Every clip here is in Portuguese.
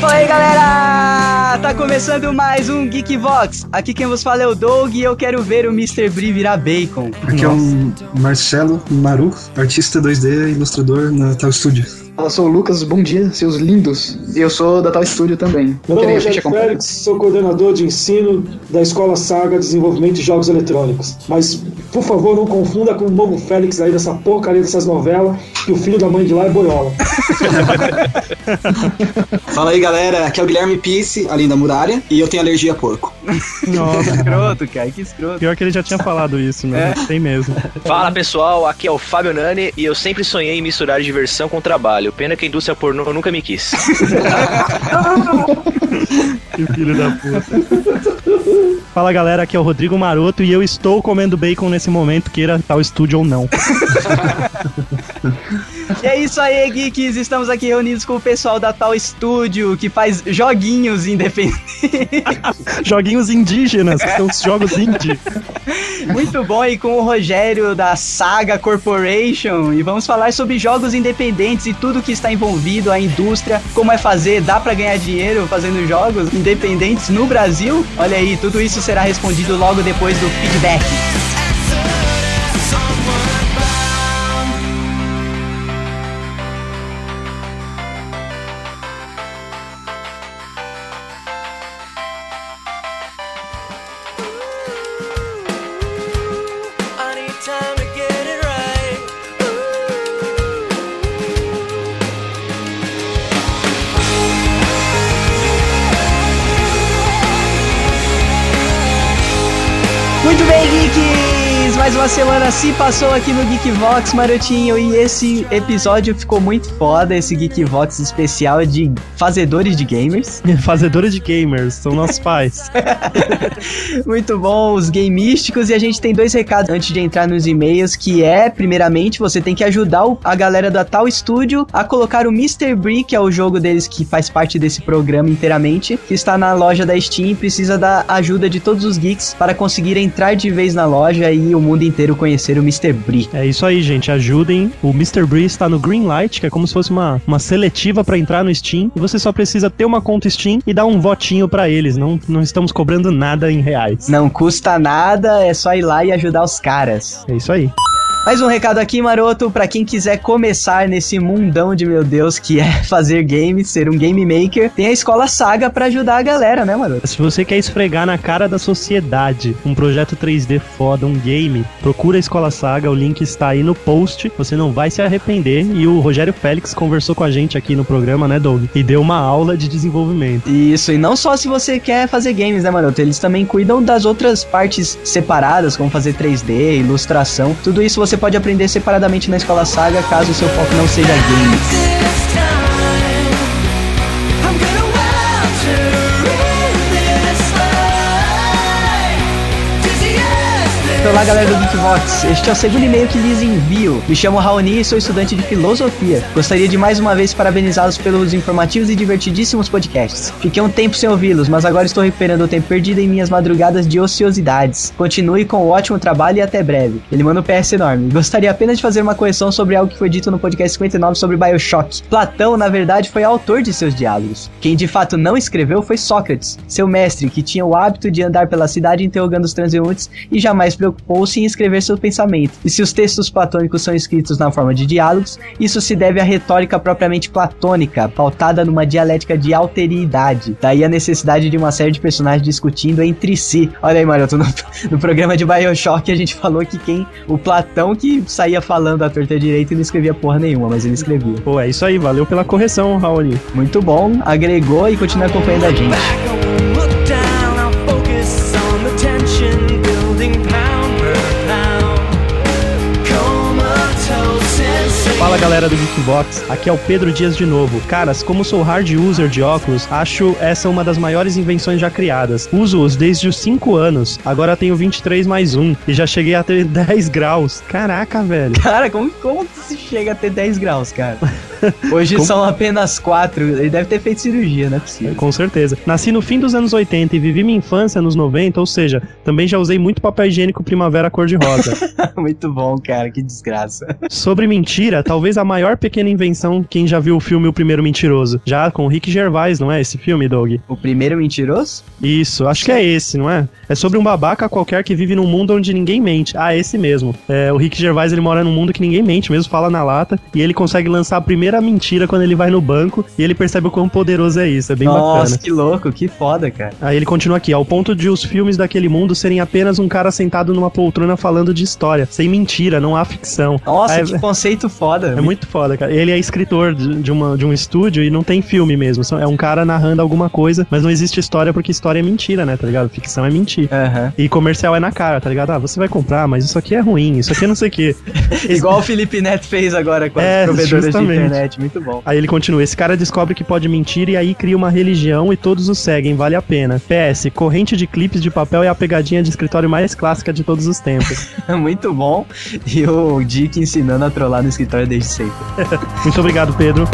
Fala aí, galera! Tá começando mais um Geek Vox. Aqui quem vos fala é o Doug e eu quero ver o Mr. Brie virar bacon. Aqui é o Marcelo Maru, artista 2D e ilustrador na Tal Studio. Eu sou o Lucas, bom dia, seus lindos. E eu sou da Tal Studio também. Meu nome é Rogério Félix, sou coordenador de ensino da Escola Saga Desenvolvimento de Jogos Eletrônicos. Mas, por favor, não confunda com o novo Félix aí dessa porcaria dessas novelas, que o filho da mãe de lá é boiola. Fala aí, galera. Aqui é o Guilherme Pisse, ali da muralha, e eu tenho alergia a porco. Nossa, escroto, cara, que escroto. Pior que ele já tinha falado isso, né? É. Tem mesmo. Fala pessoal, aqui é o Fábio Nani e eu sempre sonhei em misturar diversão com trabalho. Pena que a indústria pornô nunca me quis. que filho da puta. Fala galera, aqui é o Rodrigo Maroto e eu estou comendo bacon nesse momento, queira tal estúdio ou não. e é isso aí, geeks. Estamos aqui reunidos com o pessoal da Tal Studio, que faz joguinhos independentes. joguinhos indígenas, que são os jogos indie. Muito bom, e com o Rogério da Saga Corporation. E vamos falar sobre jogos independentes e tudo que está envolvido, a indústria, como é fazer, dá para ganhar dinheiro fazendo jogos independentes no Brasil? Olha aí, tudo isso será respondido logo depois do feedback. Se passou aqui no Geekvox, Marotinho, e esse episódio ficou muito foda, esse Geekvox especial de fazedores de gamers. fazedores de gamers, são nossos pais. muito bom, os gamísticos, e a gente tem dois recados antes de entrar nos e-mails, que é, primeiramente, você tem que ajudar a galera da Tal Studio a colocar o Mr. Brick, que é o jogo deles que faz parte desse programa inteiramente, que está na loja da Steam e precisa da ajuda de todos os geeks para conseguir entrar de vez na loja e o mundo inteiro conhecer o Mr. Bree. É isso aí, gente. Ajudem. O Mr. Bree está no Greenlight, que é como se fosse uma, uma seletiva para entrar no Steam. E você só precisa ter uma conta Steam e dar um votinho para eles. Não, não estamos cobrando nada em reais. Não custa nada, é só ir lá e ajudar os caras. É isso aí. Mais um recado aqui, maroto, para quem quiser começar nesse mundão de meu Deus que é fazer games, ser um game maker, tem a Escola Saga para ajudar a galera, né, maroto? Se você quer esfregar na cara da sociedade um projeto 3D foda, um game, procura a Escola Saga, o link está aí no post, você não vai se arrepender. E o Rogério Félix conversou com a gente aqui no programa, né, Doug? E deu uma aula de desenvolvimento. Isso, e não só se você quer fazer games, né, maroto? Eles também cuidam das outras partes separadas, como fazer 3D, ilustração, tudo isso você pode aprender separadamente na Escola Saga, caso o seu foco não seja games. Olá galera do Geekvox, este é o segundo e-mail que lhes envio. Me chamo Raoni e sou estudante de filosofia. Gostaria de mais uma vez parabenizá-los pelos informativos e divertidíssimos podcasts. Fiquei um tempo sem ouvi-los, mas agora estou recuperando o tempo perdido em minhas madrugadas de ociosidades. Continue com o ótimo trabalho e até breve. Ele manda um PS enorme. Gostaria apenas de fazer uma correção sobre algo que foi dito no podcast 59 sobre Bioshock. Platão, na verdade, foi autor de seus diálogos. Quem de fato não escreveu foi Sócrates, seu mestre, que tinha o hábito de andar pela cidade interrogando os transeuntes e jamais preocupou em escrever seu pensamento. E se os textos platônicos são escritos na forma de diálogos, isso se deve à retórica propriamente platônica, pautada numa dialética de alteridade. Daí a necessidade de uma série de personagens discutindo entre si. Olha aí, Maroto, no, no programa de Bioshock a gente falou que quem. O Platão que saía falando a torta direita e não escrevia porra nenhuma, mas ele escrevia. Pô, é isso aí, valeu pela correção, Raoni. Muito bom, agregou e continua acompanhando a gente. Galera do Geekbox, aqui é o Pedro Dias de novo. Caras, como sou hard user de óculos, acho essa uma das maiores invenções já criadas. Uso-os desde os 5 anos, agora tenho 23 mais 1 e já cheguei a ter 10 graus. Caraca, velho. Cara, como, como se chega a ter 10 graus, cara? Hoje Como- são apenas quatro. Ele deve ter feito cirurgia, não é possível. Com certeza. Nasci no fim dos anos 80 e vivi minha infância nos 90, ou seja, também já usei muito papel higiênico primavera cor-de-rosa. Muito bom, cara, que desgraça. Sobre mentira, talvez a maior pequena invenção quem já viu o filme O Primeiro Mentiroso. Já com o Rick Gervais, não é esse filme, Doug? O primeiro mentiroso? Isso, acho que é esse, não é? É sobre um babaca qualquer que vive num mundo onde ninguém mente. Ah, esse mesmo. É, o Rick Gervais, ele mora num mundo que ninguém mente, mesmo fala na lata, e ele consegue lançar a primeira mentira quando ele vai no banco, e ele percebe o quão poderoso é isso, é bem Nossa, bacana. que louco, que foda, cara. Aí ele continua aqui, ao ponto de os filmes daquele mundo serem apenas um cara sentado numa poltrona falando de história, sem mentira, não há ficção. Nossa, é, que conceito foda. é muito foda, cara. Ele é escritor de, uma, de um estúdio e não tem filme mesmo. É um cara narrando alguma coisa, mas não existe história porque história é mentira, né? Tá ligado? Ficção é mentir. Aham. E comercial é na cara, tá ligado? Ah, você vai comprar, mas isso aqui é ruim, isso aqui é não sei o quê. Igual o Felipe Neto fez agora com as É, provedoras justamente. de internet. Muito bom. Aí ele continua: esse cara descobre que pode mentir e aí cria uma religião e todos o seguem, vale a pena. PS, corrente de clipes de papel é a pegadinha de escritório mais clássica de todos os tempos. Muito bom. E o Dick ensinando a trollar no escritório desde sempre. Muito obrigado, Pedro.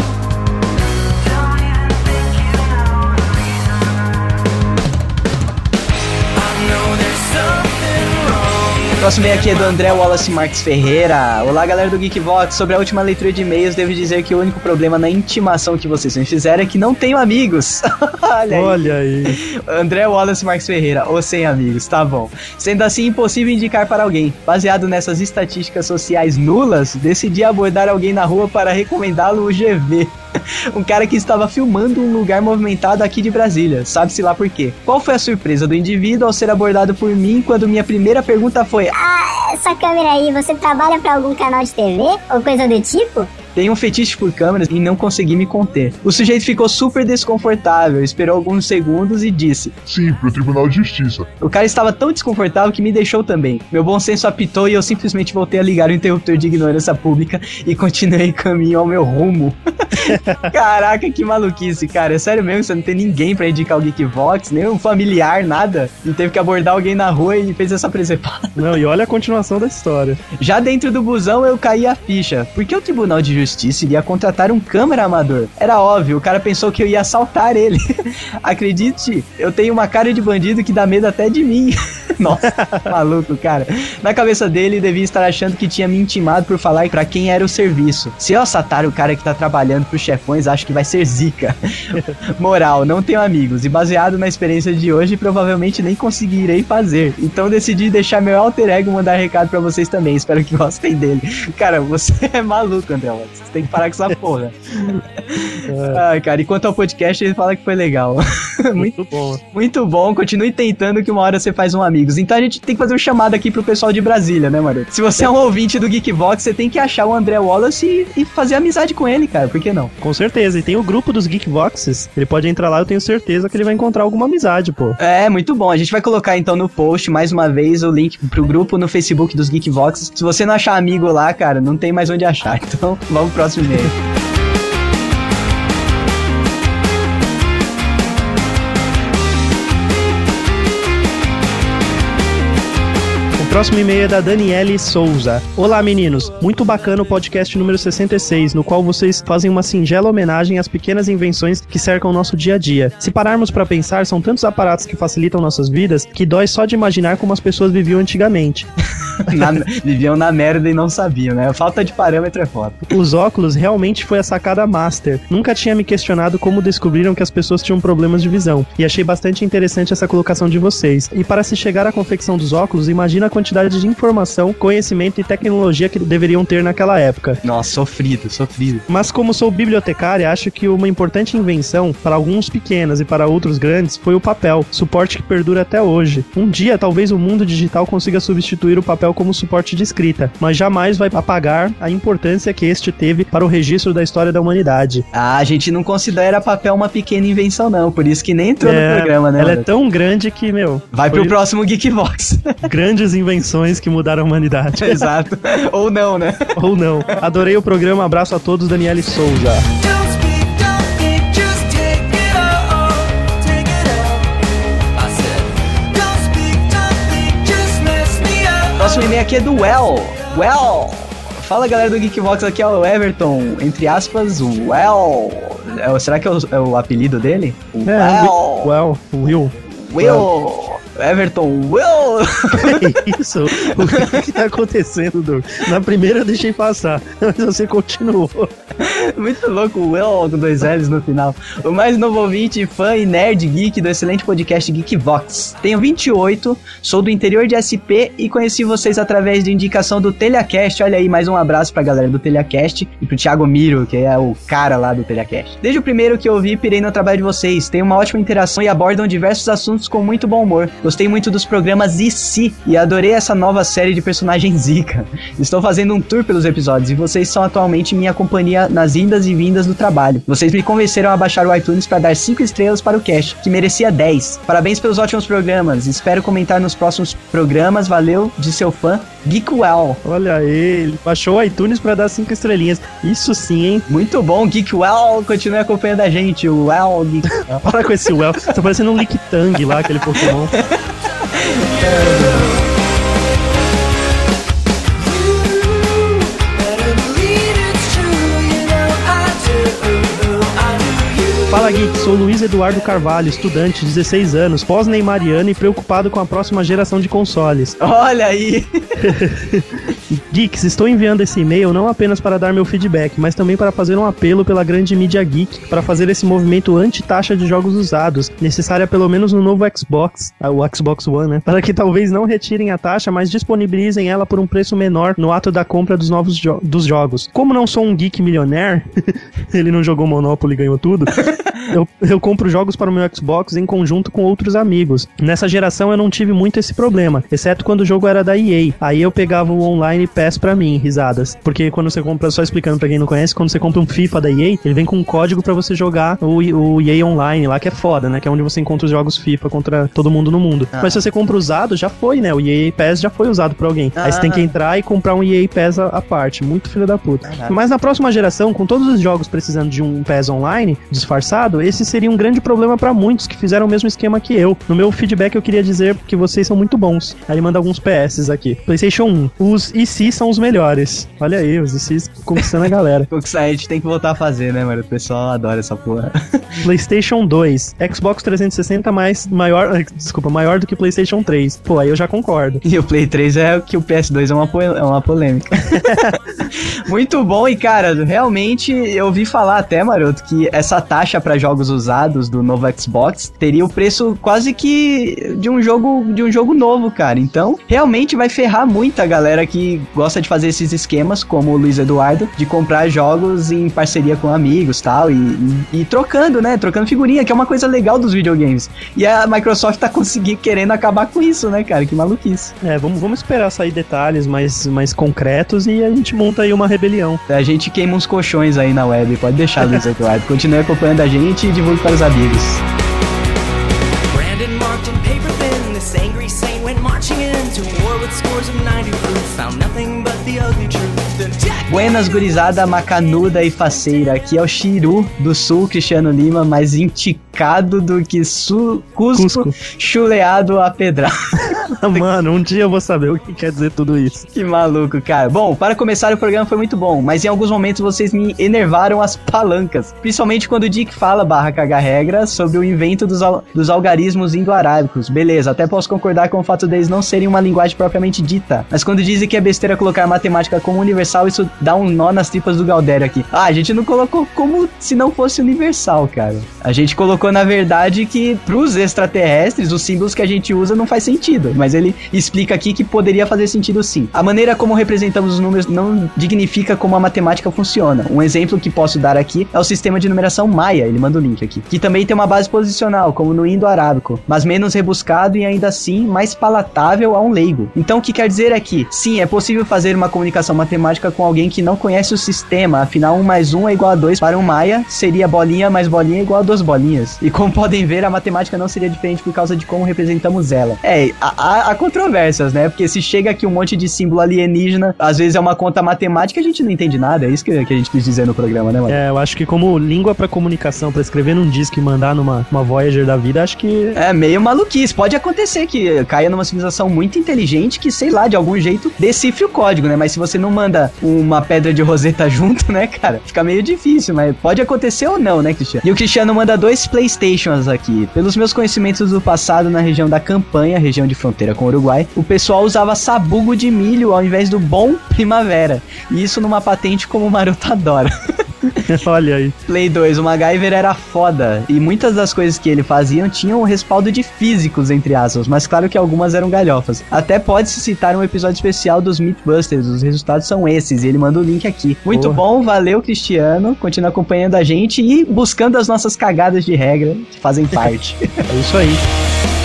O próximo e-mail aqui é do André Wallace Marques Ferreira. Olá, galera do Geekvox. Sobre a última leitura de e-mails, devo dizer que o único problema na intimação que vocês me fizeram é que não tenho amigos. Olha aí. Olha aí. André Wallace Marques Ferreira, ou sem amigos, tá bom. Sendo assim, impossível indicar para alguém. Baseado nessas estatísticas sociais nulas, decidi abordar alguém na rua para recomendá-lo o GV. Um cara que estava filmando um lugar movimentado aqui de Brasília, sabe-se lá por quê. Qual foi a surpresa do indivíduo ao ser abordado por mim quando minha primeira pergunta foi: Ah, essa câmera aí, você trabalha pra algum canal de TV? Ou coisa do tipo? Tenho um fetiche por câmeras e não consegui me conter. O sujeito ficou super desconfortável, esperou alguns segundos e disse: Sim, pro Tribunal de Justiça. O cara estava tão desconfortável que me deixou também. Meu bom senso apitou e eu simplesmente voltei a ligar o interruptor de ignorância pública e continuei caminho ao meu rumo. Caraca, que maluquice, cara. É sério mesmo, você não tem ninguém pra indicar o Geekvox, nem um familiar, nada. E teve que abordar alguém na rua e fez essa presepada. Não, e olha a continuação da história. Já dentro do busão eu caí a ficha. Por que o Tribunal de Justiça iria contratar um câmera amador? Era óbvio, o cara pensou que eu ia assaltar ele. Acredite, eu tenho uma cara de bandido que dá medo até de mim. Nossa, maluco, cara. Na cabeça dele, devia estar achando que tinha me intimado por falar pra quem era o serviço. Se eu assaltar o cara que tá trabalhando pros chefões, acho que vai ser zica. Moral, não tenho amigos. E baseado na experiência de hoje, provavelmente nem conseguirei fazer. Então decidi deixar meu alter ego mandar recado pra vocês também. Espero que gostem dele. Cara, você é maluco, André. Você tem que parar com essa porra. Ai, cara, e quanto ao podcast, ele fala que foi legal. Muito Muito bom. muito bom, continue tentando que uma hora você faz um amigos. Então a gente tem que fazer um chamado aqui pro pessoal de Brasília, né, Maroto? Se você é um ouvinte do Geekvox, você tem que achar o André Wallace e, e fazer amizade com ele, cara. Por que não? Com certeza. E tem o grupo dos Geekboxes. Ele pode entrar lá, eu tenho certeza que ele vai encontrar alguma amizade, pô. É, muito bom. A gente vai colocar então no post mais uma vez o link pro grupo no Facebook dos Geekvox. Se você não achar amigo lá, cara, não tem mais onde achar. Então, vamos pro próximo e-mail. Próximo e-mail é da Daniele Souza. Olá, meninos. Muito bacana o podcast número 66, no qual vocês fazem uma singela homenagem às pequenas invenções que cercam o nosso dia a dia. Se pararmos para pensar, são tantos aparatos que facilitam nossas vidas que dói só de imaginar como as pessoas viviam antigamente. Na- viviam na merda e não sabiam, né? Falta de parâmetro é foda. Os óculos realmente foi a sacada master. Nunca tinha me questionado como descobriram que as pessoas tinham problemas de visão. E achei bastante interessante essa colocação de vocês. E para se chegar à confecção dos óculos, imagina a quantidade de informação, conhecimento e tecnologia que deveriam ter naquela época. Nossa, sofrido, sofrido. Mas como sou bibliotecária, acho que uma importante invenção, para alguns pequenas e para outros grandes, foi o papel, suporte que perdura até hoje. Um dia, talvez o mundo digital consiga substituir o papel como suporte de escrita, mas jamais vai apagar a importância que este teve para o registro da história da humanidade. Ah, a gente não considera papel uma pequena invenção, não. Por isso que nem entrou no É, programa, né? Ela é mano? tão grande que, meu, Vai foi pro próximo Geekvox. grandes invenções que mudaram a humanidade. Exato. Ou não, né? Ou não. Adorei o programa, abraço a todos, Daniele Souza. Próximo e-mail aqui é do Well. Well. Fala galera do Geekbox, aqui é o Everton, entre aspas, Well. É, será que é o, é o apelido dele? É, Well. well, Will. Will. Everton Will. É isso? O que, que tá acontecendo, Doug? Na primeira eu deixei passar, mas você continuou. Muito louco, Will com dois L's no final. O mais novo ouvinte, fã e nerd geek do excelente podcast Geekvox. Tenho 28, sou do interior de SP e conheci vocês através de indicação do Telecast. Olha aí, mais um abraço pra galera do Telecast e pro Thiago Miro, que é o cara lá do Telecast. Desde o primeiro que eu vi, pirei no trabalho de vocês. Tem uma ótima interação e abordam diversos assuntos com muito bom humor. Gostei muito dos programas e si e adorei essa nova série de personagens Zika. Estou fazendo um tour pelos episódios e vocês são atualmente minha companhia nas indas e vindas do trabalho. Vocês me convenceram a baixar o iTunes para dar 5 estrelas para o cast, que merecia 10. Parabéns pelos ótimos programas. Espero comentar nos próximos programas. Valeu de seu fã, Geekwell. Olha ele, baixou o iTunes pra dar cinco estrelinhas. Isso sim, hein? Muito bom, Geekwell. Continue acompanhando a gente. O Well, Geek... Para com esse well. Tá parecendo um Licktang lá, aquele Pokémon. yeah. Fala Geek, sou Luiz Eduardo Carvalho, estudante, 16 anos, pós-neymariano e preocupado com a próxima geração de consoles. Olha aí. Geeks, estou enviando esse e-mail não apenas para dar meu feedback, mas também para fazer um apelo pela grande mídia geek para fazer esse movimento anti-taxa de jogos usados, necessária pelo menos no novo Xbox, ah, o Xbox One, né? Para que talvez não retirem a taxa, mas disponibilizem ela por um preço menor no ato da compra dos novos jo- dos jogos. Como não sou um geek milionaire, ele não jogou Monopoly e ganhou tudo. Eu, eu compro jogos para o meu Xbox em conjunto com outros amigos. Nessa geração eu não tive muito esse problema, exceto quando o jogo era da EA. Aí eu pegava o online pass pra mim, risadas. Porque quando você compra, só explicando pra quem não conhece, quando você compra um FIFA da EA, ele vem com um código pra você jogar o, o EA Online lá, que é foda, né? Que é onde você encontra os jogos FIFA contra todo mundo no mundo. Ah. Mas se você compra usado, já foi, né? O EA Pass já foi usado por alguém. Aí você tem que Ah. entrar e comprar um EA Pass à, à parte. Muito filho da puta. Caraca. Mas na próxima geração, com todos os jogos precisando de um PES online disfarçado, esse seria um grande problema pra muitos que fizeram o mesmo esquema que eu. No meu feedback eu queria dizer que vocês são muito bons. Aí ele manda alguns PS aqui. PlayStation 1. Os IC são os melhores. Olha aí, os IC conquistando a galera. O que a gente tem que voltar a fazer, né, mano? O pessoal adora essa porra. PlayStation 2. Xbox 360 mais maior, eh, desculpa, maior do que PlayStation 3. Pô, aí eu já concordo. E o Play 3 é o que o PS2 é uma, po- é uma polêmica. Muito bom, e cara, realmente eu ouvi falar até, Maroto, que essa taxa pra jogos usados do novo Xbox teria o preço quase que de um jogo de um jogo novo, cara. Então, realmente vai ferrar muita galera que gosta de fazer esses esquemas, como o Luiz Eduardo, de comprar jogos em parceria com amigos tal, e, e, e trocando, né? Trocando figurinha, que é uma coisa legal dos videogames. E a Microsoft tá conseguindo, querendo acabar com isso, né, cara? Que maluquice. É, vamos, vamos esperar sair detalhes mais, mais concretos e a gente monta aí uma rebelião. A gente queima uns colchões aí na web, pode deixar, Luiz Eduardo. Continue acompanhando a gente e divulgue para os amigos. Buenas, gurizada macanuda e faceira. Aqui é o Chiru do Sul, Cristiano Lima, mais inticado do que su cusco, Cusco. chuleado a pedrada. Mano, um dia eu vou saber o que quer dizer tudo isso. que maluco, cara. Bom, para começar, o programa foi muito bom, mas em alguns momentos vocês me enervaram as palancas. Principalmente quando o Dick fala, barra caga regra, sobre o invento dos, al dos algarismos indo-arábicos. Beleza, até posso concordar com o fato deles não serem uma linguagem propriamente dita. Mas quando dizem que é besteira colocar matemática como universal, isso dá um nó nas tripas do Galdério aqui. Ah, a gente não colocou como se não fosse universal, cara. A gente colocou, na verdade, que pros extraterrestres, os símbolos que a gente usa não faz sentido. Mas ele explica aqui que poderia fazer sentido sim. A maneira como representamos os números não dignifica como a matemática funciona. Um exemplo que posso dar aqui é o sistema de numeração maia, ele manda o link aqui, que também tem uma base posicional, como no indo-arábico, mas menos rebuscado e ainda assim mais palatável a um leigo. Então o que quer dizer é que, sim, é possível fazer uma comunicação matemática com alguém que não conhece o sistema, afinal 1 mais 1 é igual a 2 para um maia, seria bolinha mais bolinha igual a duas bolinhas. E como podem ver, a matemática não seria diferente por causa de como representamos ela. É, a, há controvérsias, né? Porque se chega aqui um monte de símbolo alienígena, às vezes é uma conta matemática, a gente não entende nada. É isso que, que a gente quis dizer no programa, né, mano? É, eu acho que como língua pra comunicação, pra escrever num disco e mandar numa uma Voyager da vida, acho que É meio maluquice. Pode acontecer que caia numa civilização muito inteligente que, sei lá, de algum jeito decifre o código, né? Mas se você não manda uma pedra de roseta junto, né, cara? Fica meio difícil, mas pode acontecer ou não, né, Cristiano? E o Cristiano manda dois Playstations aqui. Pelos meus conhecimentos do passado na região da Campanha, região de fronteira com o Uruguai, o pessoal usava sabugo de milho ao invés do bom primavera. E isso numa patente como o Maroto adora. olha aí. Play 2, o MacGyver era foda. E muitas das coisas que ele fazia tinham o respaldo de físicos, entre aspas. Mas claro que algumas eram galhofas. Até pode-se citar um episódio especial dos Mythbusters. Os resultados são esses. E ele manda o link aqui. Muito Porra. bom, valeu, Cristiano. Continua acompanhando a gente e buscando as nossas cagadas de regra que fazem parte. É isso aí.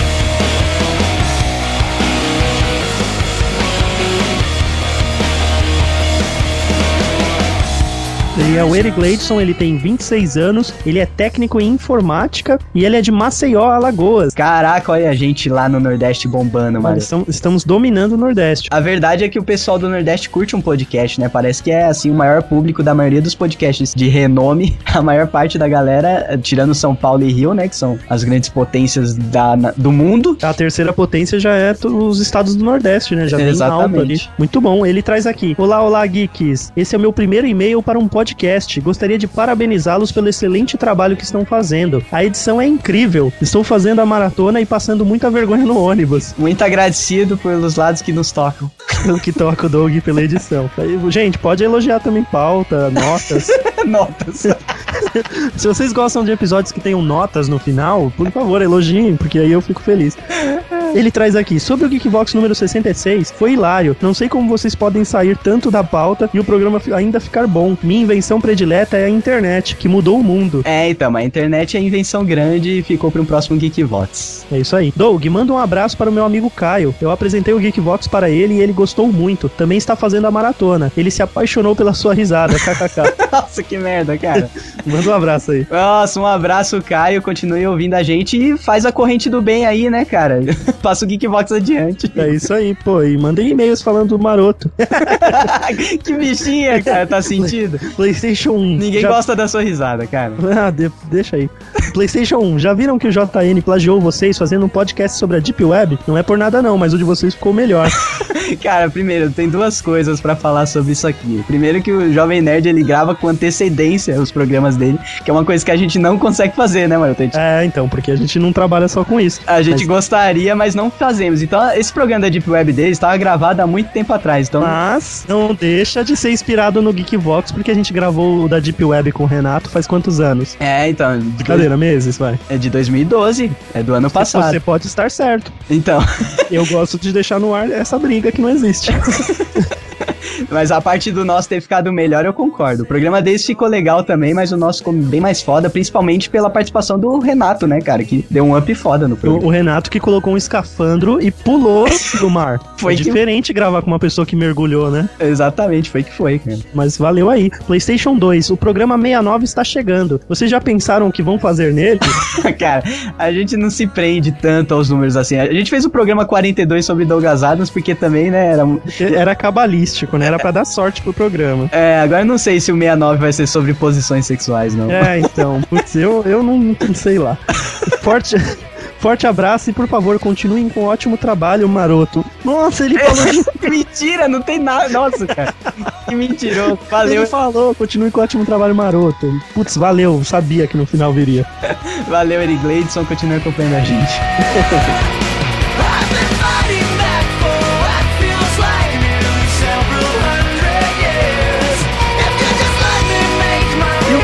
Ele é o Eric Gleidson, ele tem 26 anos, ele é técnico em informática e ele é de Maceió, Alagoas. Caraca, olha a gente lá no Nordeste bombando, mano. Estamos, estamos dominando o Nordeste. A verdade é que o pessoal do Nordeste curte um podcast, né? Parece que é assim o maior público da maioria dos podcasts de renome. A maior parte da galera, tirando São Paulo e Rio, né? Que são as grandes potências da, na- do mundo. A terceira potência já é os estados do Nordeste, né? Já bem Exatamente. alto ali. Muito bom. Ele traz aqui. Olá, olá, geeks. Esse é o meu primeiro e-mail para um podcast. Gostaria de parabenizá-los pelo excelente trabalho que estão fazendo. A edição é incrível. Estou fazendo a maratona e passando muita vergonha no ônibus. Muito agradecido pelos lados que nos tocam. Pelo que toca o Doug pela edição. Gente, pode elogiar também pauta, notas. Notas. Se vocês gostam de episódios que tenham notas no final, por favor, elogiem, porque aí eu fico feliz. Ele traz aqui, sobre o Geekbox número 66, foi hilário. Não sei como vocês podem sair tanto da pauta e o programa ainda ficar bom. Minha invenção predileta é a internet, que mudou o mundo. É, então, a internet é invenção grande e ficou para um próximo Geekvox. É isso aí. Doug, manda um abraço para o meu amigo Caio. Eu apresentei o Geekvox para ele e ele gostou muito. Também está fazendo a maratona. Ele se apaixonou pela sua risada, kkk. Nossa, que merda, cara. manda um abraço aí. Nossa, um abraço, Caio. Continue ouvindo a gente e faz a corrente do bem aí, né, cara? Passa o Geekbox adiante. É isso aí, pô. E mandem e-mails falando do maroto. que bichinha, cara, tá sentido? PlayStation 1. Ninguém já- gosta da sua risada, cara. Ah, de- deixa aí. PlayStation 1, já viram que o JN plagiou vocês fazendo um podcast sobre a Deep Web? Não é por nada não, mas o de vocês ficou melhor. Cara, primeiro, tem duas coisas pra falar sobre isso aqui. Primeiro que o Jovem Nerd, ele grava com antecedência os programas dele, que é uma coisa que a gente não consegue fazer, né, mano? É, então, porque a gente não trabalha só com isso. A gente Mas- gostaria, mas não fazemos. Então, esse programa da Deep Web dele estava gravado há muito tempo atrás. Então, Mas não deixa de ser inspirado no Geekvox, porque a gente gravou o da Deep Web com o Renato faz quantos anos? é, então. de- Brincadeira, meses, vai. É de 2012, é do ano passado. Você pode estar certo. Então, Eu gosto de deixar no ar essa briga que não existe. mas a parte do nosso ter ficado melhor, eu concordo. O programa deles ficou legal também, mas o nosso ficou bem mais foda, principalmente pela participação do Renato, né, cara? Que deu um up foda no O, programa. o Renato que colocou um escafandro e pulou do mar. Foi é que- diferente gravar com uma pessoa que mergulhou, né? Exatamente, foi que foi, cara. Mas valeu aí. PlayStation 2, o programa 69 está chegando. Vocês já pensaram o que vão fazer nele? cara, a gente não se prende tanto aos números assim. A gente fez o programa 42 sobre Douglas Adams, porque também, né, era. Era cabalístico, né? Era pra dar sorte pro programa. É, agora eu não sei se o 69 vai ser sobre posições sexuais, não. É, então, putz, eu, eu não, não sei lá. Forte, forte abraço e, por favor, continuem com um ótimo trabalho, maroto. Nossa, ele falou de... Mentira, não tem nada. Nossa, cara. Que mentiroso. Valeu, Ele falou, continue com um ótimo trabalho, maroto. Putz, valeu, sabia que no final viria. valeu, Eric Gleidson. Continue acompanhando a gente.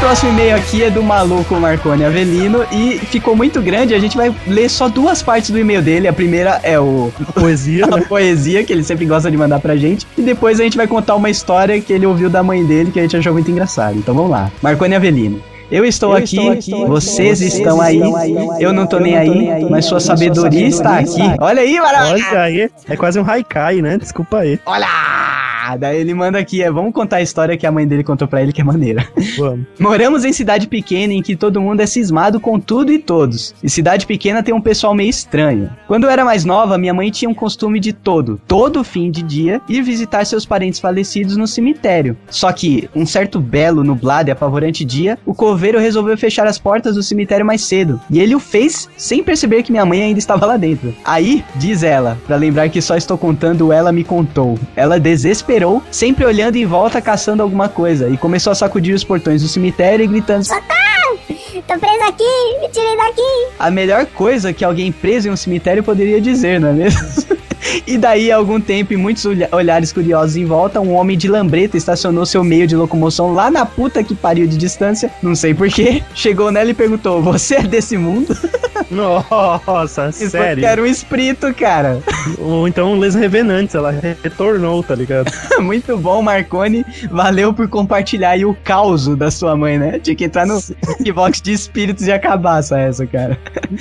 próximo e-mail aqui é do maluco Marconi Avelino e ficou muito grande. A gente vai ler só duas partes do e-mail dele. A primeira é o Poesia, a né? poesia que ele sempre gosta de mandar pra gente. E depois a gente vai contar uma história que ele ouviu da mãe dele que a gente achou muito engraçado. Então vamos lá. Marconi Avelino. Eu estou, Eu aqui, estou aqui, vocês, vocês estão, aí, estão aí, eu não tô nem aí, mas sua sabedoria está aqui. Olha aí, maravilha! Olha aí, é quase um haikai, né? Desculpa aí. Olha! Ah, daí ele manda aqui, é, vamos contar a história que a mãe dele contou pra ele, que é maneira. Vamos. Moramos em cidade pequena em que todo mundo é cismado com tudo e todos. E cidade pequena tem um pessoal meio estranho. Quando eu era mais nova, minha mãe tinha um costume de todo, todo fim de dia, ir visitar seus parentes falecidos no cemitério. Só que, um certo belo, nublado e apavorante dia, o coveiro resolveu fechar as portas do cemitério mais cedo. E ele o fez sem perceber que minha mãe ainda estava lá dentro. Aí, diz ela, pra lembrar que só estou contando o ela me contou. Ela desesperou, sempre olhando em volta caçando alguma coisa, e começou a sacudir os portões do cemitério e gritando: Socorro! Tô preso aqui, me tirem daqui. a melhor coisa que alguém preso em um cemitério poderia dizer, não é mesmo? E daí, a algum tempo e muitos olha- olhares curiosos em volta, um homem de lambreta estacionou seu meio de locomoção lá na puta que pariu de distância, não sei porquê. Chegou nela e perguntou: Você é desse mundo? Nossa, Isso sério. era um espírito, cara. Ou então Les Revenantes, ela re- retornou, tá ligado? Muito bom, Marconi. Valeu por compartilhar aí o caos da sua mãe, né? Tinha que entrar no box de espíritos e acabar só essa, cara.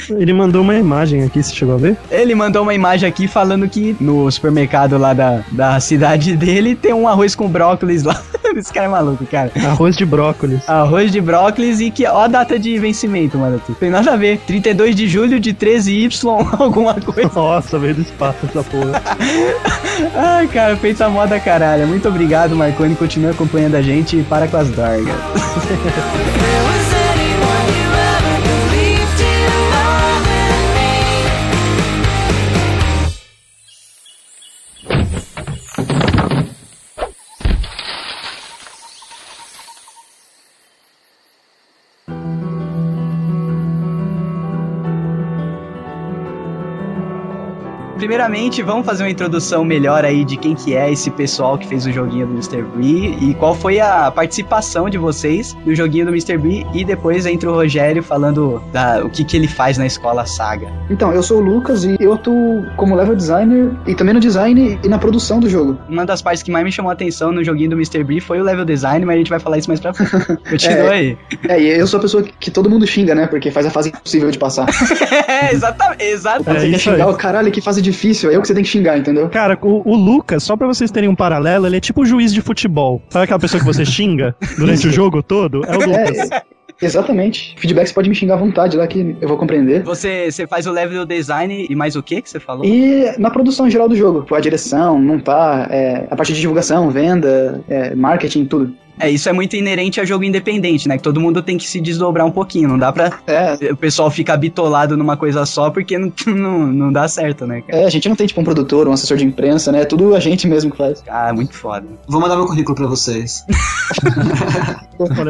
Ele mandou uma imagem aqui, você chegou a ver? Ele mandou uma imagem aqui falando que no supermercado lá da, da cidade dele tem um arroz com brócolis lá. Esse cara é maluco, cara. Arroz de brócolis. Arroz de brócolis e que ó a data de vencimento, mano. Tem nada a ver. 32 de julho de 13Y, alguma coisa. Nossa, veio do espaço essa porra. Ai, cara, fez a moda caralho. Muito obrigado, Marconi. Continue acompanhando a gente e para com as dorgas. Primeiramente, vamos fazer uma introdução melhor aí de quem que é esse pessoal que fez o joguinho do Mr. Bree e qual foi a participação de vocês no joguinho do Mr. Bree e depois entra o Rogério falando da, o que que ele faz na escola Saga. Então, eu sou o Lucas e eu atuo como level designer e também no design e na produção do jogo. Uma das partes que mais me chamou a atenção no joguinho do Mr. Bree foi o level design, mas a gente vai falar isso mais pra frente. Continua É. aí. É, e eu sou a pessoa que, todo mundo xinga, né? Porque faz a fase impossível de passar. é, exatamente, exatamente. aí. xingar, o caralho, que fase difícil. É eu que você tem que xingar, entendeu? Cara, o, o Lucas, só pra vocês terem um paralelo, ele é tipo o juiz de futebol. Sabe aquela pessoa que você xinga durante o jogo todo? É o Lucas. É, exatamente. Feedback você pode me xingar à vontade lá que eu vou compreender. Você, você faz o level design e mais o que que você falou? E na produção geral do jogo, a direção, montar, é, a parte de divulgação, venda, é, marketing, tudo. É, isso é muito inerente a jogo independente, né? Que todo mundo tem que se desdobrar um pouquinho. Não dá pra É, o pessoal ficar bitolado numa coisa só porque não, não, não dá certo, né, cara? é, a gente não tem tipo um produtor, um assessor de imprensa, né? É tudo a gente mesmo que faz. Ah, muito foda. Vou mandar meu currículo pra vocês.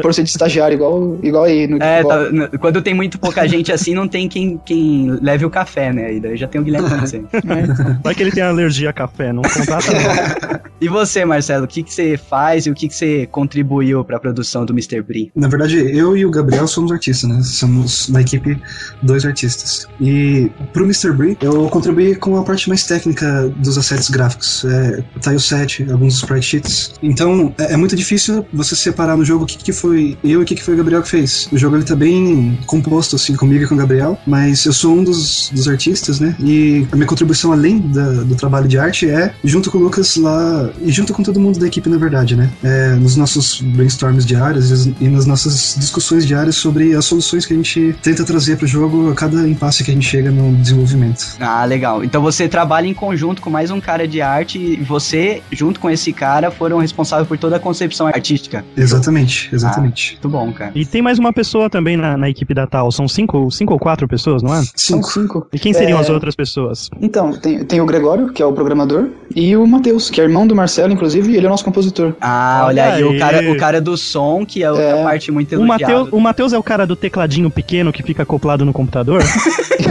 Por ser de estagiário, igual, igual aí no É, igual- tá- quando tem muito pouca gente assim, não tem quem, quem leve o café, né? E daí já tem o Guilherme Hansen. Vai que ele tem alergia a café, não contrata não. E você, Marcelo, o que, que você faz e o que, que você contribuiu pra produção do Mr. Bree? Na verdade, eu e o Gabriel somos artistas, né? Somos na equipe dois artistas. E pro Mr. Bree, eu contribuí com a parte mais técnica dos assets gráficos. É, tile set, alguns sprite sheets. Então, é, é muito difícil você separar no jogo o que, que foi eu e o que, que foi o Gabriel que fez. O jogo ele tá bem composto, assim, comigo e com o Gabriel, mas eu sou um dos, dos artistas, né? E a minha contribuição, além da- do trabalho de arte, é junto com o Lucas lá, e junto com todo mundo da equipe, na verdade, né? É, nos nossos brainstorms diários e nas nossas discussões diárias sobre as soluções que a gente tenta trazer pro jogo a cada impasse que a gente chega no desenvolvimento. Ah, legal. Então você trabalha em conjunto com mais um cara de arte e você, junto com esse cara, foram responsáveis por toda a concepção artística. Exatamente, exatamente. Muito bom, cara. E tem mais uma pessoa também na, na equipe da Tal. São cinco, cinco ou quatro pessoas, não é? São Cinco. cinco. E quem seriam É, as outras pessoas? Então, tem, tem o Gregório, que é o programador, e o Matheus, que é irmão do Marcelo, inclusive, e ele é o nosso compositor. Ah, olha, Olha aí, o aí. Cara, o cara do som, que é outra É. parte muito O elogiada. O Matheus é o cara do tecladinho pequeno que fica acoplado no computador?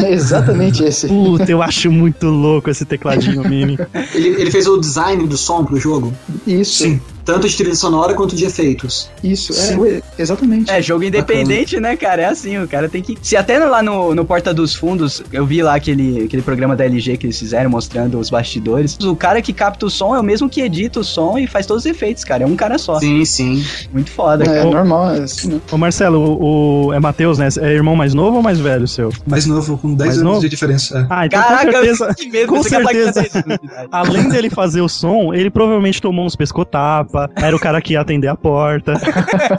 É exatamente esse. Puta, eu acho muito louco esse tecladinho mini. Ele, ele fez o design do som pro jogo. Isso. Sim. Tanto de trilha sonora quanto de efeitos. Isso, é, exatamente. É, jogo independente, né, cara? É assim, o cara tem que. Se até lá no, no Porta dos Fundos, eu vi lá aquele, aquele programa da LG que eles fizeram mostrando os bastidores. O cara que capta o som é o mesmo que edita o som e faz todos os efeitos, cara. É um cara só. Sim, sim. Muito foda, É, cara. normal, é assim, né? Ô Marcelo, o, o- é Matheus, né? É irmão mais novo ou mais velho seu? Mais novo, com 10 Mais anos novo? de diferença. é. Ah, então Caraca, com certeza. que medo, com certeza. tá. Além dele fazer o som, ele provavelmente tomou uns pescotapa, era o cara que ia atender a porta.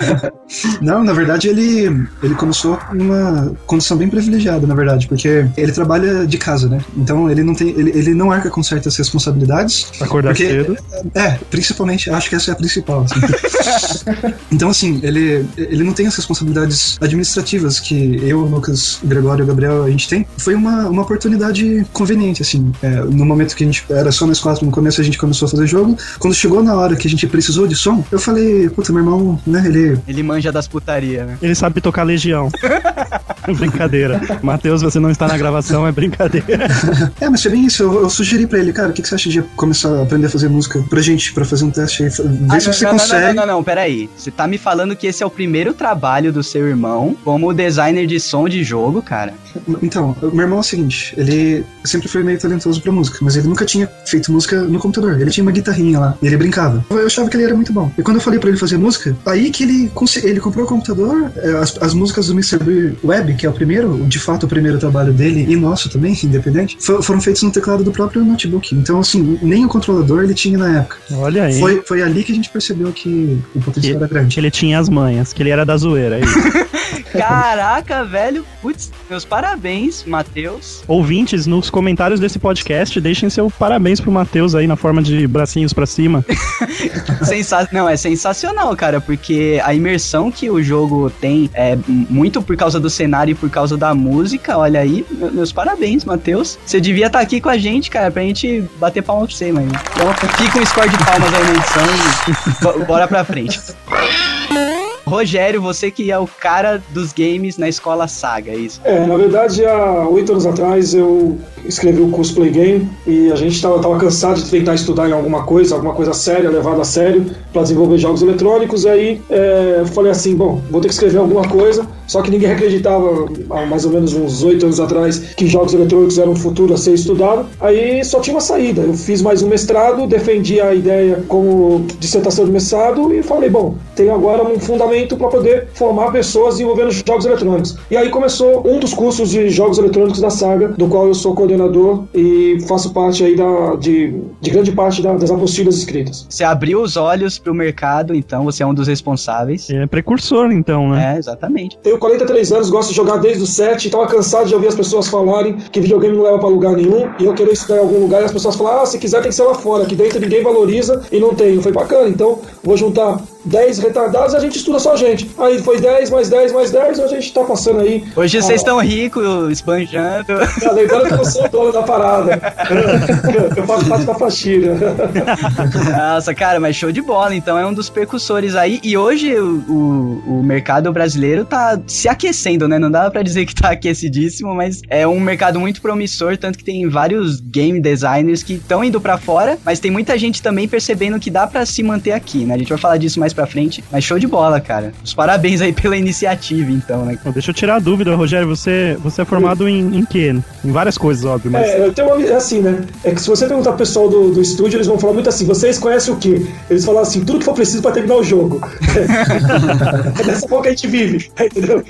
Não, na verdade ele, ele começou numa condição bem privilegiada, na verdade, porque ele trabalha de casa, né? Então ele não tem, ele, ele não arca com certas responsabilidades. Acordar Porque- cedo. É, principalmente, acho que essa é a principal. assim. então, assim, ele, ele não tem as responsabilidades administrativas que eu, Lucas, Gregório e o Gabriel a gente tem. Foi uma, uma oportunidade conveniente, assim. É, no momento que a gente era só nós quatro, no começo a gente começou a fazer jogo. Quando chegou na hora que a gente precisou de som, eu falei, puta, meu irmão, né, ele Ele manja das putaria, né? Ele sabe tocar Legião. brincadeira. Matheus, você não está na gravação, é brincadeira. É, mas foi bem isso. Eu, eu sugeri pra ele, cara, o que, que você acha de começar a aprender a fazer música pra gente, pra fazer um teste aí? Ver Ah, se não, você não, não, consegue. não, não, não, peraí. Você tá me falando que esse é o primeiro trabalho do seu irmão como designer de som de jogo, cara? Então, meu irmão é o seguinte, ele sempre foi meio talentoso pra música, mas ele nunca tinha feito música no computador. Ele tinha uma guitarrinha lá, e ele brincava. Eu achava que ele era muito bom. E quando eu falei pra ele fazer música, aí que ele, ele comprou o computador, é, as, as músicas do Mr. Web, que é o primeiro, de fato o primeiro trabalho dele, e nosso também, independente, fo- foram feitos no teclado do próprio notebook. Então, assim, nem o controlador ele tinha na época. Olha aí. Foi, foi ali que a gente percebeu que o potencial era grande. Que ele tinha as manhas, que ele era da zoeira. é. Caraca, velho. Putz, meus parabéns, Matheus. Ouvintes, nos comentários desse podcast, deixem seu parabéns pro Matheus aí na forma de bracinhos pra cima. Sensa... Não, é sensacional, cara, porque a imersão que o jogo tem é muito por causa do cenário e por causa da música. Olha aí, me- meus parabéns, Matheus. Você devia estar aqui com a gente, cara, pra gente bater palma pra você, mano. Então fica um score de palmas aí na edição e bo- bora pra frente. Rogério, você que é o cara dos games na escola Saga, é isso? É, na verdade, há oito anos atrás eu escrevi o curso Play Game e a gente estava tava cansado de tentar estudar em alguma coisa, alguma coisa séria, levada a sério, para desenvolver jogos eletrônicos. E aí é, falei assim: bom, vou ter que escrever alguma coisa. Só que ninguém acreditava, há mais ou menos uns oito anos atrás, que jogos eletrônicos eram um futuro a ser estudado. Aí só tinha uma saída. Eu fiz mais um mestrado, defendi a ideia como dissertação de mestrado e falei: bom, tenho agora um fundamento para poder formar pessoas desenvolvendo jogos eletrônicos. E aí começou um dos cursos de jogos eletrônicos da saga, do qual eu sou coordenador e faço parte aí da, de, de grande parte da- das apostilas escritas. Você abriu os olhos pro mercado, então você é um dos responsáveis. É precursor, então, né? É, exatamente. Tenho 43 anos, gosto de jogar desde os 7, estava cansado de ouvir as pessoas falarem que videogame não leva pra lugar nenhum, e eu querer estudar em algum lugar e as pessoas falam, ah, se quiser tem que ser lá fora, aqui dentro ninguém valoriza e não tem. Falei, bacana, então vou juntar 10 retardados e a gente estuda só a gente. Aí foi 10, mais 10, mais 10, e a gente tá passando aí. Hoje vocês estão ricos, esbanjando. Lembrando que eu sou o dono da parada. Eu faço parte da faxina. Nossa, cara, mas show de bola. Então é um dos percussores aí. E hoje o, o, o mercado brasileiro tá se aquecendo, né? Não dá pra dizer que tá aquecidíssimo, mas é um mercado muito promissor. Tanto que tem vários game designers que estão indo pra fora, mas tem muita gente também percebendo que dá pra se manter aqui, né? A gente vai falar disso mais pra frente. Mas show de bola, cara. Os parabéns aí pela iniciativa, então, né? Deixa eu tirar a dúvida, Rogério. Você, você é formado em, em quê? Em várias coisas, óbvio, mas. É, eu tenho uma, é assim, né? É que se você perguntar pro pessoal do, do estúdio, eles vão falar muito assim: vocês conhecem o quê? Eles falam assim: tudo que for preciso pra terminar o jogo. é dessa forma que a gente vive, entendeu?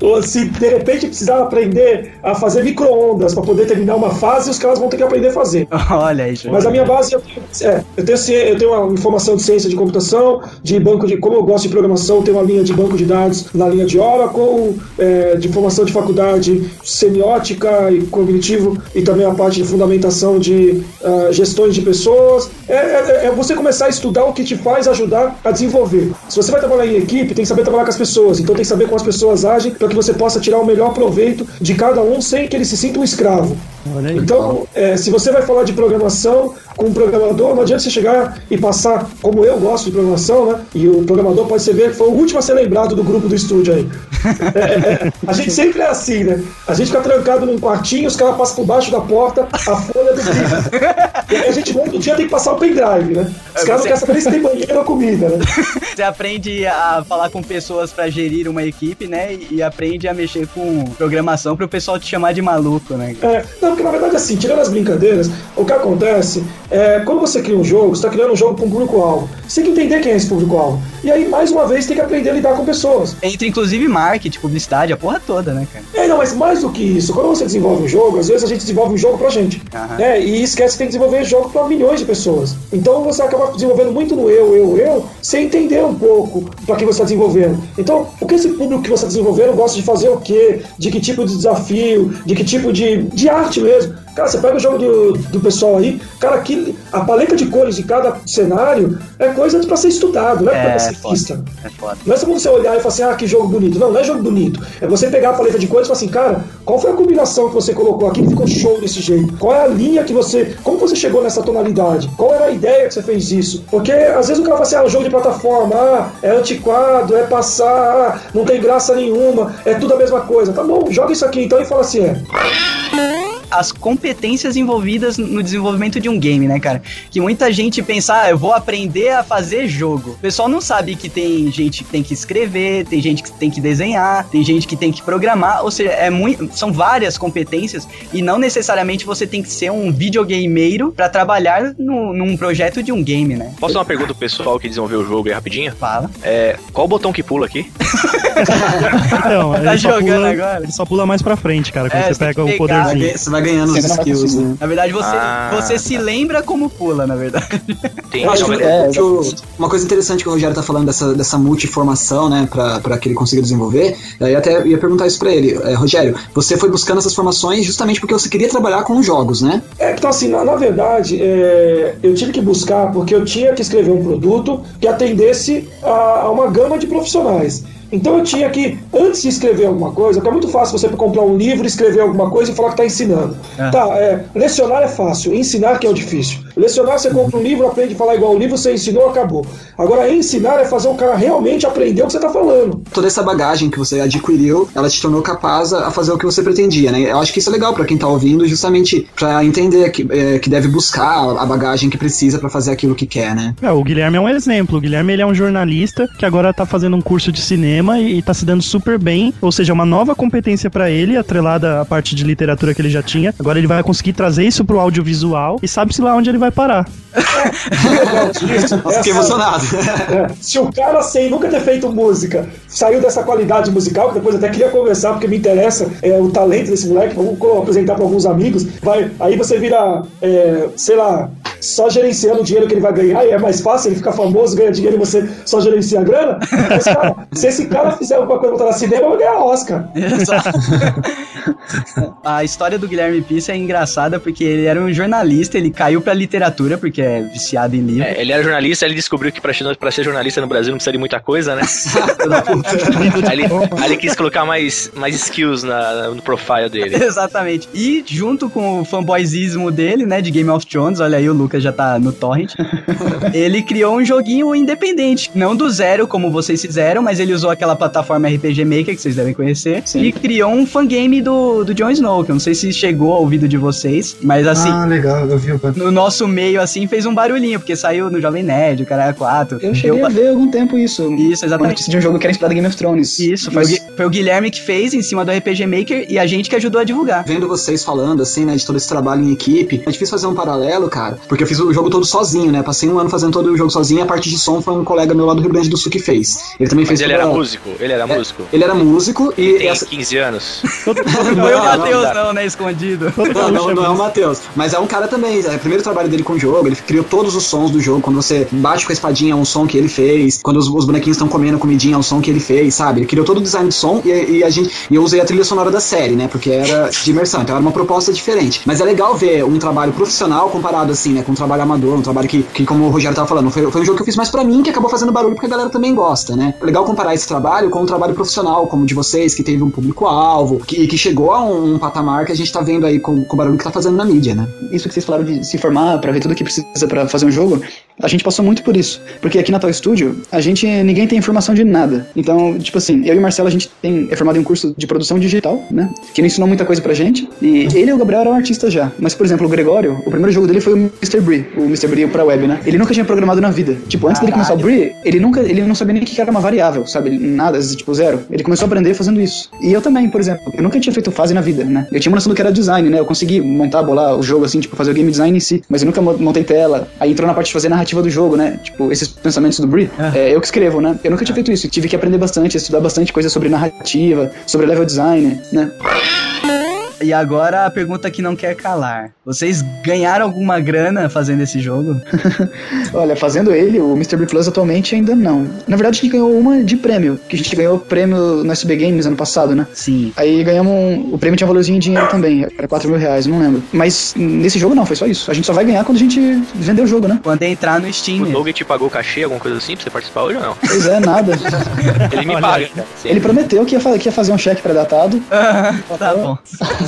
Ou se de repente precisar aprender a fazer micro-ondas pra poder terminar uma fase, os caras vão ter que aprender a fazer. Olha aí, show. Mas a minha base, é, eu tenho, eu tenho uma informação de ciência de computação, de banco de. Como eu gosto de programação, tenho uma linha de banco de dados na linha de Oracle, é, de formação de faculdade semiótica e cognitivo, e também a parte de fundamentação de ah, gestões de pessoas. É, é- é você começar a estudar o que te faz ajudar a desenvolver. Se você vai trabalhar em equipe, tem que saber trabalhar com as pessoas, então tem que saber como as pessoas agem para que você possa tirar o melhor proveito de cada um sem que ele se sinta um escravo. Então, é, se você vai falar de programação com um programador, não adianta você chegar e passar, como eu gosto de programação, né? E o programador pode ser ver que foi o último a ser lembrado do grupo do estúdio aí. É, é, é, a gente sempre é assim, né? A gente fica trancado num quartinho, os caras passam por baixo da porta a folha do livro. E aí a gente, outro dia, tem que passar o pendrive, né? Os caras não querem saber se tem banheiro ou comida, né? Você aprende a falar com pessoas pra gerir uma equipe, né? E e aprende a mexer com programação pro pessoal te chamar de maluco, né? É, não, porque na verdade, assim, tirando as brincadeiras, o que acontece é quando você cria um jogo, você está criando um jogo para um público-alvo. Você tem que entender quem é esse público-alvo. E aí, mais uma vez, tem que aprender a lidar com pessoas. Entra inclusive marketing, publicidade, a porra toda, né, cara? É, não, mas mais do que isso, quando você desenvolve um jogo, às vezes a gente desenvolve um jogo pra gente. Aham. Né? E esquece que tem que desenvolver jogo pra milhões de pessoas. Então você acaba desenvolvendo muito no eu, eu, eu, sem entender um pouco pra quem você está desenvolvendo. Então, o que esse público que você está desenvolvendo gosta de fazer o quê? De que tipo de desafio? De que tipo de, de arte mesmo? Cara, você pega o jogo do, do pessoal aí, cara, aqui, a paleta de cores de cada cenário é coisa pra ser estudado, não é, pra É, ser foda. vista. É. Não é só você olhar e falar assim, ah, que jogo bonito. Não, não é jogo bonito. É você pegar a paleta de cores e falar assim, cara, qual foi a combinação que você colocou aqui que ficou show desse jeito? Qual é a linha que você. Como você chegou nessa tonalidade? Qual era a ideia que você fez isso? Porque às vezes o cara fala assim, ah, é um jogo de plataforma, ah, é antiquado, é passar, ah, não tem graça nenhuma, é tudo a mesma coisa. Tá bom, joga isso aqui então e fala assim, é. As competências envolvidas no desenvolvimento de um game, né, cara? Que muita gente pensa, ah, eu vou aprender a fazer jogo. O pessoal não sabe que tem gente que tem que escrever, tem gente que tem que desenhar, tem gente que tem que programar, ou seja, é muito, são várias competências e não necessariamente você tem que ser um videogameiro pra trabalhar no- num projeto de um game, né? Posso dar uma pergunta pro pessoal que desenvolveu o jogo aí rapidinho? Fala. É, qual o botão que pula aqui? Então, Tá ele só jogando pula, agora? Ele só pula mais pra frente, cara, quando É, você você pega o poderzinho. Você vai ganhando os Você não vai skills, né? Na verdade, você, Ah. você se lembra como pula, na verdade. Tem, Eu acho que, é, que o- uma coisa interessante que o Rogério tá falando dessa, dessa multiformação, né, pra, pra que ele consiga desenvolver, aí até ia perguntar isso pra ele. É, Rogério, você foi buscando essas formações justamente porque você queria trabalhar com jogos, né? É, então assim, na, na verdade, é, eu tive que buscar porque eu tinha que escrever um produto que atendesse a, a uma gama de profissionais. Então eu tinha que, antes de escrever alguma coisa, porque é muito fácil você comprar um livro, escrever alguma coisa e falar que está ensinando. Tá, é, lecionar é fácil, ensinar que é o difícil. Lecionar, você compra um livro, aprende a falar igual o livro, você ensinou, acabou. Agora, ensinar é fazer o cara realmente aprender o que você está falando. Toda essa bagagem que você adquiriu, ela te tornou capaz a fazer o que você pretendia, né? Eu acho que isso é legal pra quem tá ouvindo, justamente pra entender que, é, que deve buscar a bagagem que precisa pra fazer aquilo que quer, né? É, o Guilherme é um exemplo. O Guilherme ele é um jornalista que agora tá fazendo um curso de cinema e, e tá se dando super bem. Ou seja, uma nova competência pra ele, atrelada à parte de literatura que ele já tinha. Agora ele vai conseguir trazer isso pro audiovisual e sabe-se lá onde ele vai parar. Fiquei emocionado. É, se o cara sem nunca ter feito música saiu dessa qualidade musical, que depois eu até queria conversar, porque me interessa é, o talento desse moleque, vamos apresentar para alguns amigos. Vai, aí você vira, é, sei lá, só gerenciando o dinheiro que ele vai ganhar, e é mais fácil ele ficar famoso, ganha dinheiro e você só gerencia a grana. Mas, cara, se esse cara fizer alguma coisa botar na cinema, vai ganhar Oscar. Exato. A história do Guilherme Pisse é engraçada porque ele era um jornalista, ele caiu pra literatura porque é viciado em livro. É, ele era jornalista, ele descobriu que pra, pra ser jornalista no Brasil não precisa de muita coisa, né? aí, ele, aí ele quis colocar mais, mais skills na, no profile dele. Exatamente. E junto com o fanboyzismo dele, né, de Game of Thrones, olha aí, o Lucas já tá no torrent, ele criou um joguinho independente. Não do zero, como vocês fizeram, mas ele usou aquela plataforma RPG Maker, que vocês devem conhecer, Sim. e criou um fangame do, do Jon Snow, que eu não sei se chegou ao ouvido de vocês, mas assim... Ah, legal, eu vi o. No nosso meio, assim, fez um barulhinho, porque saiu no Jovem Nerd, o cara era 4. Eu cheguei a ver há algum tempo isso. Isso, Uma exatamente. notícia de um jogo que era inspirado em Game of Thrones. Isso, foi, o Gui- foi o Guilherme que fez em cima do RPG Maker e a gente que ajudou a divulgar. Vendo vocês falando, assim, né, de todo esse trabalho em equipe, é difícil fazer um paralelo, cara, porque eu fiz o jogo todo sozinho, né? Passei um ano fazendo todo o jogo sozinho e a parte de som foi um colega meu lá do Rio Grande do Sul que fez. Ele também Mas fez ele era músico, ele era músico. Ele era músico e Tem essa... 15 anos. Não foi o não, Matheus, não, não, né? Escondido. Não, não, não é o Matheus. Mas é um cara também. É o primeiro trabalho dele com o jogo. Ele criou todos os sons do jogo. Quando você bate com a espadinha, é um som que ele fez. Quando os, os bonequinhos estão comendo comidinha, é um som que ele fez, sabe? Ele criou todo o design de som e, e a gente. E eu usei a trilha sonora da série, né? Porque era de imersão. Então era uma proposta diferente. Mas é legal ver um trabalho profissional comparado, assim, né? Com um trabalho amador, um trabalho que, que como o Rogério tava falando, foi, foi um jogo que eu fiz mais pra mim, que acabou fazendo barulho porque a galera também gosta, né? Legal comparar esse trabalho com um trabalho profissional, como o de vocês, que teve um público-alvo, que, que chegou a um, um patamar que a gente tá vendo aí com, com o barulho que tá fazendo na mídia, né? Isso que vocês falaram de se formar pra ver tudo que precisa pra fazer um jogo, a gente passou muito por isso. Porque aqui na Toy Studio, a gente, ninguém tem informação de nada. Então, tipo assim, eu e o Marcelo, a gente tem, é formado em um curso de produção digital, né? Que não ensinou muita coisa pra gente. E ele e o Gabriel eram artistas já. Mas, por exemplo, o Gregório, o primeiro jogo dele foi o Mr. Bree, o Mr. Bree pra web, né? Ele nunca tinha programado na vida. Tipo, antes dele começar o Bree, ele nunca, ele não sabia nem o que era uma variável, sabe? Nada, tipo zero. Ele começou a aprender fazendo isso. E eu também, por exemplo, eu nunca tinha feito fase na vida, né? Eu tinha uma noção do que era design, né? Eu consegui montar, bolar o jogo assim, tipo, fazer o game design em si, mas eu nunca mo- montei tela. Aí entrou na parte de fazer a narrativa do jogo, né? Tipo, esses pensamentos do Bree, é, eu que escrevo, né? Eu nunca tinha feito isso. Tive que aprender bastante, estudar bastante coisa sobre narrativa, sobre level design, né? E agora a pergunta que não quer calar. Vocês ganharam alguma grana fazendo esse jogo? Olha, fazendo ele, o Mr. Bree Plus atualmente ainda não. Na verdade, a gente ganhou uma de prêmio, que a gente ganhou o prêmio no SB Games ano passado, né? Sim. Aí ganhamos um, o prêmio tinha um valorzinho em dinheiro também, era 4 mil reais, não lembro. Mas nesse jogo não, foi só isso. A gente só vai ganhar quando a gente vender o jogo, né? Quando entrar no Steam. O. Doug te pagou o cachê, alguma coisa assim, pra você participar hoje ou não? Pois é, nada. Ele me paga. Ele prometeu que ia, que ia fazer um cheque pré-datado. tá bom.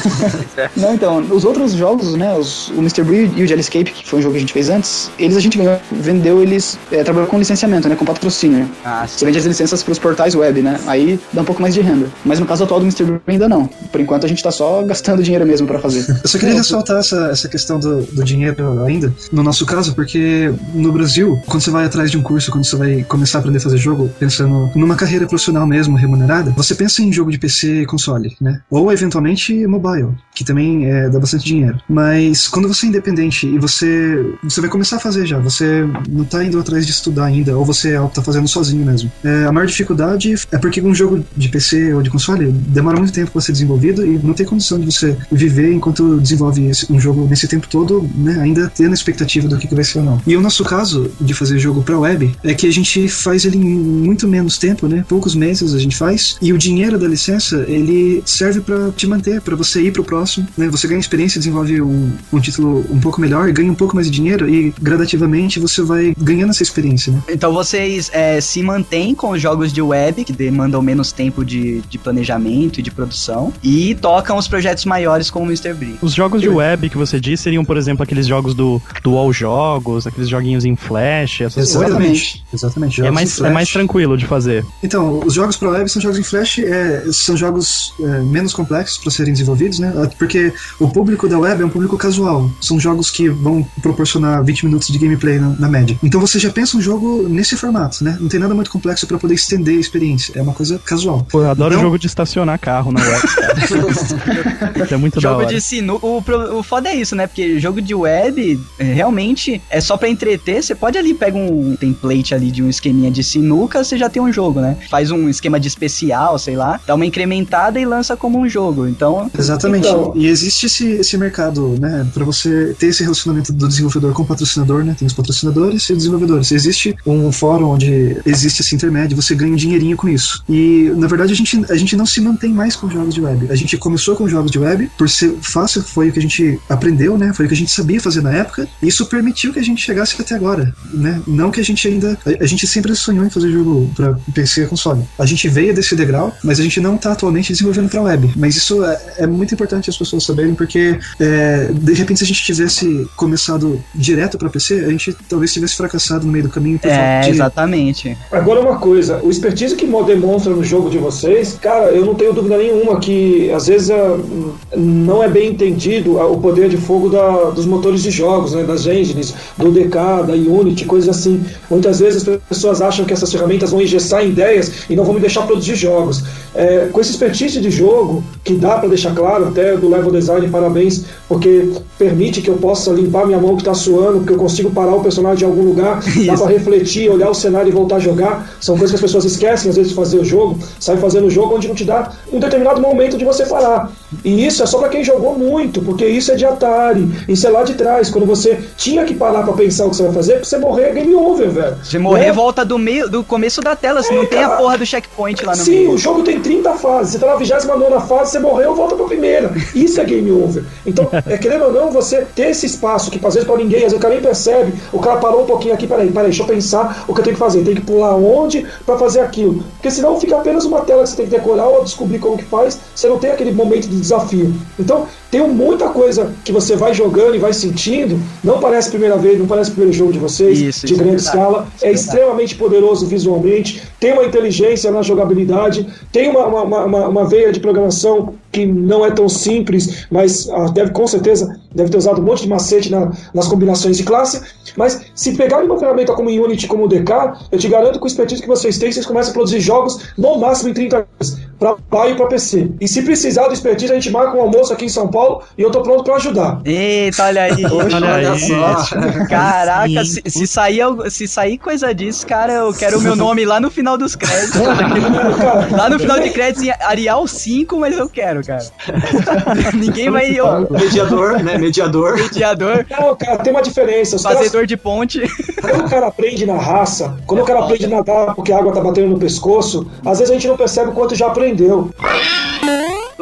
Não, então, os outros jogos, né, os, o Mr. Bree e o Jellyscape, que foi um jogo que a gente fez antes, eles a gente ganhou, vendeu eles, é, trabalhou com licenciamento, né, com patrocínio. Ah, Você vende as licenças pros portais web, né, aí dá um pouco mais de renda. Mas no caso atual do Mr. Bree ainda não. Por enquanto a gente tá só gastando dinheiro mesmo pra fazer. Eu só queria ressaltar essa, essa questão do, do dinheiro ainda, no nosso caso, porque no Brasil, quando você vai atrás de um curso, quando você vai começar a aprender a fazer jogo, pensando numa carreira profissional mesmo, remunerada, você pensa em jogo de PC e console, né? Ou eventualmente mobile, que também é, dá bastante dinheiro. Mas quando você é independente e você, você vai começar a fazer já, você não tá indo atrás de estudar ainda, ou você tá fazendo sozinho mesmo. É, a maior dificuldade é porque um jogo de PC ou de console demora muito tempo para ser desenvolvido e não tem condição de você viver enquanto desenvolve esse- um jogo nesse tempo todo, né, ainda tendo a expectativa do que, que vai ser ou não. E o nosso caso de fazer jogo para web é que a gente faz ele em muito menos tempo, né, poucos meses a gente faz, e o dinheiro da licença ele serve para te manter, para você ir pro próximo, né, você ganha experiência, desenvolve um, um título um pouco melhor, ganha um pouco mais de dinheiro e gradativamente você vai ganhando essa experiência, né. Então vocês é, se mantêm com os jogos de web, que demandam menos tempo de, de planejamento e de produção, e tocam os projetos maiores como o Mr. Bree. Os jogos de web que você disse seriam, por exemplo, aqueles jogos do, do All Jogos, aqueles joguinhos em Flash, essas coisas. Exatamente. Exatamente. É em mais, é mais tranquilo de fazer. Então, os jogos para web são jogos em Flash, é, são jogos é, menos complexos para serem desenvolvidos, né? Porque o público da web é um público casual. São jogos que vão proporcionar 20 minutos de gameplay na, na média. Então você já pensa um jogo nesse formato, né? Não tem nada muito complexo para poder estender a experiência. É uma coisa casual. Pô, eu adoro Então- jogo de estacionar carro na web. cara. É muito da Jogo hora. de sinuca. O, pro- o foda é isso, né? Porque jogo de web, é, realmente, é só pra entreter. Você pode ali pegar um template ali de um esqueminha de sinuca, você já tem um jogo, né? Faz um esquema de especial, sei lá, dá uma incrementada e lança como um jogo. Então, Exatamente. Então- E existe esse, esse mercado, né? Para você ter esse relacionamento do desenvolvedor com o patrocinador, né? Tem os patrocinadores e os desenvolvedores. Existe um fórum onde existe esse intermédio, você ganha um dinheirinho com isso. E, na verdade, a gente, a gente não se mantém mais com jogos de web. A gente começou com jogos de web, por ser fácil, foi o que a gente aprendeu, né? Foi o que a gente sabia fazer na época. E isso permitiu que a gente chegasse até agora, né? Não que a gente ainda. A, a gente sempre sonhou em fazer jogo para PC e console. A gente veio desse degrau, mas a gente não tá atualmente desenvolvendo para web. Mas isso é, é muito importante as pessoas saberem, porque é, de repente, se a gente tivesse começado direto para PC, a gente talvez tivesse fracassado no meio do caminho por é, falta de. exatamente. Agora uma coisa, o expertise que mo- demonstra no jogo de vocês, cara, eu não tenho dúvida nenhuma que às vezes ah, não é bem entendido o poder de fogo da- dos motores de jogos, né, das engines, do DK, da Unity, coisas assim. Muitas vezes as pessoas acham que essas ferramentas vão engessar ideias e não vão me deixar produzir jogos. É, com esse expertise de jogo, que dá para deixar claro, até do level design, parabéns, porque permite que eu possa limpar minha mão que está suando, que eu consigo parar o personagem em algum lugar, dá para refletir, olhar o cenário e voltar a jogar. São coisas que as pessoas esquecem às vezes de fazer o jogo, sai fazendo o jogo onde não te dá um determinado momento de você parar. E isso é só para quem jogou muito, porque isso é de Atari, isso é lá de trás, quando você tinha que parar para pensar o que você vai fazer, pra você morrer é game over, velho. Se morrer, Né? volta do meio, do começo da tela, se não tem a cara. porra do checkpoint lá no Sim, meio. o jogo tem 30 fases. Você tá na 29 fase, você morreu, volta pro primeira. Isso é game over. Então, é, querendo ou não, você ter esse espaço que às vezes pra ninguém, às vezes o cara nem percebe, o cara parou um pouquinho aqui, peraí, peraí, deixa eu pensar o que eu tenho que fazer. Tem que pular onde pra fazer aquilo. Porque senão fica apenas uma tela que você tem que decorar ou descobrir como que faz, você não tem aquele momento de desafio. Então, tem muita coisa que você vai jogando e vai sentindo, não parece a primeira vez, não parece o primeiro jogo de vocês, Isso, de isso é grande verdade. escala, Isso é é extremamente poderoso visualmente, tem uma inteligência na jogabilidade, tem uma, uma, uma- uma, veia de programação que não é tão simples, mas ah, deve com certeza deve ter usado um monte de macete na- nas combinações de classe. Mas se pegarem uma ferramenta como o Unity, como o DK, eu te garanto que com o expertise que vocês têm, vocês começam a produzir jogos no máximo em 30 dias, para pai e para PC. E se precisar do expertise, a gente marca um almoço aqui em São Paulo e eu tô pronto para ajudar. Eita, olha aí. Olha aí. Caraca, se, se sair, se sair coisa disso, cara, eu quero o meu nome lá no final dos créditos. lá no final de créditos em Arial 5, mas eu quero, cara. Ninguém vai. Eu, Mediador, né? Mediador. mediador, Não, cara, tem uma diferença. Os caras, fazedor de ponte. Quando o cara aprende na raça, quando o cara aprende a nadar porque a água tá batendo no pescoço, às vezes a gente não percebe o quanto já aprendeu.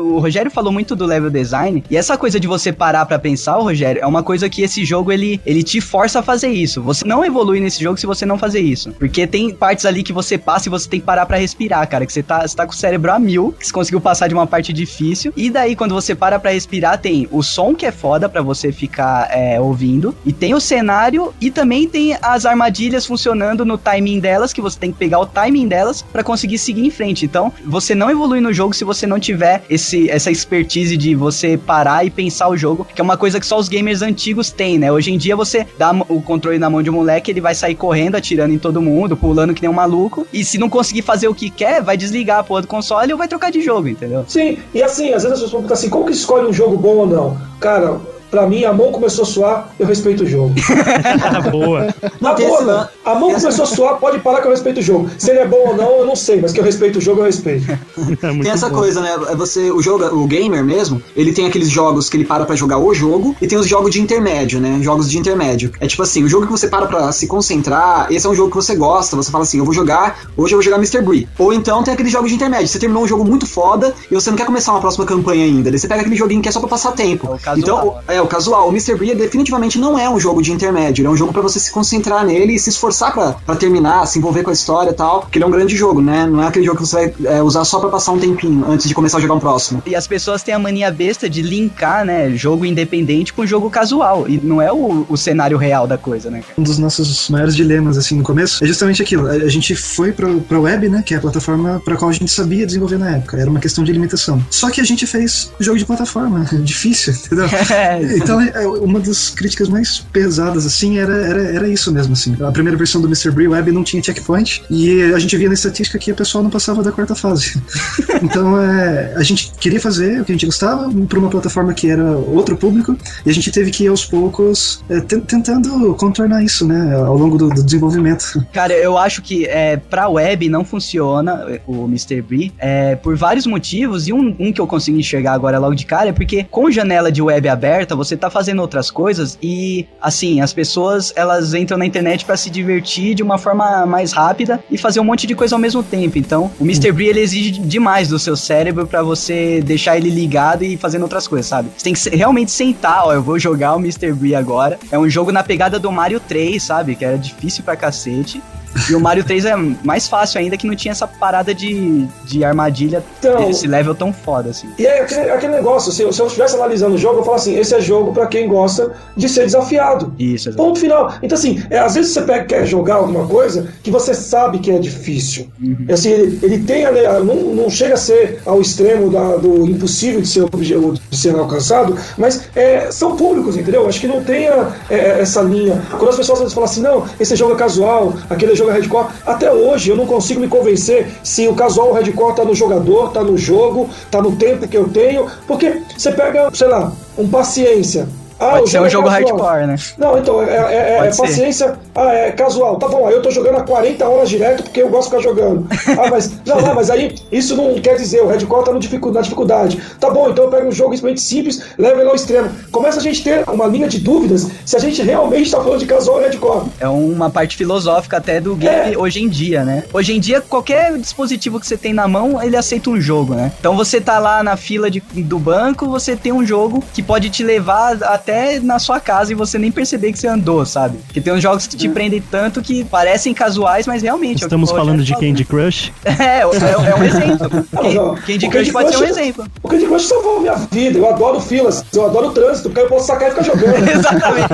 O Rogério falou muito do level design, e essa coisa de você parar pra pensar, ô, Rogério, é uma coisa que esse jogo ele, ele te força a fazer isso. Você não evolui nesse jogo se você não fazer isso. Porque tem partes ali que você passa e você tem que parar pra respirar, cara, que você tá, você tá com o cérebro a mil, que você conseguiu passar de uma parte difícil. E daí, quando você para pra respirar, tem o som que é foda pra você ficar é, ouvindo, e tem o cenário, e também tem as armadilhas funcionando no timing delas, que você tem que pegar o timing delas pra conseguir seguir em frente. Então, você não evolui no jogo se você não tiver esse, essa expertise de você parar e pensar o jogo, que é uma coisa que só os gamers antigos têm, né? Hoje em dia você dá o controle na mão de um moleque, ele vai sair correndo, atirando em todo mundo, pulando que nem um maluco, e se não conseguir fazer o que quer, vai desligar a porra do console ou vai trocar de jogo, entendeu? Sim, e assim, às vezes as pessoas perguntam assim, como que escolhe um jogo bom ou não? Cara, pra mim a mão começou a suar, eu respeito o jogo. Boa. Na boa, esse lan- a mão começou a suar, pode parar que eu respeito o jogo. Se ele é bom ou não, eu não sei, mas que eu respeito o jogo, eu respeito. É Tem essa bom. coisa, né? É Você, o jogo, o gamer mesmo, ele tem aqueles jogos que ele para pra jogar o jogo e tem os jogos de intermédio, né? Jogos de intermédio. É tipo assim, o jogo que você para pra se concentrar, esse é um jogo que você gosta, você fala assim, eu vou jogar, hoje eu vou jogar Mr. Bree. Ou então tem aqueles jogos de intermédio, você terminou um jogo muito foda e você não quer começar uma próxima campanha ainda, daí você pega aquele joguinho que é só pra passar tempo. É. Então, o- é o casual. O Mr. Bree definitivamente não é um jogo de intermédio, ele é um jogo pra você se concentrar nele e se esforçar pra pra terminar, se envolver com a história e tal, porque ele é um grande jogo, né? Não é aquele jogo que você vai é, usar só pra passar um tempinho antes de começar a jogar um próximo. E as pessoas têm a mania besta de linkar, né, jogo independente com jogo casual. E não é o, o cenário real da coisa, né? Um dos nossos maiores dilemas, assim, no começo, é justamente aquilo. A, a gente foi pra, pra web, né, que é a plataforma pra qual a gente sabia desenvolver na época. Era uma questão de limitação. Só que a gente fez jogo de plataforma. Difícil, entendeu? Então, é, uma das críticas mais pesadas, assim, era, era, era isso mesmo, assim. A primeira versão do Mr. Bree Web não tinha checkpoint e a gente via na estatística que a pessoa não passava da quarta fase. Então, é, a gente queria fazer o que a gente gostava para uma plataforma que era outro público e a gente teve que ir aos poucos é, ten- tentando contornar isso, né, ao longo do, do desenvolvimento. Cara, eu acho que é, pra web não funciona o Mr. Bree é, por vários motivos, e um, um que eu consigo enxergar agora logo de cara é porque com janela de web aberta, você tá fazendo outras coisas e, assim, as pessoas elas entram na internet pra se divertir de uma forma mais rápida e fazer um monte de coisa ao mesmo tempo. Então, o Mr. Bree ele exige demais do seu cérebro pra você deixar ele ligado e fazendo outras coisas, sabe? Você tem que realmente sentar, ó, eu vou jogar o Mr. Bree agora. É um jogo na pegada do Mario 3, sabe? Que era difícil pra cacete. E o Mario 3 é mais fácil ainda que não tinha essa parada de, de armadilha, Então- esse level tão foda, assim. E é aquele, aquele negócio, se, eu- se eu estivesse analisando o jogo, eu falo assim, esse é jogo pra quem gosta de ser desafiado. Isso, exato. Ponto final. Então, assim, é, às vezes você pega, quer jogar alguma coisa que você sabe que é difícil. E, Assim, ele, ele tem ali, ah, não, não chega a ser ao extremo da- do impossível de ser, de ser alcançado, mas é, são públicos, entendeu? Acho que não tem a- é, essa linha. Quando as pessoas falam assim, não, esse jogo é casual, aquele jogo é hardcore, até hoje eu não consigo me convencer se o casual hardcore tá no jogador, tá no jogo, tá no tempo que eu tenho, porque você pega, sei lá, um paciência. Ah, Pode ser um é jogo casual. hardcore, né? Não, então, é, é- é ser. paciência. Ah, é casual. Tá bom, aí eu tô jogando há 40 horas direto porque eu gosto de ficar jogando. Ah, mas. Não, não, mas aí isso não quer dizer, o hardcore tá no dificu- na dificuldade. Tá bom, então eu pego um jogo extremamente simples, levo ele ao extremo. Começa a gente ter uma linha de dúvidas se a gente realmente tá falando de casual ou hardcore. É uma parte filosófica até do game hoje em dia, né? Hoje em dia, qualquer dispositivo que você tem na mão, ele aceita um jogo, né? Então você tá lá na fila de- do banco, você tem um jogo que pode te levar até na sua casa e você nem perceber que você andou, sabe? Porque tem uns jogos que te prendem tanto que parecem casuais, mas realmente... é o que Estamos o falando de falou. Candy Crush. É, é, é um exemplo. Mas, ó, Candy o Crush pode ser um exemplo. O Candy Crush salvou a minha vida. Eu adoro filas, eu adoro o trânsito, porque eu posso sacar e ficar jogando. Exatamente.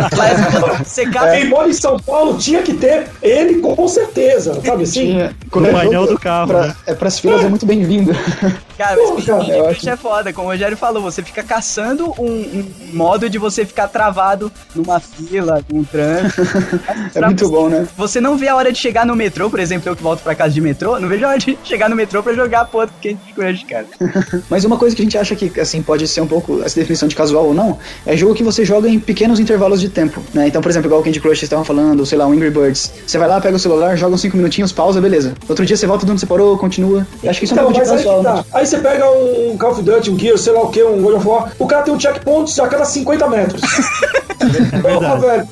Você cabe... Quem mora em São Paulo tinha que ter ele com certeza, sabe assim? Tinha- No qualquer painel do carro, pra- né? É pras filas é muito bem-vindo. Cara, mas Pô, Candy cara, eu acho- é foda, como o Rogério falou, você fica caçando um, um modo de você ficar travado numa fila, num trânsito. É muito bom, né? Você não vê a hora de chegar no metrô, por exemplo, eu que volto pra casa de metrô, não vejo a hora de chegar no metrô pra jogar a porra do Candy Crush, cara. Mas uma coisa que a gente acha que assim pode ser um pouco essa definição de casual ou não, é jogo que você joga em pequenos intervalos de tempo, né? Então, por exemplo, igual o Candy Crush vocês estavam falando, sei lá, o Angry Birds. Você vai lá, pega o celular, joga uns 5 minutinhos, pausa, beleza. Outro dia você volta de onde você parou, continua. Eu acho que isso é um Então, pouco de casual, que né? Aí você pega um Call of Duty, um Gear, sei lá o que, um God of War, o cara tem um checkpoint a cada 50 metros. Porra, velho.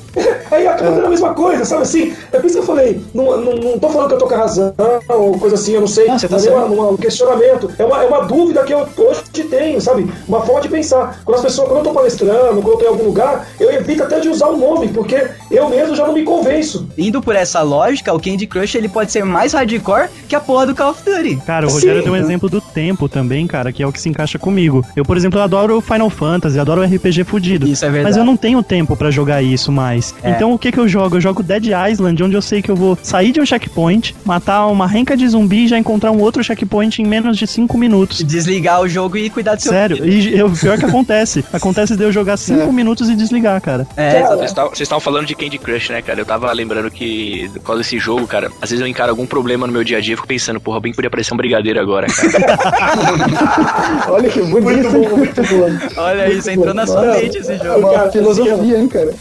Aí acaba sendo a mesma coisa, sabe assim? É por isso que eu falei, não, não, não tô falando que eu tô com a razão ou coisa assim, eu não sei. Não, você tá é um questionamento. É uma, é uma dúvida que eu hoje tenho, sabe? Uma forma de pensar. Quando as pessoas, quando eu tô palestrando, quando eu tô em algum lugar, eu evito até de usar o nome, porque eu mesmo já não me convenço. Indo por essa lógica, o Candy Crush ele pode ser mais hardcore que a porra do Call of Duty. Cara, o Sim. Rogério deu um exemplo do tempo também, cara, que é o que se encaixa comigo. Eu, por exemplo, adoro Final Fantasy, adoro RPG fudido. Isso é verdade. Mas eu não tenho tempo pra jogar isso mais. É. Então o que que eu jogo? Eu jogo Dead Island, onde eu sei que eu vou sair de um checkpoint, matar uma renca de zumbi e já encontrar um outro checkpoint em menos de 5 minutos. Desligar o jogo e cuidar do seu Sério, filho. e eu, pior que acontece. Acontece de eu jogar 5 minutos e desligar, cara. É, Cara, Vocês estavam- Vocês estavam falando de Candy Crush, né, cara? Eu tava lembrando que, por causa desse jogo, cara, às vezes eu encaro algum problema no meu dia a dia e fico pensando, porra, bem que podia aparecer um brigadeiro agora, cara. Olha que bonito. Muito bom, muito bom. olha isso, entrou na sua mente esse É jogo. uma Cara, filosofia, hein, cara?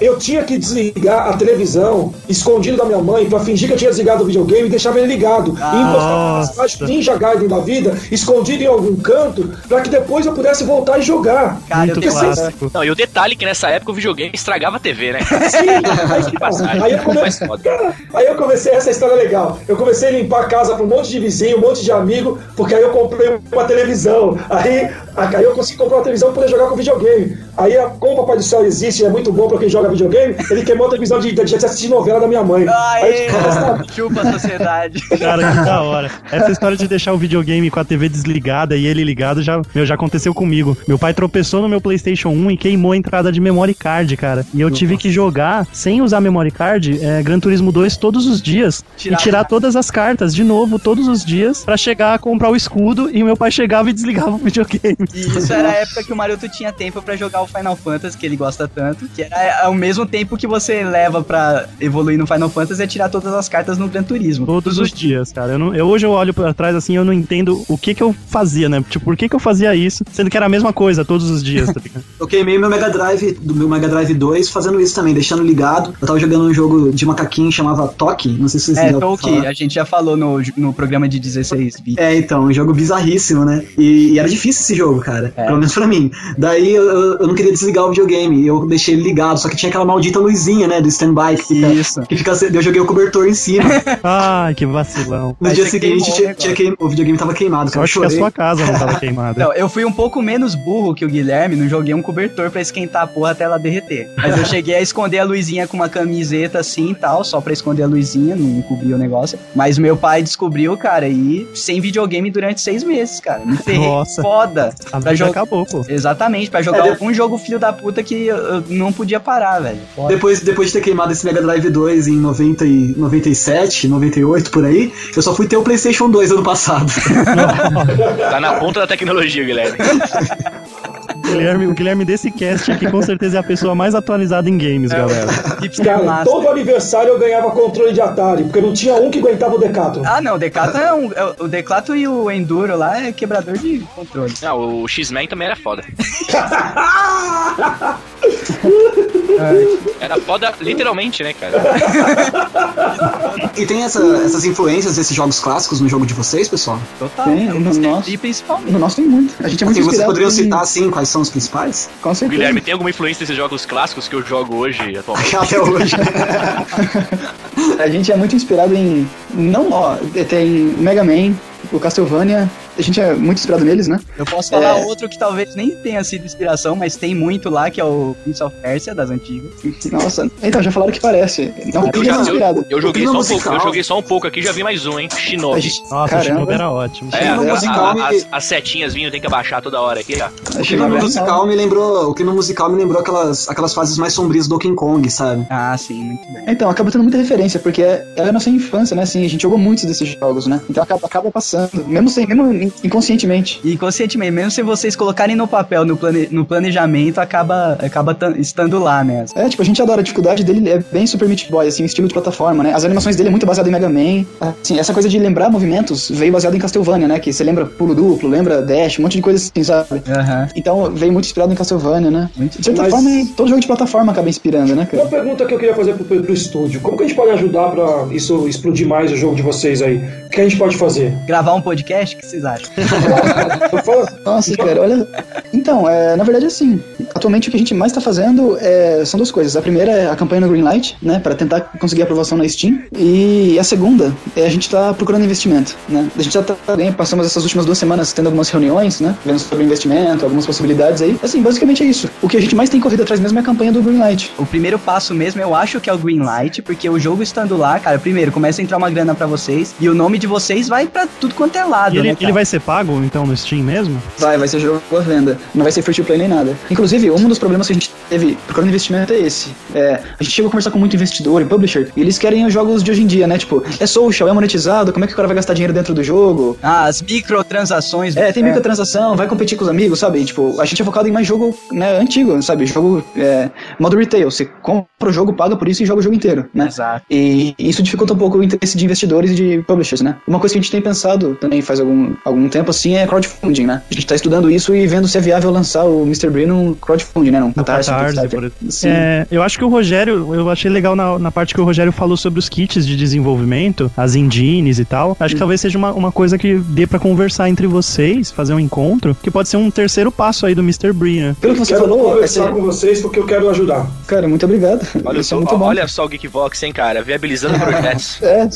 Eu tinha que desligar a televisão escondido da minha mãe pra fingir que eu tinha desligado o videogame e deixava ele ligado. e encostava personagem Ninja Gaiden da vida, escondido em algum canto, pra que depois eu pudesse voltar e jogar. Cara, eu Muito clássico. Não, e o detalhe é que nessa época o videogame estragava a TV, né? Sim, aí, aí eu comecei, cara, aí eu comecei, essa história é legal. Eu comecei a limpar a casa pra um monte de vizinho, um monte de amigo, porque aí eu comprei uma televisão. Aí, aí eu consegui comprar uma televisão pra poder jogar com videogame. Aí, como o Papai do Céu existe, é muito bom pra quem joga videogame, ele queimou a televisão de, de, de assistir novela da minha mãe. Aê, Aí, cara, chupa a sociedade. Cara, que da hora. Essa história de deixar o videogame com a TV desligada e ele ligado já, meu, já aconteceu comigo. Meu pai tropeçou no meu PlayStation 1 e queimou a entrada de memory card, cara. E eu tive que jogar sem usar memory card é, Gran Turismo 2 todos os dias Tirar- e tirar todas as cartas de novo todos os dias pra chegar a comprar o escudo e meu pai chegava e desligava o videogame. E isso era a época que o Maroto tinha tempo pra jogar o Final Fantasy, que ele gosta tanto, que era ao mesmo tempo que você leva pra evoluir no Final Fantasy é tirar todas as cartas no Gran Turismo. Todos os dias, cara. Eu não- eu- hoje eu olho pra trás assim, eu não entendo o que que eu fazia, né? Tipo, por que que eu fazia isso, sendo que era a mesma coisa todos os dias, tá ligado? Eu queimei meu Mega Drive, do meu Mega Drive 2, fazendo isso também, deixando ligado. Eu tava jogando um jogo de macaquinho chamava Toque, não sei se vocês É, já ouviram Tolkien, falar. a gente já falou no, no programa de 16 bits. É, então, um jogo bizarríssimo, né? E, e era difícil esse jogo, cara. É. Pelo menos pra mim. Daí eu, eu- eu não queria desligar o videogame. e Eu deixei ele ligado, só que tinha aquela maldita luzinha, né? Do standby que fica. Isso. Que fica eu joguei o cobertor em cima. Ai, que vacilão. No Aí dia seguinte, queimou o tinha, negócio. tinha queim- o videogame tava queimado, Eu cara. Eu acho que a sua casa não tava queimada. Não, eu fui um pouco menos burro que o Guilherme, não joguei um cobertor pra esquentar a porra até ela derreter. Mas eu cheguei a esconder a luzinha com uma camiseta assim e tal, só pra esconder a luzinha, não cobrir o negócio. Mas meu pai descobriu, cara, e sem videogame durante seis meses, cara. Me ferrei Nossa. foda. A Pra vida jogar. acabou, pô. Exatamente, pra jogar É, algum jogo filho da puta que eu, eu não podia parar, velho. Foda. Depois, depois de ter queimado esse Mega Drive 2 em 90 e 97, 98 por aí, eu só fui ter o PlayStation 2 ano passado. Tá na ponta da tecnologia, Guilherme. Guilherme, o Guilherme desse cast aqui com certeza é a pessoa mais atualizada em games, galera. Cara, todo aniversário eu ganhava controle de Atari, porque não tinha um que aguentava o Decathlon. Ah, não, o Decathlon é um. é o- o Decathlon e o Enduro lá é quebrador de controle. Não, o X-Men também era foda. Era foda literalmente, né, cara? E tem essa- essas influências desses jogos clássicos no jogo de vocês, pessoal? Total. Tem, no nosso, E principalmente. no nosso tem muito. A gente é muito Assim, vocês poderiam em- citar, assim, quais são os principais? Com certeza. Guilherme, tem alguma influência desses jogos clássicos que eu jogo hoje atualmente? Até hoje. A gente é muito inspirado em. Não, ó, tem Mega Man, o Castlevania. A gente é muito inspirado neles, né? Eu posso falar É. outro que talvez nem tenha sido inspiração, mas tem muito lá, que é o Prince of Persia, das antigas. Nossa, então, já falaram que parece. Não, Eu, é já, inspirado. eu, eu joguei só um musical. pouco, eu joguei só um pouco aqui, já vi mais um, hein? Shinobi. gente- Nossa, o Caramba. Shinobi era ótimo. É, clima a- musical a- me- as, as setinhas vinham, tem que abaixar toda hora aqui, ó. a O clima vai- musical me lembrou. O clima musical me lembrou aquelas, aquelas fases mais sombrias do Donkey Kong, sabe? Ah, sim, muito bem. Então, acaba tendo muita referência, porque é, é a nossa infância, né? Assim, a gente jogou muitos desses jogos, né? Então acaba, acaba passando, mesmo sem, mesmo in- inconscientemente. E conscientemente, mesmo se vocês colocarem no papel, no, plane, no planejamento, acaba, acaba tan- estando lá, né? É, tipo, a gente adora a dificuldade dele, é bem Super Meat Boy, assim, estilo de plataforma, né? As animações dele é muito baseado em Mega Man. Assim, essa coisa de lembrar movimentos veio baseado em Castlevania, né? Que você lembra pulo duplo, lembra dash, um monte de coisa assim, sabe? Aham. Então veio muito inspirado em Castlevania, né? De certa Mas- forma, todo jogo de plataforma acaba inspirando, né, Uma cara? pergunta que eu queria fazer pro, pro estúdio: como que a gente pode ajudar pra isso explodir mais o jogo de vocês aí? O que a gente pode fazer? Gravar um podcast, o que vocês acham? Nossa, cara, olha. Então, é, na verdade, assim, atualmente o que a gente mais tá fazendo é, são duas coisas. A primeira é a campanha no Greenlight, né, para tentar conseguir aprovação na Steam. E a segunda é a gente tá procurando investimento, né. A gente já tá, bem, passamos essas últimas duas semanas tendo algumas reuniões, né, vendo sobre investimento, algumas possibilidades aí. Assim, basicamente é isso. O que a gente mais tem corrido atrás mesmo é a campanha do Greenlight. O primeiro passo mesmo, eu acho que é o Greenlight, porque o jogo estando lá, cara, primeiro, começa a entrar uma grana pra vocês, e o nome de vocês vai pra tudo quanto é lado, E ele, né, cara? ele vai ser pago, então, no Steam mesmo? Vai, vai ser jogo à venda. Não vai ser free to play nem nada. Inclusive, um dos problemas que a gente teve procurando investimento é esse. É, a gente chegou a conversar com muito investidor e publisher, e eles querem os jogos de hoje em dia, né? Tipo, é social, é monetizado, como é que o cara vai gastar dinheiro dentro do jogo? Ah, as microtransações. É, tem microtransação, vai competir com os amigos, sabe? E, tipo, a gente é focado em mais jogo né, antigo, sabe? Jogo é, modo retail. Você compra o jogo, paga por isso e joga o jogo inteiro, né? Exato. E isso dificulta um pouco o interesse de investidores e de publishers, né? Uma coisa que a gente tem pensado também faz algum, algum tempo assim é crowdfunding, né? A gente tá estudando isso e vendo se é viável lançar o Mr. Brie num crowdfunding, né? Num No Catarse, Catarse, por Sim. É, eu acho que o Rogério, eu achei legal na, na parte que o Rogério falou sobre os kits de desenvolvimento, as engines e tal. Acho que talvez seja uma, uma coisa que dê pra conversar entre vocês, fazer um encontro, que pode ser um terceiro passo aí do Mr. Brie, né? Pelo que você quero falou, conversar esse- com vocês porque eu quero ajudar. cara, muito obrigado. Olha, isso é só, muito bom. olha só o Geekvox, hein, cara? Viabilizando projetos. É,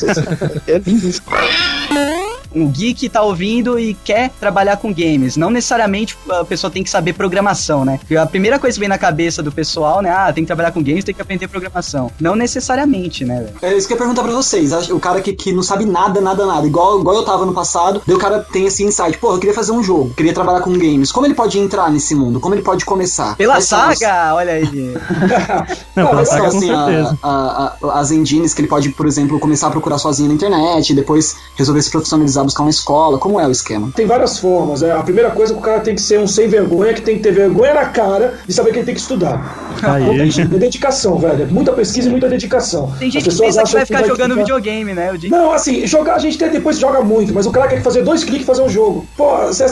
é lindo isso. um geek tá ouvindo e quer trabalhar com games. Não necessariamente a pessoa tem que saber programação, né? Porque a primeira coisa que vem na cabeça do pessoal, né? Ah, tem que trabalhar com games, tem que aprender programação. Não necessariamente, né? velho? É isso que eu ia perguntar pra vocês. O cara que, que não sabe nada, nada, nada. Igual, igual eu tava no passado, daí o cara tem esse insight. Pô, eu queria fazer um jogo, queria trabalhar com games. Como ele pode entrar nesse mundo? Como ele pode começar? Pela Quais saga, olha aí. Não, Quais pela são, assim, a- a- a- as engines que ele pode, por exemplo, começar a procurar sozinho na internet, e depois resolver se profissionalizar, buscar uma escola? Como é o esquema? Tem várias formas. É. A primeira coisa é que o cara tem que ser um sem vergonha, que tem que ter vergonha na cara de saber que ele tem que estudar. Aí. Tem jeito, é dedicação, velho. É muita pesquisa e muita dedicação. Tem As gente que pessoas pensa que vai ficar jogando ficar- videogame, né? Não, assim, jogar a gente até depois joga muito, mas o cara quer fazer dois cliques e fazer um jogo. Pô,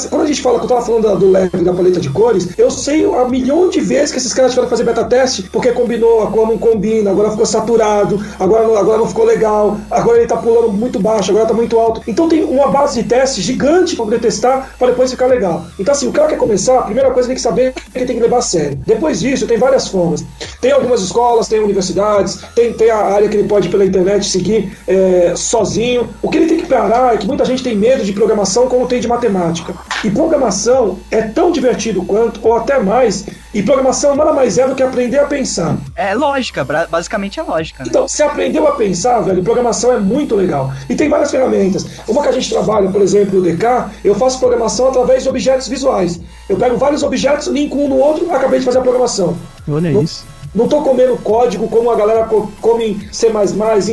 quando a gente fala que eu tava falando do leve da paleta de cores, eu sei a milhão de vezes que esses caras tiveram que fazer beta teste porque combinou, a cor não combina, agora ficou saturado, agora, não- agora não ficou legal, agora ele tá pulando muito baixo, agora tá muito alto. Então tem uma base de teste gigante pra poder testar, pra depois ficar legal. Então, assim, o cara quer começar, a primeira coisa ele tem que saber que ele tem que levar a sério. Depois disso, tem várias formas. Tem algumas escolas, tem universidades, tem, tem a área que ele pode pela internet seguir é, sozinho. O que ele tem que parar é que muita gente tem medo de programação como tem de matemática. E programação é tão divertido quanto, ou até mais, e programação nada mais é do que aprender a pensar. É lógica, basicamente é lógica, né? Então, você aprendeu a pensar, velho, programação é muito legal. E tem várias ferramentas. Uma que a gente trabalha, por exemplo, o DK, eu faço programação através de objetos visuais. Eu pego vários objetos, linko um no outro, acabei de fazer a programação. Olha No- isso. Não tô comendo código como a galera co- come em C++,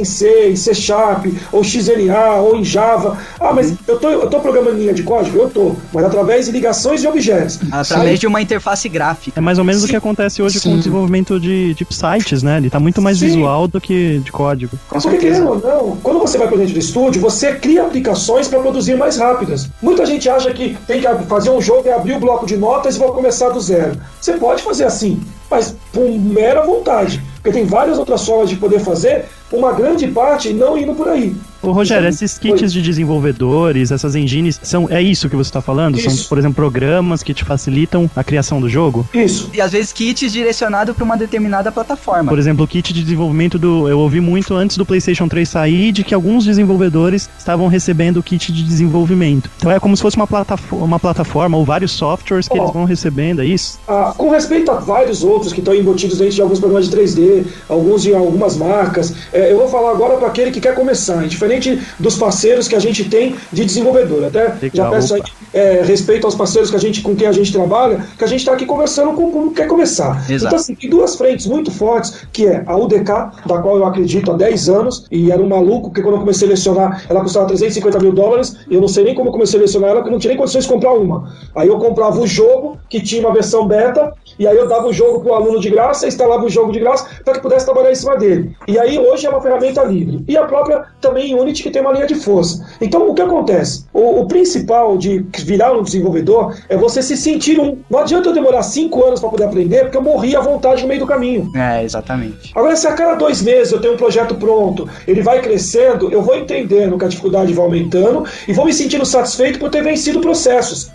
em C, em C Sharp, ou XLA, ou em Java. Ah, mas Uhum. eu, tô, eu tô programando linha de código? Eu tô, mas através de ligações de objetos. Através Aí- de uma interface gráfica. É mais ou menos o Sim. que acontece hoje com Sim. o desenvolvimento de, de sites, né? Ele tá muito mais Sim. visual do que de código. Com Porque certeza. querendo ou não, quando você vai para dentro do estúdio, você cria aplicações para produzir mais rápidas. Muita gente acha que tem que fazer um jogo e abrir o bloco de notas e vou começar do zero. Você pode fazer assim, mas por mera vontade. Porque tem várias outras formas de poder fazer, uma grande parte não indo por aí. Ô, Rogério, Isso- esses kits de desenvolvedores, essas engines, são, é isso que você tá falando? São, Isso. por exemplo, programas que te facilitam a criação do jogo? Isso. E às vezes kits direcionados para uma determinada plataforma. Por exemplo, o kit de desenvolvimento do. Eu ouvi muito antes do PlayStation 3 sair de que alguns desenvolvedores estavam recebendo o kit de desenvolvimento. Então é como se fosse uma, platafo- uma plataforma ou vários softwares que Ó. eles vão recebendo, é isso? Ah, com respeito a vários outros que estão embutidos dentro de alguns programas de 3D, alguns de algumas marcas, é, eu vou falar agora para aquele que quer começar, diferente dos parceiros que a gente tem de desenvolvedor. Até já Legal, peço aí é, respeito aos parceiros que a gente, com quem a gente trabalha, que a gente está aqui conversando com como quer começar. Exato. Então, assim, tem duas frentes muito fortes, que é a UDK, da qual eu acredito há 10 anos, e era um maluco, porque quando eu comecei a lecionar, ela custava 350 mil dólares, e eu não sei nem como eu comecei a lecionar ela, porque eu não tinha nem condições de comprar uma. Aí eu comprava o jogo, que tinha uma versão beta, e aí eu dava o jogo pro aluno de graça, instalava o jogo de graça, para que pudesse trabalhar em cima dele. E aí hoje é uma ferramenta livre. E a própria também Unity, que tem uma linha de força. Então o que acontece? O, o principal de virar um desenvolvedor é você se sentir um. Não adianta eu demorar cinco anos para poder aprender, porque eu morri à vontade no meio do caminho. É, exatamente. Agora, se a cada dois meses eu tenho um projeto pronto, ele vai crescendo, eu vou entendendo que a dificuldade vai aumentando e vou me sentindo satisfeito por ter vencido processos.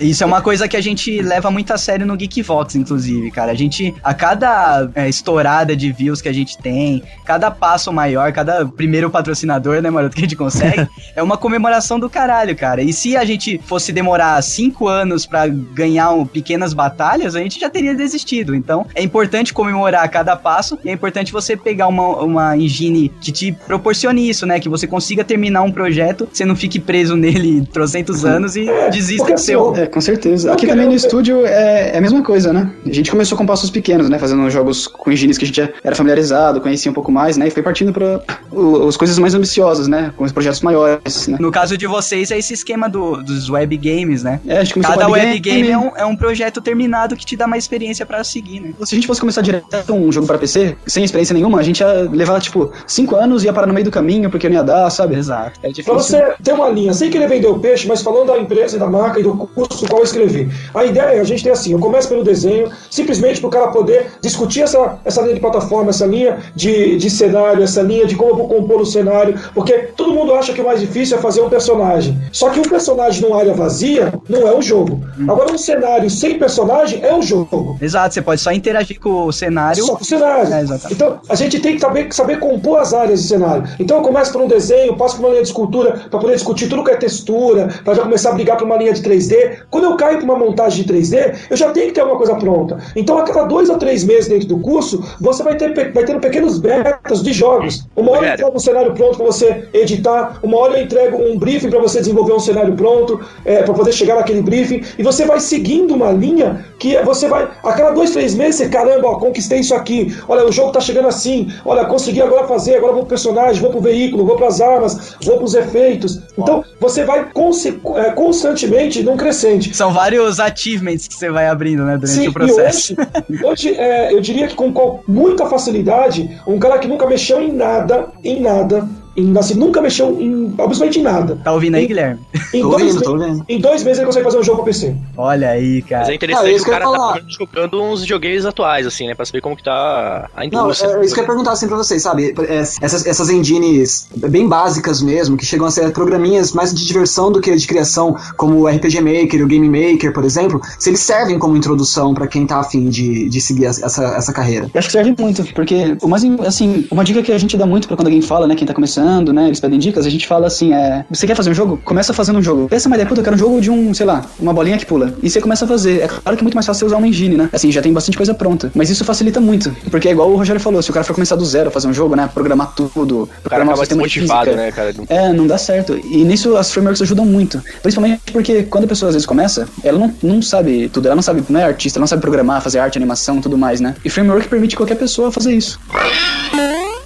Isso é uma coisa que a gente leva muito a sério no Geekvox, inclusive, cara. A gente, a cada é, estourada de views que a gente tem, cada passo maior, cada primeiro patrocinador, né, Maroto, que a gente consegue, é uma comemoração do caralho, cara. E se a gente fosse demorar cinco anos pra ganhar um, pequenas batalhas, a gente já teria desistido. Então, é importante comemorar cada passo e é importante você pegar uma, uma engine que te proporcione isso, né? Que você consiga terminar um projeto, você não fique preso nele trocentos anos e desista porque seu. É, com certeza. Não Aqui também no ter- estúdio é, é a mesma coisa, né? A gente começou com passos pequenos, né? Fazendo jogos com engines que a gente já era familiarizado, conhecia um pouco mais, né? E foi partindo para as coisas mais ambiciosas, né? Com os projetos maiores, né? No caso de vocês, é esse esquema do- dos web games, né? É, a gente começou Cada com web game é um, é um projeto terminado que te dá mais experiência pra seguir, né? Se a gente fosse começar direto um jogo para PC, sem experiência nenhuma, a gente ia levar, tipo, cinco anos e ia parar no meio do caminho, porque não ia dar, sabe? Exato. É Pra difícil. você ter uma linha, sem querer vender o peixe, mas falando da empresa e da marca e do curso qual eu escrevi. A ideia é a gente ter assim, eu começo pelo desenho, simplesmente para o cara poder discutir essa, essa linha de plataforma, essa linha de, de cenário, essa linha de como eu vou compor o cenário, porque todo mundo acha que o mais difícil é fazer um personagem. Só que um personagem numa área vazia não é um jogo. Agora um cenário sem personagem é um jogo. Exato, você pode só interagir com o cenário. Só com o cenário. É, então, a gente tem que saber, saber compor as áreas de cenário. Então, eu começo por um desenho, passo por uma linha de escultura, para poder discutir tudo que é textura, para já começar a brigar por uma linha de 3D. Quando eu caio para uma montagem de 3D, eu já tenho que ter alguma coisa pronta. Então, a cada dois ou três meses dentro do curso, você vai ter vai tendo pequenos betas de jogos. Uma hora eu entrego um cenário pronto para você editar, uma hora eu entrego um briefing para você desenvolver um cenário pronto, para poder chegar naquele briefing, e você vai seguindo uma linha que você vai, a cada dois, três meses, você, caramba, ó, conquistei isso aqui, olha, o jogo tá chegando assim, olha, consegui agora fazer, agora vou pro personagem, vou pro veículo, vou pras armas, vou pros efeitos. Então, você vai conse- num crescente. São vários achievements que você vai abrindo, né, durante Sim, o processo. hoje, hoje é, eu diria que com muita facilidade, um cara que nunca mexeu em nada, em nada, em, assim, nunca mexeu em absolutamente em nada. Tá ouvindo aí, Guilherme? Em Tô dois, ouvindo, tô ouvindo. em dois meses ele consegue fazer um jogo pra PC. Olha aí, Mas cara. é interessante Ah, é isso o cara que tá jogando uns videogames atuais, assim, né? Pra saber como que tá a Não, indústria. é isso que eu ia perguntar assim pra vocês, sabe? É, essas, essas engines bem básicas mesmo, que chegam a ser programinhas mais de diversão do que de criação, como o RPG Maker, o Game Maker, por exemplo, se eles servem como introdução pra quem tá afim de, de seguir essa, essa carreira. Eu acho que serve muito, porque o mais, assim, uma dica que a gente dá muito pra quando alguém fala, né, quem tá começando né? Eles pedem dicas, a gente fala assim, é, você quer fazer um jogo? Começa fazendo um jogo. Pensa uma ideia, puta, eu quero um jogo de um, sei lá, uma bolinha que pula. E você começa a fazer. É claro que é muito mais fácil você usar uma engine, né? Assim, já tem bastante coisa pronta. Mas isso facilita muito. Porque é igual o Rogério falou, se o cara for começar do zero a fazer um jogo, né? Programar tudo, O cara programar acaba sistema de desmotivado, física. né, cara? É, não dá certo. E nisso as frameworks ajudam muito. Principalmente porque quando a pessoa às vezes começa, ela não, não sabe tudo. Ela não sabe, não é artista, ela não sabe programar, fazer arte, animação tudo mais, né? E framework permite qualquer pessoa fazer isso.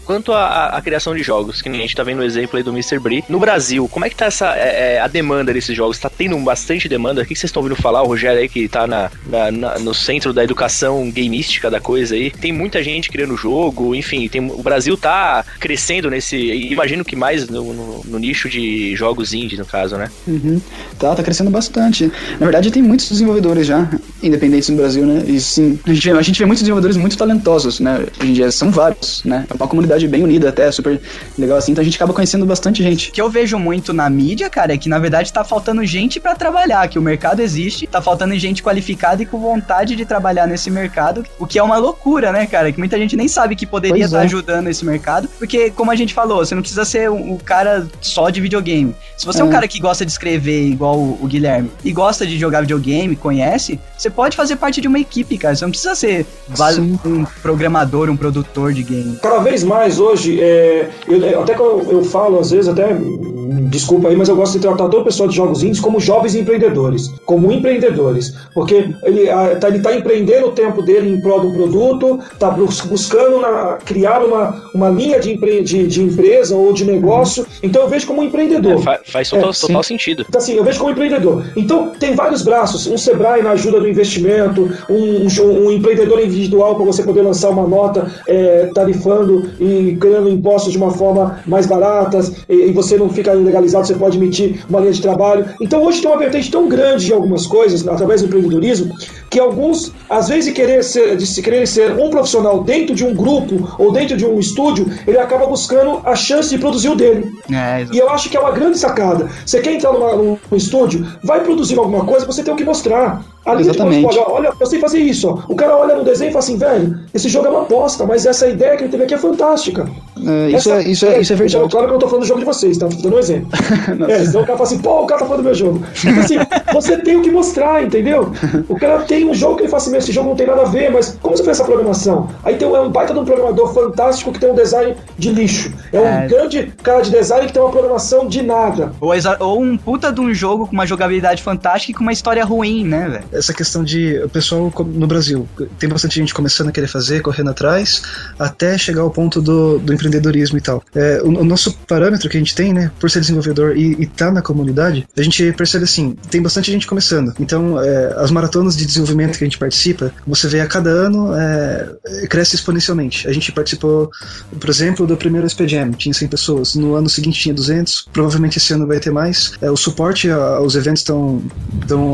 Quanto à- criação de jogos, que a gente tá vendo o exemplo aí do Mr. Brie, no Brasil, como é que tá essa, é, é, a demanda desses jogos? Tá tendo bastante demanda? O que que vocês estão ouvindo falar? O Rogério aí que tá na, na- na- no centro da educação gameística da coisa aí. Tem muita gente criando jogo, enfim, tem, o Brasil tá crescendo nesse. Imagino que mais no, no- no nicho de jogos indie, no caso, né? Uhum. Tá, tá crescendo bastante. Na verdade, tem muitos desenvolvedores já, independentes no Brasil, né? E sim, a gente, vê, a gente vê muitos desenvolvedores muito talentosos, né? Hoje em dia são vários, né? É uma comunidade bem unida até, super legal assim, então a gente acaba conhecendo bastante gente. O que eu vejo muito na mídia, cara, é que na verdade tá faltando gente pra trabalhar, que o mercado existe, tá faltando gente qualificada e com vontade de trabalhar nesse mercado, o que é uma loucura, né, cara? Que muita gente nem sabe que poderia estar é. ajudando esse mercado, porque como a gente falou, você não precisa ser um, um cara só de videogame. Se você é, um É. cara que gosta de escrever igual o, o Guilherme e gosta de jogar videogame, conhece, você pode fazer parte de uma equipe, cara. Você não precisa ser Sim. um programador, um produtor de game. Cada vez mais hoje, é, eu- até que eu, eu falo, às vezes, até desculpa aí, mas eu gosto de tratar todo o pessoal de jogos indies como jovens empreendedores, como empreendedores, porque ele ah, tá, ele tá empreendendo o tempo dele em prol de um produto, tá bus- buscando na- criar uma, uma linha de, empre, de, de empresa ou de negócio, então eu vejo como um empreendedor. É, fa- faz total, É, total sentido. Então, assim, eu vejo como empreendedor. Então, tem vários braços. Um Sebrae na ajuda do investimento, um, um um empreendedor individual para você poder lançar uma nota é, tarifando e criando impostos de uma forma mais barata, e, e você não fica ilegalizado, você pode emitir uma linha de trabalho. Então, hoje tem uma vertente tão grande de algumas coisas, através do empreendedorismo, que alguns, às vezes, de querer ser, de se querer ser um profissional dentro de um grupo ou dentro de um estúdio, ele acaba buscando a chance de produzir o dele. É, E eu acho que é uma grande sacada. Você quer entrar numa- num estúdio, vai produzir alguma coisa, você tem o que mostrar. Ali Exatamente. Olha, olha, eu sei fazer isso. Ó. O cara olha no desenho e fala assim, velho, esse jogo é uma aposta, mas essa ideia que ele teve aqui é fantástica. É, isso, Essa- é, isso, é, isso é verdade. Claro que eu não tô falando do jogo de vocês, tá? Tô dando um exemplo. é, então o cara fala assim, pô, o cara tá falando do meu jogo. Tipo assim, você tem o que mostrar, entendeu? O cara tem um jogo que ele fala assim, esse jogo não tem nada a ver, mas como você fez essa programação? Aí tem um, é um baita de um programador fantástico que tem um design de lixo. É um É. grande cara de design que tem uma programação de nada. Ou, ou um puta de um jogo com uma jogabilidade fantástica e com uma história ruim, né, velho? essa questão de o pessoal no Brasil tem bastante gente começando a querer fazer, correndo atrás, até chegar ao ponto do, do empreendedorismo e tal. É, o, o nosso parâmetro que a gente tem, né, por ser desenvolvedor e, e tá na comunidade, a gente percebe assim, tem bastante gente começando. Então, é, as maratonas de desenvolvimento que a gente participa, você vê a cada ano é, cresce exponencialmente. A gente participou, por exemplo, do primeiro SP Jam, tinha 100 pessoas. No ano seguinte tinha 200, provavelmente esse ano vai ter mais. É, o suporte aos eventos estão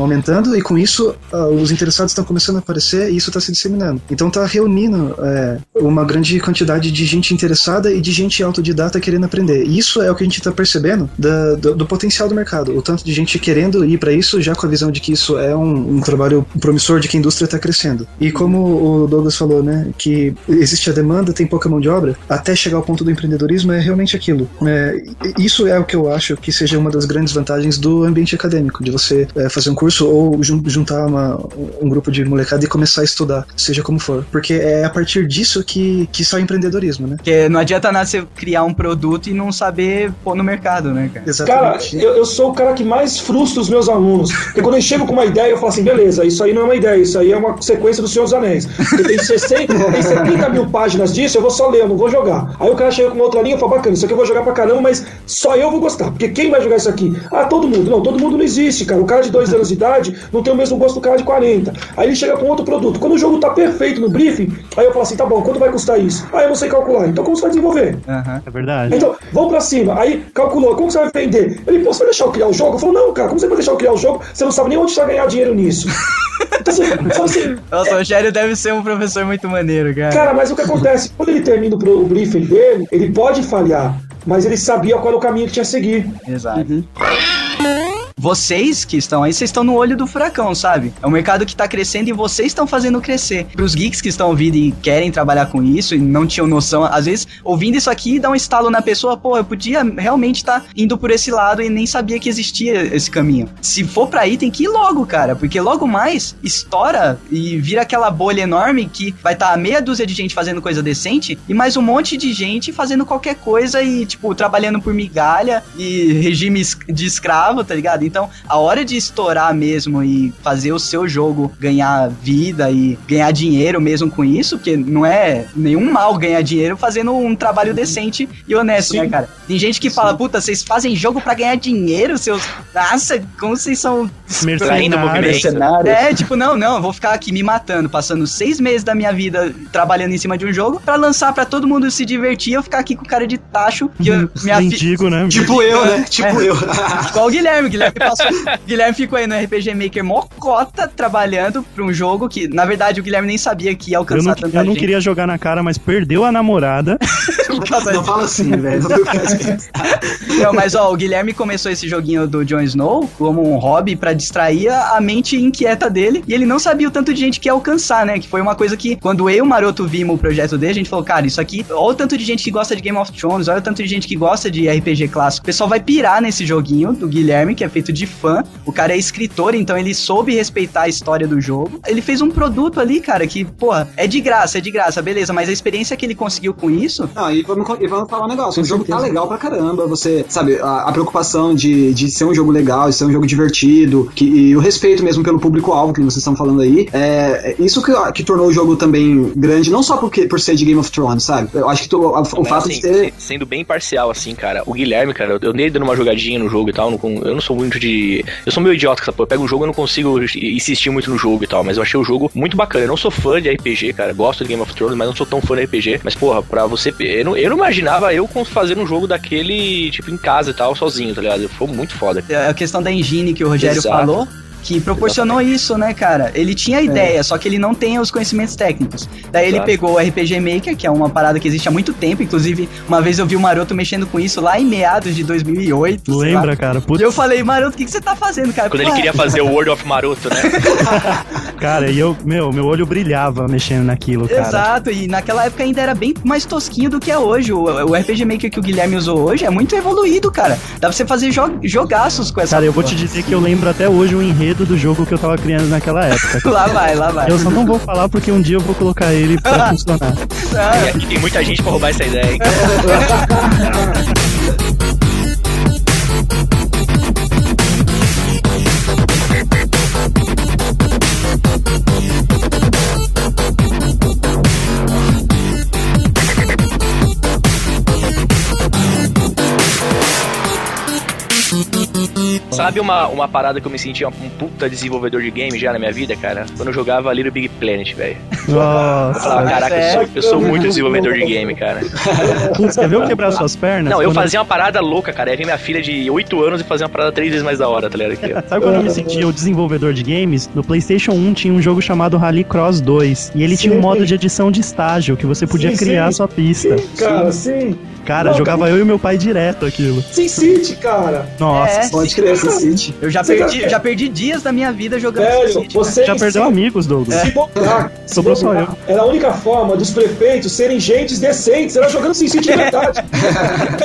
aumentando e com isso os interessados estão começando a aparecer e isso está se disseminando. Então está reunindo é, uma grande quantidade de gente interessada e de gente autodidata querendo aprender. E isso é o que a gente está percebendo da- do, do potencial do mercado. O tanto de gente querendo ir para isso já com a visão de que isso é um, um trabalho promissor de que a indústria está crescendo. E como o Douglas falou, né, que existe a demanda, tem pouca mão de obra, até chegar ao ponto do empreendedorismo é realmente aquilo. É, isso é o que eu acho que seja uma das grandes vantagens do ambiente acadêmico, de você é, fazer um curso ou jun- juntar uma- um grupo de molecada e começar a estudar, seja como for. Porque é a partir disso que, que sai o empreendedorismo, né? Porque não adianta nada você criar um produto e não saber pôr no mercado, né, cara? Cara, Exatamente. eu, eu sou o cara que mais frustra os meus alunos. Porque quando eles chegam com uma ideia, eu falo assim: beleza, isso aí não é uma ideia, isso aí é uma sequência do Senhor dos Anéis. Porque tem 60, tem 70 mil páginas disso, eu vou só ler, eu não vou jogar. Aí o cara chega com uma outra linha e fala: bacana, isso aqui eu vou jogar pra caramba, mas só eu vou gostar. Porque quem vai jogar isso aqui? Ah, todo mundo. Não, todo mundo não existe, cara. O cara de 2 anos de idade não tem o mesmo gosto do cara de 40. Aí ele chega com outro produto. Quando o jogo tá perfeito no briefing, aí eu falo assim: tá bom, quanto vai custar isso? Ah, eu não sei calcular. Então como você vai desenvolver? Aham. É verdade. Então, vamos pra cima. Aí calculou, como você vai vender? Ele, pô, você vai deixar eu criar o jogo? Eu falo, não, cara, como você vai deixar eu criar o jogo? Você não sabe nem onde você vai ganhar dinheiro nisso. Então, assim, assim, Nossa, o Rogério deve ser um professor muito maneiro, cara. cara, mas o que acontece? Quando ele termina o, briefing dele, ele pode falhar, mas ele sabia qual era o caminho que tinha a seguir. Exato. Vocês que estão aí, vocês estão no olho do furacão, sabe? É um mercado que tá crescendo e vocês estão fazendo crescer. Pros geeks que estão ouvindo e querem trabalhar com isso e não tinham noção, às vezes, ouvindo isso aqui dá um estalo na pessoa, pô, eu podia realmente estar indo por esse lado e nem sabia que existia esse caminho. Se for pra ir, tem que ir logo, cara, porque logo mais estoura e vira aquela bolha enorme que vai estar meia dúzia de gente fazendo coisa decente e mais um monte de gente fazendo qualquer coisa e, tipo, trabalhando por migalha e regime de escravo, tá ligado? Então, a hora de estourar mesmo e fazer o seu jogo ganhar vida e ganhar dinheiro mesmo com isso, porque não é nenhum mal ganhar dinheiro fazendo um trabalho decente e honesto, né, cara? Tem gente que fala, puta, vocês fazem jogo pra ganhar dinheiro, seus. Nossa, como vocês são. Traindo o movimento. Mercenário. É, tipo, não, não, eu vou ficar aqui me matando, passando seis meses da minha vida trabalhando em cima de um jogo pra lançar pra todo mundo se divertir e eu ficar aqui com cara de tacho. Que eu, minha fi- Mendigo, né? Tipo eu, né? Tipo É. eu. Igual o Guilherme. Guilherme, passou, Guilherme ficou aí no RPG Maker mocota trabalhando pra um jogo que, na verdade, o Guilherme nem sabia que ia Eu alcançar não, tanta eu não gente. queria jogar na cara, mas perdeu a namorada. Não fala assim, velho. Não faz isso. Não, mas ó, o Guilherme começou esse joguinho do Jon Snow como um hobby pra distrair a a mente inquieta dele e ele não sabia o tanto de gente que ia alcançar, né? Que foi uma coisa que quando eu e o Maroto vimos o projeto dele, a gente falou, cara, isso aqui, olha o tanto de gente que gosta de Game of Thrones, olha o tanto de gente que gosta de RPG clássico. O pessoal vai pirar nesse joguinho do Guilherme, que é feito de fã. O cara é escritor, então ele soube respeitar a história do jogo. Ele fez um produto ali, cara, que, porra, é de graça, é de graça, beleza, mas a experiência que ele conseguiu com isso Não, e vamos, e vamos falar um negócio. O jogo tá legal pra caramba. Você, sabe, a, a preocupação de, de ser um jogo legal, de ser um jogo divertido, que, e o respeito mesmo pelo público-alvo que vocês estão falando aí. É, é isso que, que tornou o jogo também grande, não só porque, por ser de Game of Thrones, sabe? Eu acho que to- o, o Mas, fato assim, de ter. se- Sendo bem parcial, assim, cara. O Guilherme, cara, eu- eu dei dando uma jogadinha no jogo e tal. com- eu não sou muito de. Eu sou meio idiota porra. Eu pego o jogo e não consigo insistir muito no jogo e tal. Mas eu achei o jogo muito bacana. Eu não sou fã de RPG, cara. Gosto de Game of Thrones, mas não sou tão fã de RPG. Mas, porra, pra você. Eu não, eu não imaginava eu fazendo um jogo daquele, tipo, em casa e tal, sozinho, tá ligado? Foi muito foda. É a questão da engine que o Rogério Exato. falou. Que proporcionou isso, né, cara? Ele tinha a ideia, só que ele não tem os conhecimentos técnicos. Daí ele Exato. pegou o RPG Maker, que é uma parada que existe há muito tempo. Inclusive, uma vez eu vi o Maroto mexendo com isso lá em meados de 2008. sei lá. Lembra, cara? Putz, E eu falei, Maroto, o que, que você tá fazendo, cara? Quando ele Pô, queria fazer o World of Maroto, né? cara, e eu, meu, meu olho brilhava mexendo naquilo, cara. Exato, e naquela época ainda era bem mais tosquinho do que é hoje. O, o RPG Maker que o Guilherme usou hoje é muito evoluído, cara. Dá pra você fazer jo jogaços com essa Cara, eu vou te dizer que eu lembro até hoje o enredo do jogo que eu tava criando naquela época. Lá vai, lá vai. Eu só não vou falar porque um dia eu vou colocar ele pra funcionar. E aqui tem muita gente pra roubar essa ideia, hein? Sabe uma, uma parada que eu me sentia um puta desenvolvedor de game já na minha vida, cara? Quando eu jogava Little Big Planet, velho. Eu Nossa. falava, caraca, eu sou, eu sou muito desenvolvedor de game, cara. Putz, quer ver eu quebrar suas pernas? Não, eu fazia uma parada louca, cara. Ia ver minha filha de 8 anos e fazia uma parada três vezes mais da hora, tá ligado? Aqui. Sabe quando eu me sentia o desenvolvedor de games? No PlayStation 1 tinha um jogo chamado Rally Cross 2. E ele tinha um Sim. modo de edição de estágio que você podia Sim, criar sim. sua pista. Cara, sim. Cara, Não, jogava eu e meu pai direto aquilo. Sim City, cara. Nossa. É, Pode crer, esse City. eu já Você perdi, tá- já perdi dias da minha vida jogando Velho, City, cara. você Já perdeu amigos, Douglas. Se bobear, se Sobrou só bobear, Era a única forma dos prefeitos serem gentes decentes. Era jogando SimCity de verdade.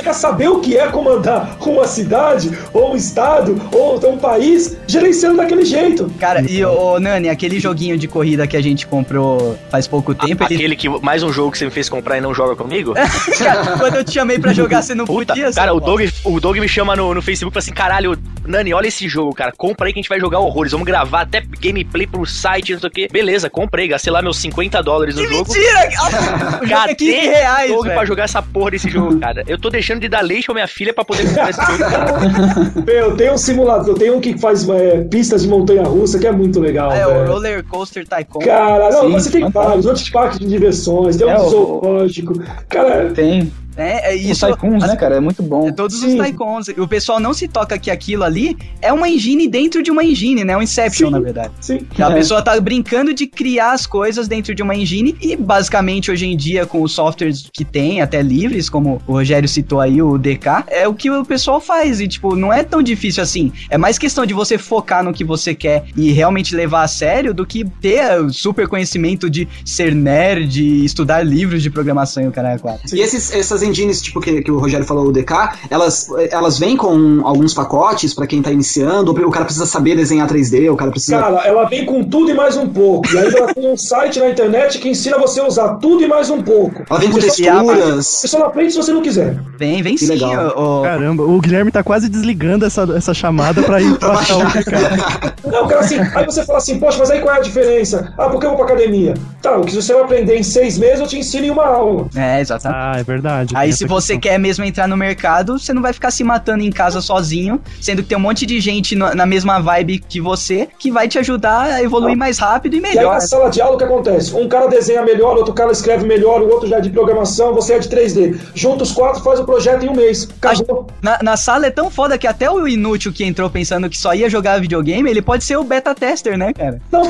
Quer saber o que é comandar uma cidade, ou um estado, ou um país, gerenciando daquele jeito. Cara, e o Nani, aquele joguinho de corrida que a gente comprou faz pouco tempo, ele... Aquele que mais um jogo que você me fez comprar e não joga comigo? Cara, quando eu te chamei pra jogar, você não Puta, podia. cara, o Doug, o Doug me chama no, no Facebook e fala assim: caralho, Nani, olha esse jogo, cara. Compra aí que a gente vai jogar horrores. Vamos gravar até gameplay pro site, não sei o quê. Beleza, comprei, gastei lá meus 50 dólares no jogo. Mentira! O jogo é 15 reais, Doug pra jogar essa porra desse jogo, cara. Eu tô deixando de dar leite pra minha filha pra poder comprar esse jogo, cara. Meu, tem um simulador, tem um que faz é, pistas de montanha russa que é muito legal. É, o. Roller Coaster Tycoon. Cara, não, Sim, você tem vários, outros parques de diversões, tem um É, o- zoológico. Cara, Tem. É, é Os isso. Tycoons, né, cara? É muito bom. Todos Sim. os Tycoons. O pessoal não se toca que aquilo ali é uma engine dentro de uma engine, né? Um Inception, Sim. na verdade. Sim. A É. pessoa tá brincando de criar as coisas dentro de uma engine e basicamente hoje em dia com os softwares que tem, até livres, como o Rogério citou aí, o DK, é o que o pessoal faz e tipo, não é tão difícil assim. É mais questão de você focar no que você quer e realmente levar a sério do que ter o super conhecimento de ser nerd e estudar livros de programação e o cara é quatro. E esses, essas engines, tipo, que, que o Rogério falou, o DK, elas, elas vêm com alguns pacotes pra quem tá iniciando, ou o cara precisa saber desenhar 3D, o cara precisa. Cara, ela vem com tudo e mais um pouco. E ainda ela tem um site na internet que ensina você a usar tudo e mais um pouco. ela vem com só- texturas. Você só não aprende se você não quiser. Vem, vem Que sim. legal. Caramba, o Guilherme tá quase desligando essa, essa chamada pra ir baixar o DK. Não, cara, assim, aí você fala assim, poxa, mas aí qual é a diferença? Ah, por que eu vou pra academia? Tá, o que você vai aprender em seis meses, eu te ensino em uma aula. É, exatamente. Ah, é verdade. Aí se você questão. quer mesmo entrar no mercado, você não vai ficar se matando em casa sozinho, sendo que tem um monte de gente no- na mesma vibe que você, que vai te ajudar a evoluir mais rápido e E aí melhor. na sala de aula o que acontece? Um cara desenha melhor, outro cara escreve melhor, o outro já é de programação, você é de 3D. Junta os quatro, faz o projeto em um mês. Acabou. Na, na sala é tão foda que até o inútil que entrou pensando que só ia jogar videogame, ele pode ser o beta tester, né, cara? Não,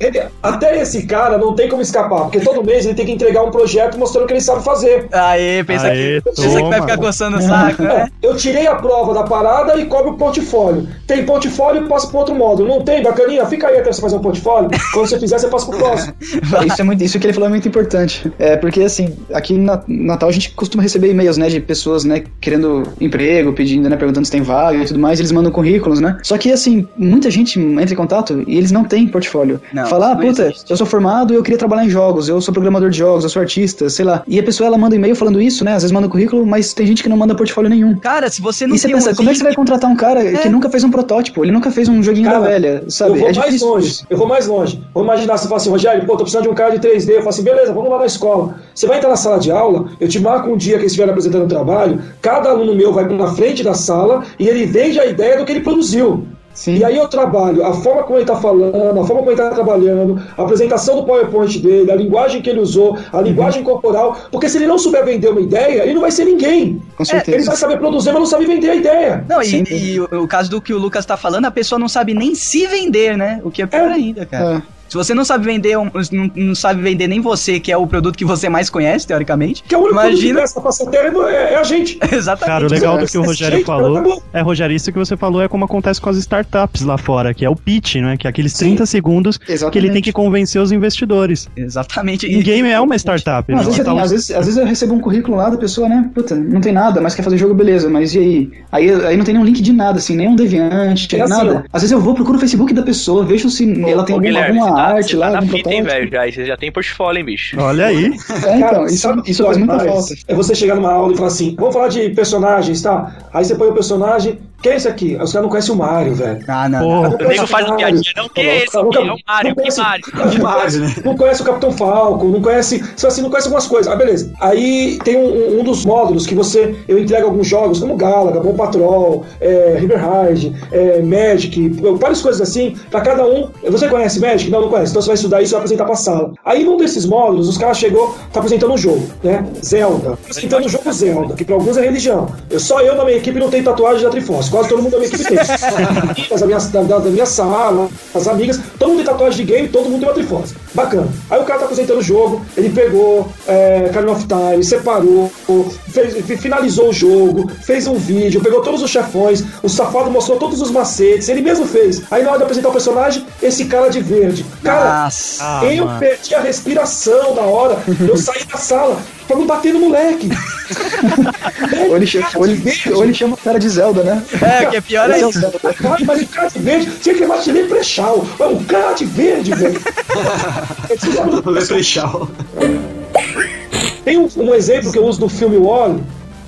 ele- até esse cara não tem como escapar, porque todo mês ele tem que entregar um projeto mostrando o que ele sabe fazer. Aê, pensa, Aê, que, pensa que vai ficar coçando o saco, né? Eu tirei a prova da parada e cobro o portfólio. Tem portfólio, passa pro outro módulo. Não tem, bacaninha? Fica aí até você fazer um portfólio. Quando você fizer, você passa pro próximo. Isso, é muito, isso que ele falou é muito importante. É, porque assim, aqui na Natal a gente costuma receber e-mails, né, de pessoas, né, querendo emprego, pedindo, né, perguntando se tem vaga e tudo mais, eles mandam currículos, né? Só que assim, muita gente entra em contato e eles não têm portfólio. Não, Fala, ah, não puta, existe. eu sou formado e eu queria trabalhar em jogos, eu sou programador de jogos, eu sou artista, sei lá. E a pessoa ela manda e-mail falando isso, né? Às vezes manda currículo, mas tem gente que não manda portfólio nenhum. Cara, se você não E você tem pensa, um como é que você vai contratar um cara que nunca fez um protótipo? Ele nunca fez um joguinho Cara, da velha, sabe? Eu vou é mais difícil. longe. Eu vou mais longe. Vou imaginar você fala assim, Rogério, pô, tô precisando de um cara de 3D. Eu falo assim, beleza, vamos lá na escola. Você vai entrar na sala de aula, eu te marco um dia que eles estiverem apresentando o trabalho, cada aluno meu vai na frente da sala e ele vende a ideia do que ele produziu. Sim. E aí eu trabalho a forma como ele está falando, a forma como ele está trabalhando, a apresentação do PowerPoint dele, a linguagem que ele usou, a linguagem corporal, porque se ele não souber vender uma ideia, ele não vai ser ninguém. Com Ele certeza. vai saber produzir, mas não sabe vender a ideia. Não, e, e o, o caso do que o Lucas tá falando, a pessoa não sabe nem se vender, né? O que é pior É. ainda, cara. É. Se você não sabe vender, um- não, não sabe vender nem você, que é o produto que você mais conhece, teoricamente. Que é o único que Imagina. presta pra terra é, é a gente. Exatamente. Cara, o legal do que o Rogério jeito, falou. É, Rogério, isso que você falou é como acontece com as startups lá fora, que é o pitch, né? Que é aqueles 30 segundos que Exatamente. ele tem que convencer os investidores. Exatamente. E game é uma startup. Não, às, né? vezes, você Tá tem- os- às, vezes, às vezes eu recebo um currículo lá da pessoa, né? Puta, não tem nada, mas quer fazer jogo, beleza, mas e aí? Aí, aí não tem nenhum link de nada, assim, nenhum deviante, É assim, nada. Às vezes eu vou, procuro o Facebook da pessoa, vejo se ela tem Ô, alguma, alguma arte você lá, tá na algum fita, hein, protótipo. velho, já. Você já tem portfólio, hein, bicho. Olha aí. É, então, Cara, isso, sabe o que isso faz muita falta. É você chegar numa aula e falar assim: vamos falar de personagens, tá? Aí você põe o personagem, quem é esse aqui? Os caras não conhecem o Mario, velho. Ah, não. Porra. Não O nego faz piadinha, não, quem é esse? Aqui? É o Mario, não que conhece- Mario? Que Mario, né? Não conhece o Capitão Falco, não conhece. Só assim, não conhece algumas coisas. Ah, beleza. Aí tem um, um- um dos módulos que você. Eu entrego alguns jogos, como Galaga, Bom Patrol, é, Riverhide, é, Magic, várias coisas assim, pra cada um. Você conhece Magic? Não, não conhece. Então você vai estudar isso e vai apresentar pra sala. Aí num desses módulos, os caras chegou, tá apresentando um jogo, né? Zelda. Apresentando o jogo Zelda, que pra alguns é religião. Eu, só eu na minha equipe não tenho tatuagem da Triforce. Quase todo mundo da minha equipe tem. As minha, da, da- da minha sala, as amigas, todo mundo tem tatuagem de game, todo mundo tem uma Triforce. Bacana. Aí o cara tá apresentando o jogo, ele pegou é, Ocarina of Time, separou, fez- fi- finalizou o jogo, fez um vídeo, pegou todos os chefões, o safado mostrou todos os macetes, ele mesmo fez. Aí na hora de apresentar o personagem, esse cara de verde. Cara, Nossa. Eu mano. perdi a respiração na hora, eu saí da sala pra não bater no moleque. Ou ele, chama, ou, ele, ou ele chama o cara de Zelda, né? É, que é pior é o ainda. Zelda. Cara, mas o cara de verde tinha que levar de leprechal. O cara de verde, velho. Leprechal. Tem um, um exemplo que eu uso no filme Wall.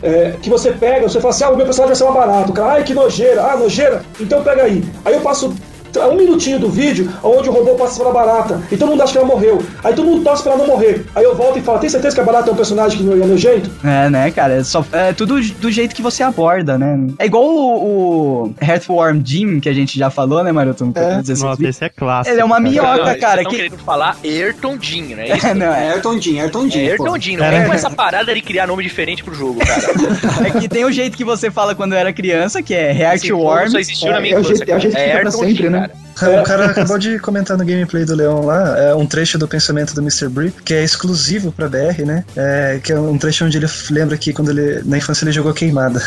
É, que você pega, você fala assim, ah, o meu personagem vai ser mais barato. O cara, ai, que nojeira, ah, nojeira, então pega aí. Aí eu passo um minutinho do vídeo onde o robô passa pela barata. E todo mundo acha que ela morreu. Aí todo mundo torce pra ela não morrer. Aí eu volto e falo, tem certeza que a barata é um personagem que não é nojento? É, né, cara? É, só, é tudo do jeito que você aborda, né? É igual o, o Heartworm Jim, que a gente já falou, né, Maroto? No É. 16 Nossa, esse é clássico. Ele é uma minhoca, Não, cara. Estão Que... querendo falar Ayrton Jim, né? Isso? É, não, É é, Ayrton Jean, Ayrton Jean. É Ayrton. Jim, não Cara, é com essa parada de criar nome diferente pro jogo, cara. é que tem o jeito que você fala quando era criança, que é jogo Heartworm. só existiu na minha É infância, jeito- é o jeito cara. que fica pra sempre, Jim, né? Cara. O cara acabou de comentar no gameplay do Leão lá, é um trecho do pensamento do Mr. Bree, que é exclusivo pra BR, né? É, que é um trecho onde ele lembra que quando ele, na infância ele jogou queimada.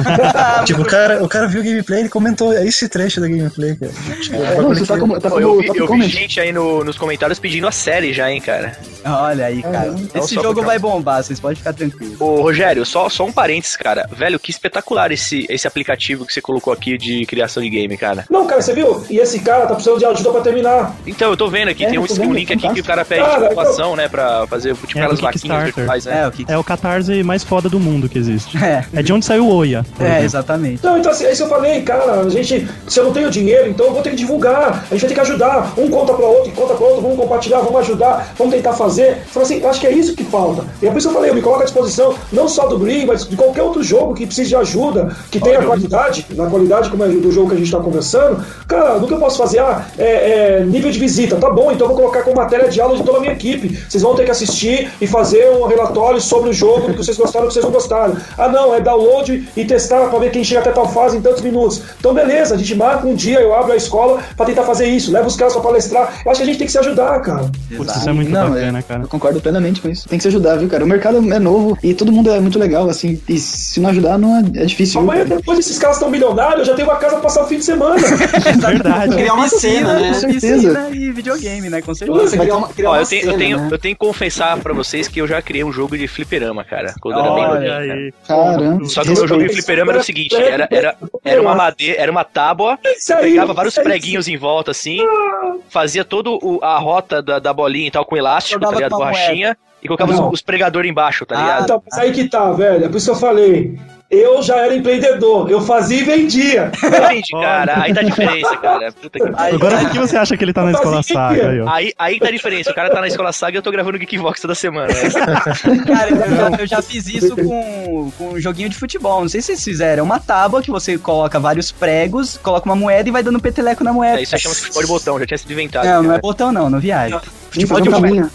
tipo, o cara, o cara viu o gameplay e ele comentou, é esse trecho da gameplay, cara. Tipo, É, não, você tá como, tá Pô, eu como vi, top eu vi gente aí no- nos comentários pedindo a série já, hein, cara. Olha aí, cara. Não Esse jogo vai bombar, vocês podem ficar tranquilos. Ô, Rogério, só, só um parênteses, cara. Velho, que espetacular esse, esse aplicativo que você colocou aqui de criação de game, cara. Não, cara, você viu? E esse cara tá precisando de ajuda pra terminar. Então, eu tô vendo aqui, É, tem um, um link aqui que o cara pede Cara, pontuação, né, pra fazer tipo É, aquelas do vaquinhas Kickstarter. virtuais, né? É, o que. É o catarse mais foda do mundo que existe. É, É de onde saiu o Oia. é, exemplo. exatamente. Não, então assim, é isso que eu falei, cara, a gente, se eu não tenho dinheiro, então eu vou ter que divulgar, a gente vai ter que ajudar, um conta para outro, conta para outro, vamos compartilhar, vamos ajudar, vamos tentar fazer. Fala assim, eu acho que é isso que falta. E é por isso que eu falei, eu me coloco à disposição, não só do Green, mas de qualquer outro jogo que precise de ajuda, que tenha qualidade, na qualidade como é do jogo que a gente tá conversando. Cara, que eu posso fazer? Ah, é, é, nível de visita, tá bom, então eu vou colocar como matéria de aula de toda a minha equipe. Vocês vão ter que assistir e fazer um relatório sobre o jogo, do que vocês gostaram, do que vocês não gostaram. Ah, não, é download e testar pra ver quem chega até tal fase em tantos minutos. Então, beleza, a gente marca um dia, eu abro a escola pra tentar fazer isso, leva os caras pra palestrar. Eu acho que a gente tem que se ajudar, cara. Putz, isso é muito Não, bacana, é, cara. Eu concordo plenamente com isso. Tem que se ajudar, viu, cara? O mercado é novo e todo mundo é muito legal, assim. E se não ajudar, não é, é difícil. Amanhã, depois esses caras estão milionários, eu já tenho uma casa pra passar o fim de semana. Verdade. Criar uma cena, né? Com certeza. E videogame, né? Com certeza. Você criar uma, criar Ó, uma eu tenho, cena, eu, tenho, né? eu tenho que confessar pra vocês que eu já criei um jogo de fliperama, cara. Quando eu era bem Olha novinho, cara. aí. Caramba. Só que o meu jogo de fliperama era o seguinte, era, era, era uma madeira, era uma tábua, pegava vários preguinhos em volta, assim, fazia toda a rota da, da bolinha e tal com elástico, tá ligado? Borrachinha, e colocava os, os pregadores embaixo, tá Ah, ligado? Então, mas aí que tá, velho. É por isso que eu falei. Eu já era empreendedor, eu fazia e vendia. Entendi, cara. Aí tá a diferença, cara. Puta que pariu. Agora por que você acha que ele tá na escola saga aí, ó? Aí, aí tá a diferença. O cara tá na escola saga e eu tô gravando Geekvox toda semana. né? Cara, eu já, eu já fiz isso com, com um joguinho de futebol. Não sei se vocês fizeram. Uma tábua que você coloca vários pregos, coloca uma moeda e vai dando peteleco na moeda. É, isso aí chama futebol de botão, já tinha sido inventado. Não, não é cara. botão não, não viaja. Futebol Futebol de de caminho.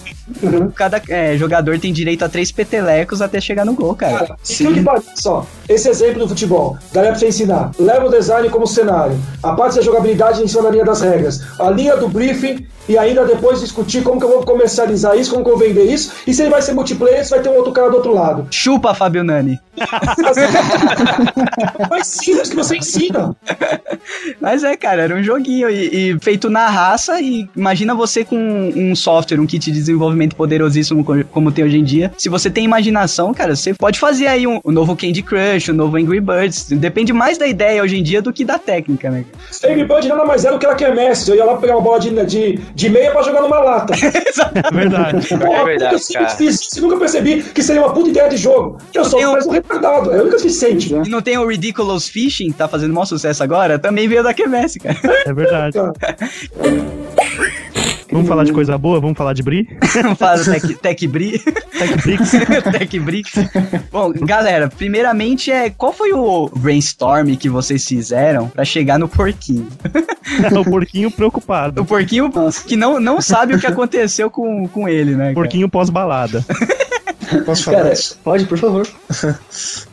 Cada é, jogador tem direito a três petelecos até chegar no gol, cara. Cara, e que pariu, só. Esse exemplo do futebol, daria pra você ensinar. Leva o design como cenário. A parte da jogabilidade em cima da linha das regras. A linha do briefing e ainda depois discutir como que eu vou comercializar isso, como que eu vou vender isso. E se ele vai ser multiplayer, se vai ter um outro cara do outro lado. Chupa, Fábio Nani. Mas simples que você ensina. Mas é, cara, era um joguinho e, e feito na raça. E imagina você com um software, um kit de desenvolvimento poderosíssimo co- como tem hoje em dia. Se você tem imaginação, cara, você pode fazer aí um, um novo Candy Crush, um novo Angry Birds. Depende mais da ideia hoje em dia do que da técnica, né? Angry Bird nada mais era do que ela quer Messi. Eu ia lá pegar uma bola de, de, de meia pra jogar numa lata. É verdade. Porra, verdade, eu sempre cara. fiz isso e nunca percebi que seria uma puta ideia de jogo. Eu sou mais um retardado. É o único suficiente. E não tem o Ridiculous Fishing, que tá fazendo maior sucesso agora? Também veio da Quemesse, cara. É verdade. Vamos falar de coisa boa? Vamos falar de Bri? Fala Tech, Tech Bri. Tech Bricks? Tech Bricks. Bom, galera, primeiramente é qual foi o brainstorm que vocês fizeram pra chegar no porquinho? o porquinho preocupado. O porquinho que não, não sabe o que aconteceu com, com ele, né? Porquinho pós-balada. Posso falar Cara, isso? pode, por favor.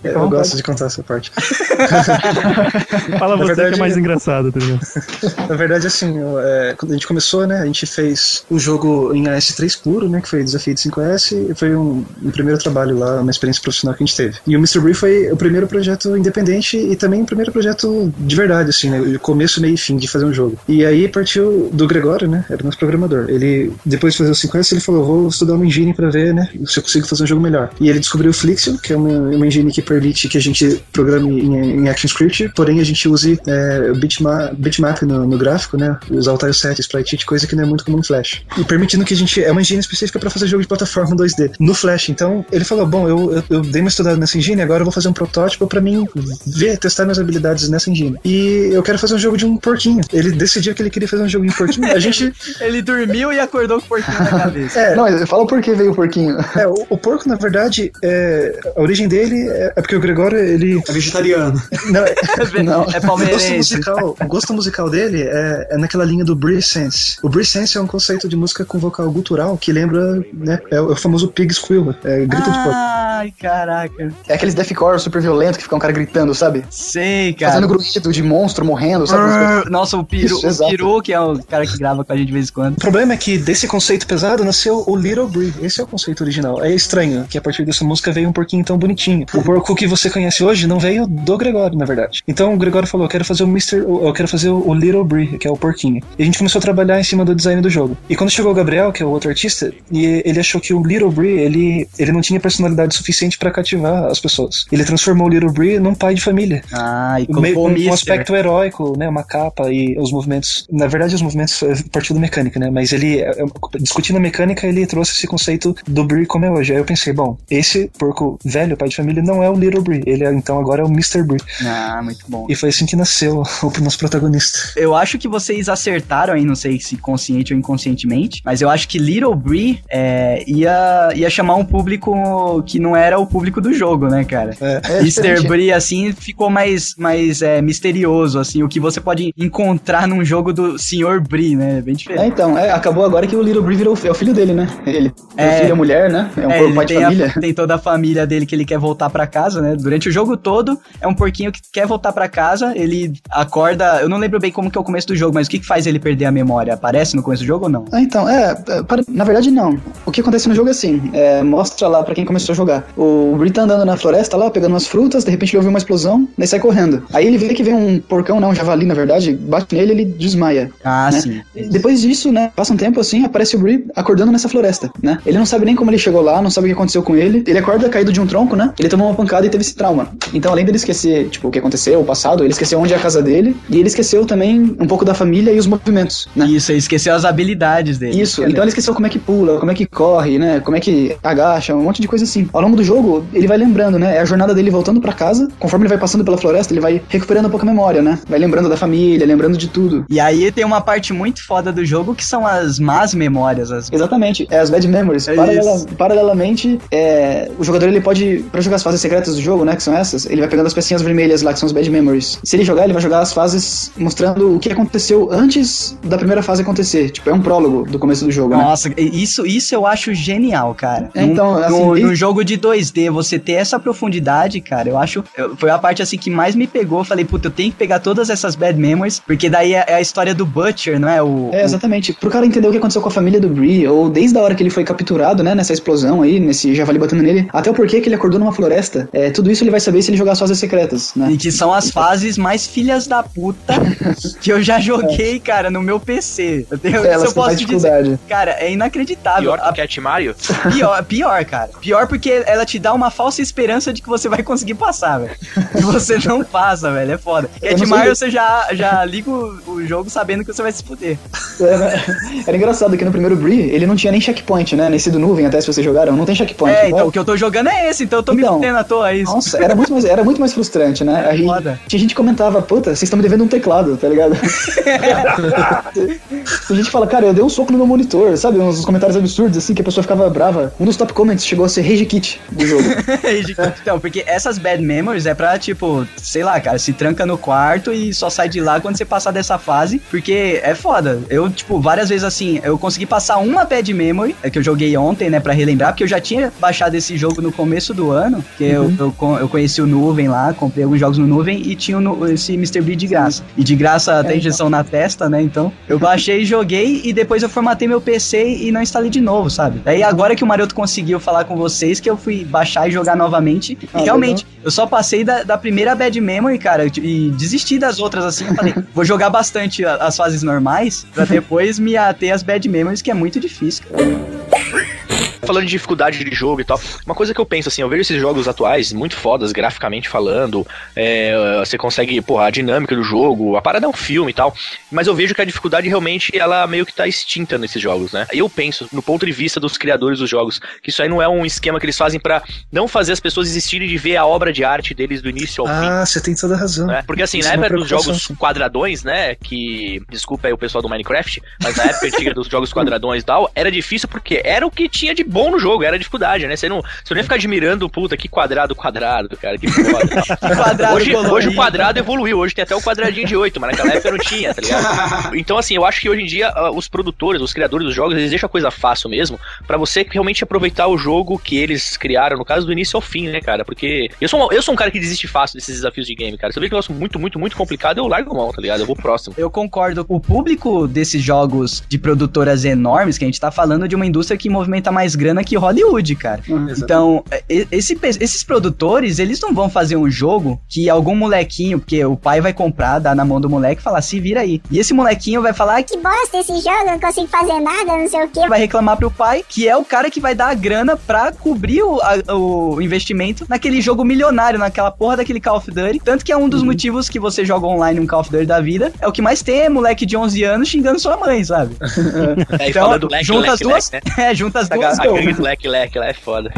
Eu gosto de contar essa parte. Fala Na você que verdade, é mais engraçado, tá ligado? Na verdade, assim, eu, é, quando a gente começou, né, a gente fez o jogo em AS3 puro, né, que foi o desafio de 5S, e foi um, um primeiro trabalho lá, uma experiência profissional que a gente teve. E o Mr. Brief foi o primeiro projeto independente e também o primeiro projeto de verdade, assim, né, o começo, meio e fim de fazer um jogo. E aí partiu do Gregório, né, era nosso programador. Ele, depois de fazer o 5S, ele falou, vou estudar uma engine pra ver, né, se eu consigo fazer um jogo melhor. E ele descobriu o Flixio, que é uma uma, engine que permite que a gente programe em, em ActionScript, porém a gente use é, bitma, bitmap no, no gráfico, né? Usar o tileset, sprite coisa que não é muito comum no Flash. E permitindo que a gente. É uma engine específica para fazer jogo de plataforma 2D no Flash. Então ele falou: bom, eu, eu, eu dei uma estudada nessa engine, agora eu vou fazer um protótipo para mim ver, testar minhas habilidades nessa engine. E eu quero fazer um jogo de um porquinho. Ele decidiu que ele queria fazer um jogo de um porquinho. A gente. Ele dormiu e acordou com o porquinho na cabeça. É, Não, fala por que veio o porquinho. é, o, o porco, na verdade, é, a origem dele é, é porque o Gregório, ele. É vegetariano. Não, é, Não, é o gosto palmeirense. musical, o gosto musical dele é, é naquela linha do Brie Sense. O Brie Sense é um conceito de música com vocal gutural que lembra, né, é, o é famoso pig squeal, é grito de porco. Ai, caraca. É aqueles deathcore super violento que fica um cara gritando, sabe? Sei, cara. Fazendo grunhido de monstro morrendo, sabe? Nossa, o Piru, Isso, o exato. Piru, que é o cara que grava com a gente de vez em quando. O problema é que desse conceito pesado nasceu o Little Brie. Esse é o conceito original. É estranho que a partir dessa música veio um porquinho tão bonitinho. O porco que você conhece hoje não veio do Gregório, na verdade. Então o Gregório falou: eu quero fazer o Mr. Eu quero fazer o Little Brie, que é o porquinho. E a gente começou a trabalhar em cima do design do jogo. E quando chegou o Gabriel, que é o outro artista, e ele achou que o Little Brie, ele, ele não tinha personalidade suficiente pra cativar as pessoas. Ele transformou o Little Brie num pai de família. Ah, e meio com o um Mister. aspecto heróico, né? Uma capa e os movimentos. Na verdade, os movimentos é partiu da mecânica, né? Mas ele, é, discutindo a mecânica, ele trouxe esse conceito do Brie como é hoje. Aí eu pensei, bom, esse porco velho, pai de família, não é o Little Brie. Ele é, então agora é o Mr. Brie. Ah, muito bom. E foi assim que nasceu o nosso protagonista. Eu acho que vocês acertaram aí, não sei se consciente ou inconscientemente, mas eu acho que Little Brie é, ia, ia chamar um público que não era o público do jogo, né, cara? É. É. Brie, assim, ficou mais, mais é, misterioso, assim, o que você pode encontrar num jogo do Sr. Brie, né? Bem É, diferente. então, é, acabou agora que o Little Brie virou é o filho dele, né? Ele É. filho e mulher, né? É um É, ele pai de tem, a- família. tem toda a família dele que ele quer voltar pra casa, né? Durante o jogo todo, é um porquinho que quer voltar pra casa, ele acorda. Eu não lembro bem como que é o começo do jogo, mas o que, que faz ele perder a memória? Aparece no começo do jogo ou não? Ah, então, é, é, para- na verdade não. O que acontece no jogo é assim, é, mostra lá pra quem começou a jogar. O Brie tá andando na floresta lá, pegando umas frutas, de repente ele ouve uma explosão, daí sai correndo. Aí ele vê que vem um porcão, não, um javali na verdade, bate nele ele desmaia. Ah, né? sim. Depois disso, né, passa um tempo assim, aparece o Brie acordando nessa floresta, né? Ele não sabe nem como ele chegou lá, não sabe o que aconteceu com ele. Ele acorda caído de um tronco, né? Ele tomou uma pancada e teve esse trauma. Então, além dele esquecer, tipo, o que aconteceu, o passado, ele esqueceu onde é a casa dele e ele esqueceu também um pouco da família e os movimentos, né? Isso, ele esqueceu as habilidades dele. Isso, então ele esqueceu como é que pula, como é que corre, né? Como é que agacha, um monte de coisa assim. Ao longo do jogo, ele vai lembrando, né? É a jornada dele voltando pra casa. Conforme ele vai passando pela floresta, ele vai recuperando um pouco a memória, né? Vai lembrando da família, lembrando de tudo. E aí tem uma parte muito foda do jogo que são as más memórias. As... Exatamente, é as bad memories. É Paralela- paralelamente, é, o jogador ele pode, pra jogar as fases secretas do jogo, né, que são essas, ele vai pegando as pecinhas vermelhas lá, que são as bad memories. Se ele jogar, ele vai jogar as fases mostrando o que aconteceu antes da primeira fase acontecer. Tipo, é um prólogo do começo do jogo, né? Nossa, isso, isso eu acho genial, cara. Então, num, assim, num- num jogo de 2D, você ter essa profundidade, cara, eu acho. eu- foi a parte assim que mais me pegou. Eu falei, puta, eu tenho que pegar todas essas bad memories, porque daí é, é a história do Butcher, não é? O, É, exatamente. Pro cara entender o que aconteceu com a família do Bree, ou desde a hora que ele foi capturado, né, nessa explosão aí, nesse javali batendo nele, até o porquê que ele acordou numa floresta, é, tudo isso ele vai saber se ele jogar as fases secretas, né? E que são as fases mais filhas da puta que eu já joguei, cara, no meu PC. Eu tenho, É, eu posso dizer. dificuldade. Cara, é inacreditável. Pior que A- o Cat Mario? Pior, pior, cara. Pior porque ela te dá uma falsa esperança de que você vai conseguir passar, velho. E você não passa, velho. É foda. Cat Mario, você já, já liga o, o jogo sabendo que você vai se fuder. Era, era engraçado que no primeiro Bree, ele não tinha nem checkpoint, né? Nesse do nuvem, até se vocês jogaram, não tem checkpoint. É, igual- então o que eu tô jogando é esse, então eu tô me Então, fudendo à toa, é isso. Nossa, era muito mais, era muito mais frustrante, né? Aí, Foda. tinha gente que comentava, puta, vocês estão me devendo um teclado, tá ligado? Tem gente que fala, cara, eu dei um soco no meu monitor, sabe? Uns comentários absurdos, assim, que a pessoa ficava brava. Um dos top comments chegou a ser Rage Kit do jogo. então, porque essas bad memories é pra, tipo, sei lá, cara, se tranca no quarto e só sai de lá quando você passar dessa fase, porque é foda. Eu, tipo, várias vezes assim, eu consegui passar uma bad memory, é que eu joguei ontem, né, pra relembrar, porque eu já tinha baixado esse jogo no começo do ano, que eu, eu, con- eu conheci o Nuvem lá, comprei alguns jogos no Nuvem e tinha o esse Mr. B de graça. E de graça até injeção na testa, né, então eu baixei e joguei e depois eu formatei meu PC e não instalei de novo, sabe? Daí agora que o Maroto conseguiu falar com vocês, que eu fui baixar e jogar novamente, Ah, e realmente, eu só passei da, da primeira bad memory, cara, e desisti das outras, assim, eu falei, vou jogar bastante as fases normais, pra depois me ater às bad memories, que é muito difícil, cara. Falando de dificuldade de jogo e tal, uma coisa que eu penso assim, eu vejo esses jogos atuais muito fodas, graficamente falando, é, você consegue, porra, a dinâmica do jogo, a parada é um filme e tal, mas eu vejo que a dificuldade realmente, ela meio que tá extinta nesses jogos, né? Eu penso, no ponto de vista dos criadores dos jogos, que isso aí não é um esquema que eles fazem pra não fazer as pessoas desistirem de ver a obra de arte deles do início ao fim. Ah, você tem toda a razão. né? Porque assim, Isso na é época dos jogos quadradões, né? Que. Desculpa aí o pessoal do Minecraft, mas na época antiga dos jogos quadradões e tal, era difícil porque era o que tinha de bom no jogo, era dificuldade, né? Você não, você não ia ficar admirando, puta, que quadrado, quadrado, cara, que. Quadrado hoje, hoje o quadrado evoluiu, hoje tem até o quadradinho de 8, mas naquela época não tinha, tá ligado? Então, assim, eu acho que hoje em dia ah, os produtores, os criadores dos jogos, eles deixam a coisa fácil mesmo, pra você realmente aproveitar o jogo que eles criaram, no caso do início ao fim, né, cara? Porque eu sou, um- eu sou um cara que desiste fácil desses desafios de game, cara. Se eu vejo que eu gosto muito, muito, muito complicado, eu largo mão, tá ligado? Eu vou pro próximo. Eu concordo. O público desses jogos de produtoras enormes, que a gente tá falando de uma indústria que movimenta mais grana que Hollywood, cara. Então, e- esse esses produtores, eles não vão fazer um jogo que algum molequinho, porque o pai vai comprar, dar na mão do moleque e falar, se vira aí. E esse molequinho vai falar que bosta esse jogo, não consigo fazer nada, não sei o que. vai reclamar pro pai, que é o cara que vai dar a grana pra cobrir o, a- o investimento naquele jogo milionário, naquela porra daquele Call of Duty. Tanto que é um dos motivos que você joga online um Call of Duty da vida. É o que mais tem é moleque de 11 anos xingando sua mãe, sabe? É, e Então, falando leque, junta leque, as duas. leque, né? É, junta as A, duas. a grande leque, leque lá é foda.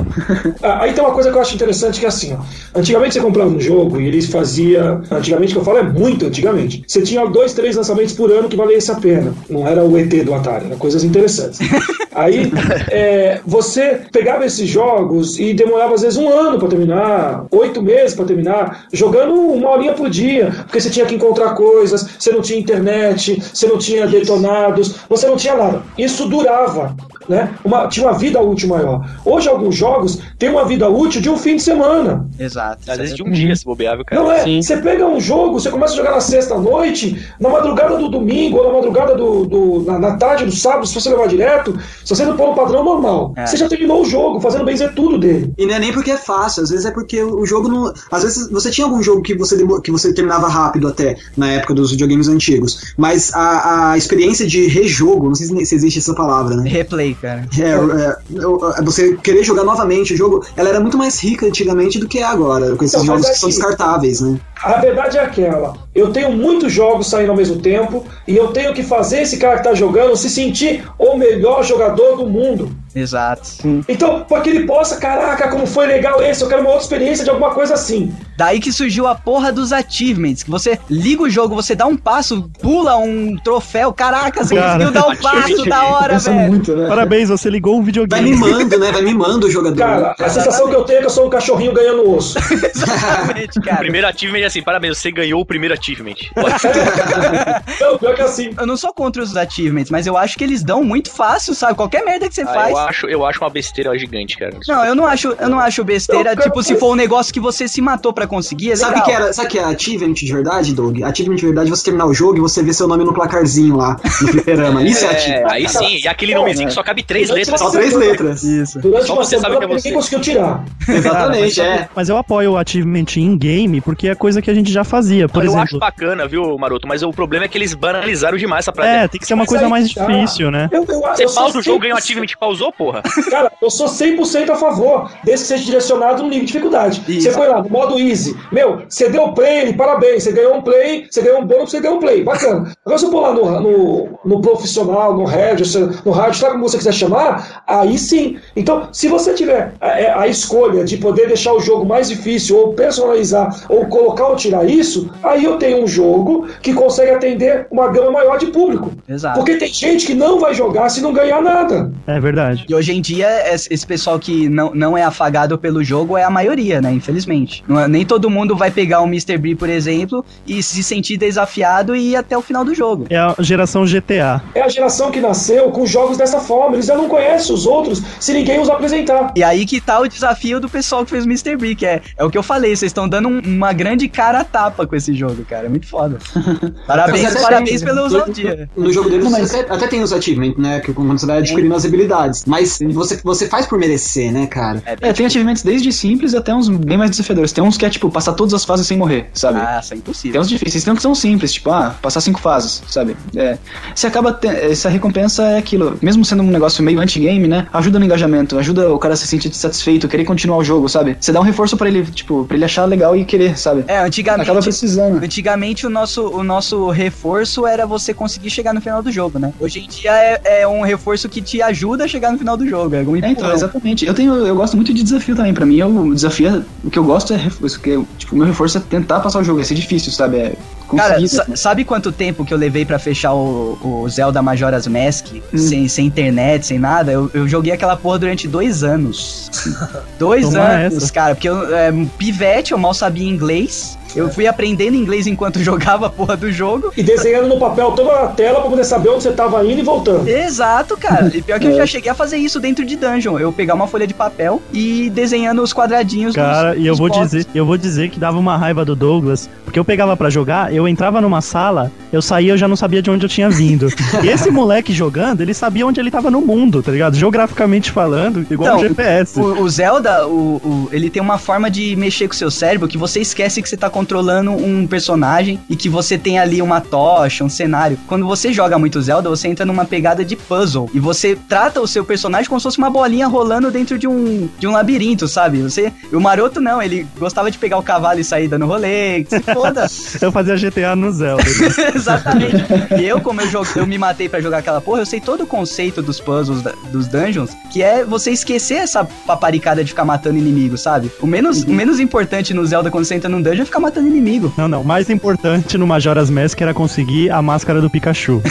Ah, Aí tem uma coisa que eu acho interessante que é assim, ó. Antigamente você comprava um jogo e eles fazia. Antigamente que eu falo é muito antigamente. Você tinha dois, três lançamentos por ano que valesse a pena. Não era o ET do Atari, eram coisas interessantes. Aí é, você pegava esses jogos e demorava às vezes um ano pra terminar, oito meses pra terminar, jogando uma horinha por dia, porque você tinha que encontrar coisas, você não tinha internet, você não tinha detonados, você não tinha nada. Isso durava. Né? Uma, tinha uma vida útil maior. Hoje, alguns jogos têm uma vida útil de um fim de semana. Exato. Às vezes de um dia, se bobear, cara? Não é? Você pega um jogo, você começa a jogar na sexta-noite, na madrugada do domingo, ou na madrugada do. do- na, na tarde do sábado, se você levar direto, se você não pôr no padrão normal, É. você já terminou o jogo, fazendo bem dizer tudo dele. E não é nem porque é fácil, às vezes é porque o jogo não. Às vezes você tinha algum jogo que você, demo- que você terminava rápido até, na época dos videogames antigos. Mas a, a experiência de rejogo, não sei se se existe essa palavra, né? Replay, cara. É, é, é, você querer jogar novamente o jogo, ela era muito mais rica antigamente do que é agora, com esses mas jogos é que são que- descartáveis, né? A verdade é aquela. Eu tenho muitos jogos saindo ao mesmo tempo e eu tenho que fazer esse cara que tá jogando se sentir o melhor jogador do mundo. Exato. Então, para que ele possa, caraca, como foi legal esse, eu quero uma outra experiência de alguma coisa assim. Daí que surgiu a porra dos achievements, que você liga o jogo, você dá um passo, pula um troféu, caraca, você Cara, conseguiu dar um passo da hora, velho. muito, né? Parabéns, você ligou um Vai videogame. mimando, né? Vai mimando o jogador. Cara, a sensação que eu tenho é que eu sou um cachorrinho ganhando osso. Exatamente, O cara. primeiro achievement é assim, parabéns, você ganhou o primeiro achievement. Não, pior que é assim. Eu não sou contra os achievements, mas eu acho que eles dão muito fácil, sabe? Qualquer merda que você Ah, faz. eu, acho, eu acho uma besteira gigante, cara. Não, eu não acho, eu não acho besteira, Eu quero- tipo, se for um negócio que você se matou pra conseguir, é Sabe que era, sabe que é achievement de verdade, Doug? Achievement de verdade é você terminar o jogo e você ver seu nome no placarzinho lá, no fliperama. Isso é, É, achievement. aí sim, e aquele nomezinho que só cabe três letras. Só três letras. Isso. Durante Só uma você sabe semana que é ninguém você. conseguiu tirar. Exatamente, é. Mas eu apoio o achievement em game porque é coisa que a gente já fazia. Por eu acho exemplo, bacana, viu, Maroto? Mas o problema é que eles banalizaram demais essa prática. é, tem que ser uma Mas coisa aí mais tá. difícil, né? Eu, eu, Você eu pausa o jogo, ganha 100% achievement, pausou, porra. Cara, eu sou 100% a favor desse que seja direcionado no nível de dificuldade. Isso. Você foi lá no modo easy. Meu, você deu play, parabéns. Você ganhou um play, você ganhou um bônus, você ganhou um play. Bacana. Agora, se eu for lá no, no, no profissional, no hard, no hard, sabe como você quiser chamar, aí sim. Então, se você tiver a, a escolha de poder deixar o jogo mais difícil, ou personalizar, ou colocar ou tirar isso, aí eu tenho um jogo que consegue atender uma gama maior de público. Exato. Porque tem gente que não vai jogar se não ganhar nada. É verdade. E hoje em dia, es- esse pessoal que não, não é afagado pelo jogo é a maioria, né? Infelizmente. Não é- nem todo mundo vai pegar um Mr. B, por exemplo, e se sentir desafiado e ir até o final do jogo. É a geração GTA. É a geração que nasceu com jogos dessa forma. Eles já não conhecem os outros se ninguém os apresentar. E aí que tá o desafio do pessoal que fez o Mr. B, que é, é o que eu falei, vocês estão dando um- uma grande cara a tapa com esse jogo, cara. É muito foda. Parabéns, parabéns tem- pela no- ousadia. No jogo deles Não, mas- até, até tem os achievements, né? Que quando você vai adquirindo as habilidades. Mas você, você faz por merecer, né, cara? É, tem achievements desde simples até uns bem mais desafiadores. Tem uns que é tipo, passar todas as fases sem morrer, sabe? Ah, isso é impossível. Tem uns difíceis, tem uns que são simples, tipo, ah, passar cinco fases, sabe? É. Você acaba. te- Essa recompensa é aquilo. Mesmo sendo um negócio meio anti-game, né? Ajuda no engajamento, ajuda o cara a se sentir satisfeito, querer continuar o jogo, sabe? Você dá um reforço pra ele, tipo, pra ele achar legal e querer, sabe? É, antigamente. Acaba precisando. Antigamente o nosso, o nosso reforço era você conseguir chegar no final do jogo, né? Hoje em dia é, é um reforço que te ajuda a chegar no final do jogo. É, um É, então, exatamente. Eu tenho, eu gosto muito de desafio também. Pra mim, o desafio, é- o que eu gosto é reforço. Que eu, tipo, o meu reforço é tentar passar o jogo. É ser difícil, sabe? É Cara, sabe quanto tempo que eu levei pra fechar o, o Zelda Majora's Mask sem, sem internet, sem nada? Eu, eu joguei aquela porra durante dois anos. dois Toma anos, essa. cara, porque eu é, um pivete, eu mal sabia inglês. Eu fui aprendendo inglês enquanto jogava a porra do jogo. E desenhando no papel toda a tela pra poder saber onde você tava indo e voltando. Exato, cara. E pior que eu É. já cheguei a fazer isso dentro de dungeon. Eu pegar uma folha de papel e desenhando os quadradinhos Cara, dos, e eu vou dizer, eu vou dizer que dava uma raiva do Douglas, porque eu pegava pra jogar, eu entrava numa sala, eu saía, eu já não sabia de onde eu tinha vindo. E esse moleque jogando, ele sabia onde ele tava no mundo, tá ligado? Geograficamente falando, igual Então, um GPS. O, o Zelda, o, o- ele tem uma forma de mexer com o seu cérebro que você esquece que você tá controlando um personagem e que você tem ali uma tocha, um cenário. Quando você joga muito Zelda, você entra numa pegada de puzzle e você trata o seu personagem como se fosse uma bolinha rolando dentro de um, de um labirinto, sabe? Você, o Maroto não, ele gostava de pegar o cavalo e sair dando rolê, que se foda. Eu fazia GTA no Zelda. Exatamente. E eu, como eu, jogo, eu me matei pra jogar aquela porra, eu sei todo o conceito dos puzzles, da- dos dungeons, que é você esquecer essa paparicada de ficar matando inimigo, sabe? O menos, o menos importante no Zelda quando você entra num dungeon é ficar matando inimigo. Não, não. O mais importante no Majora's Mask era conseguir a máscara do Pikachu.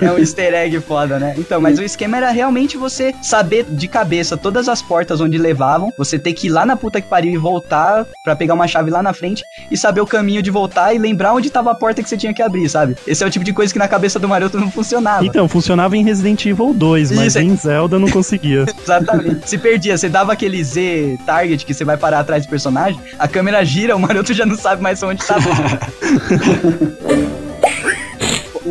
É um easter egg foda, né? Então, mas o esquema era realmente você saber de cabeça todas as portas onde levavam, você ter que ir lá na puta que pariu e voltar pra pegar uma chave lá na frente e saber o caminho de voltar e lembrar onde tava a porta que você tinha que abrir, sabe? Esse é o tipo de coisa que na cabeça do Maroto não funcionava. Então, funcionava em Resident Evil 2, mas Isso, em Zelda não conseguia. Exatamente. Se perdia, você dava aquele Z target que você vai parar atrás do personagem, a câmera gira, o Maroto já não sabe mais onde tá.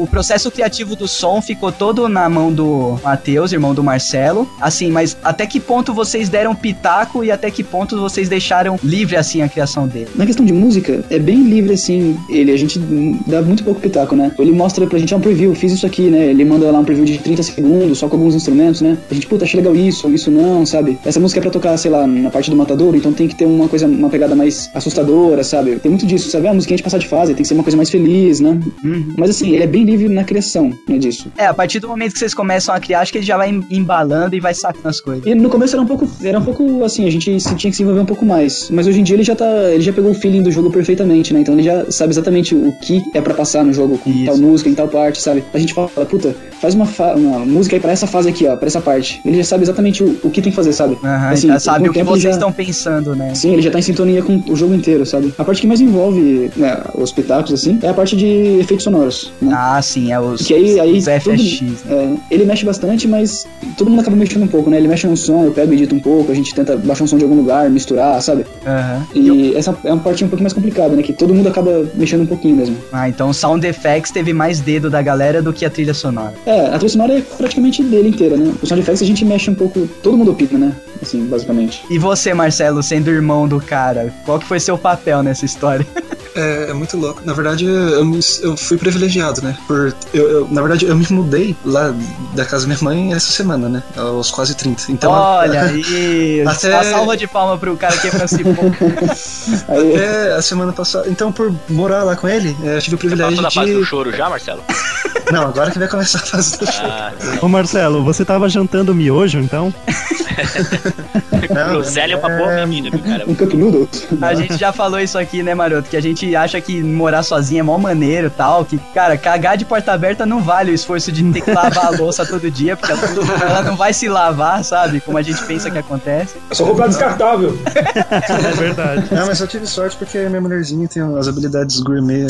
O processo criativo do som ficou todo na mão do Matheus, irmão do Marcelo. Assim, mas até que ponto vocês deram pitaco e até que ponto vocês deixaram livre assim a criação dele? Na questão de música, é bem livre assim. Ele, a gente dá muito pouco pitaco, né? Ele mostra pra gente, é um preview, fiz isso aqui, né? Ele manda lá um preview de 30 segundos, só com alguns instrumentos, né? A gente, puta, achei legal isso, isso não, sabe? Essa música é pra tocar, sei lá, na parte do matador, então tem que ter uma coisa, uma pegada mais assustadora, sabe? Tem muito disso, sabe? Ah, a musiquinha de passar de fase, tem que ser uma coisa mais feliz, né? Mas assim, ele é bem livre na criação, né, disso. É, a partir do momento que vocês começam a criar, acho que ele já vai em- embalando e vai sacando as coisas. E no começo era um pouco, era um pouco assim, a gente tinha que se envolver um pouco mais. Mas hoje em dia ele já tá, ele já pegou o feeling do jogo perfeitamente, né? Então ele já sabe exatamente o que é pra passar no jogo, com Isso. tal música, em tal parte, sabe? A gente fala, puta, faz uma, uma música aí pra essa fase aqui, ó, pra essa parte. Ele já sabe exatamente o, o que tem que fazer, sabe? Aham, Assim, já sabe o que vocês já- estão pensando, né? Sim, ele já tá em sintonia com o jogo inteiro, sabe? A parte que mais envolve né, os pitacos, assim, é a parte de efeitos sonoros, né? Ah, sim, é os, Que aí, aí os tudo- FX. né? é, ele mexe bastante, mas todo mundo acaba mexendo um pouco, né? Ele mexe no som, eu pego e edito um pouco, a gente tenta baixar um som de algum lugar, misturar, sabe? Aham. E essa é uma parte um pouquinho mais complicada, né? Que todo mundo acaba mexendo um pouquinho mesmo. Ah, então o Sound Effects teve mais dedo da galera do que a trilha sonora. É, a trilha sonora é praticamente dele inteira, né? O sound effects a gente mexe um pouco, todo mundo opina, né? Assim, basicamente. E você, Marcelo, sendo irmão do cara, qual que foi seu papel nessa história? É, é muito louco. Na verdade, eu, me- eu fui privilegiado, né? Por, eu, eu- na verdade, eu me mudei lá da casa da minha mãe essa semana, né? Aos quase 30. Então, Olha aí, Até- uma salva de palma pro cara que emancipou. Aí, até a semana passada. Então, por morar lá com ele, é, eu tive o privilégio da fase do de. choro já, Marcelo? Não, agora que vai começar a fase do show. Ah, Ô Marcelo, você tava jantando miojo, então? Groselha é uma boa bebida, viu, cara? um Cup Noodles. A gente já falou isso aqui, né, maroto? Que a gente acha que morar sozinho é mó maneiro e tal. Que, cara, cagar de porta aberta não vale o esforço de ter que lavar a louça todo dia, porque ela, ela não vai se lavar, sabe? Como a gente pensa que acontece. É só comprar descartável. É verdade. Não, mas eu tive sorte porque minha mulherzinha tem as habilidades gourmet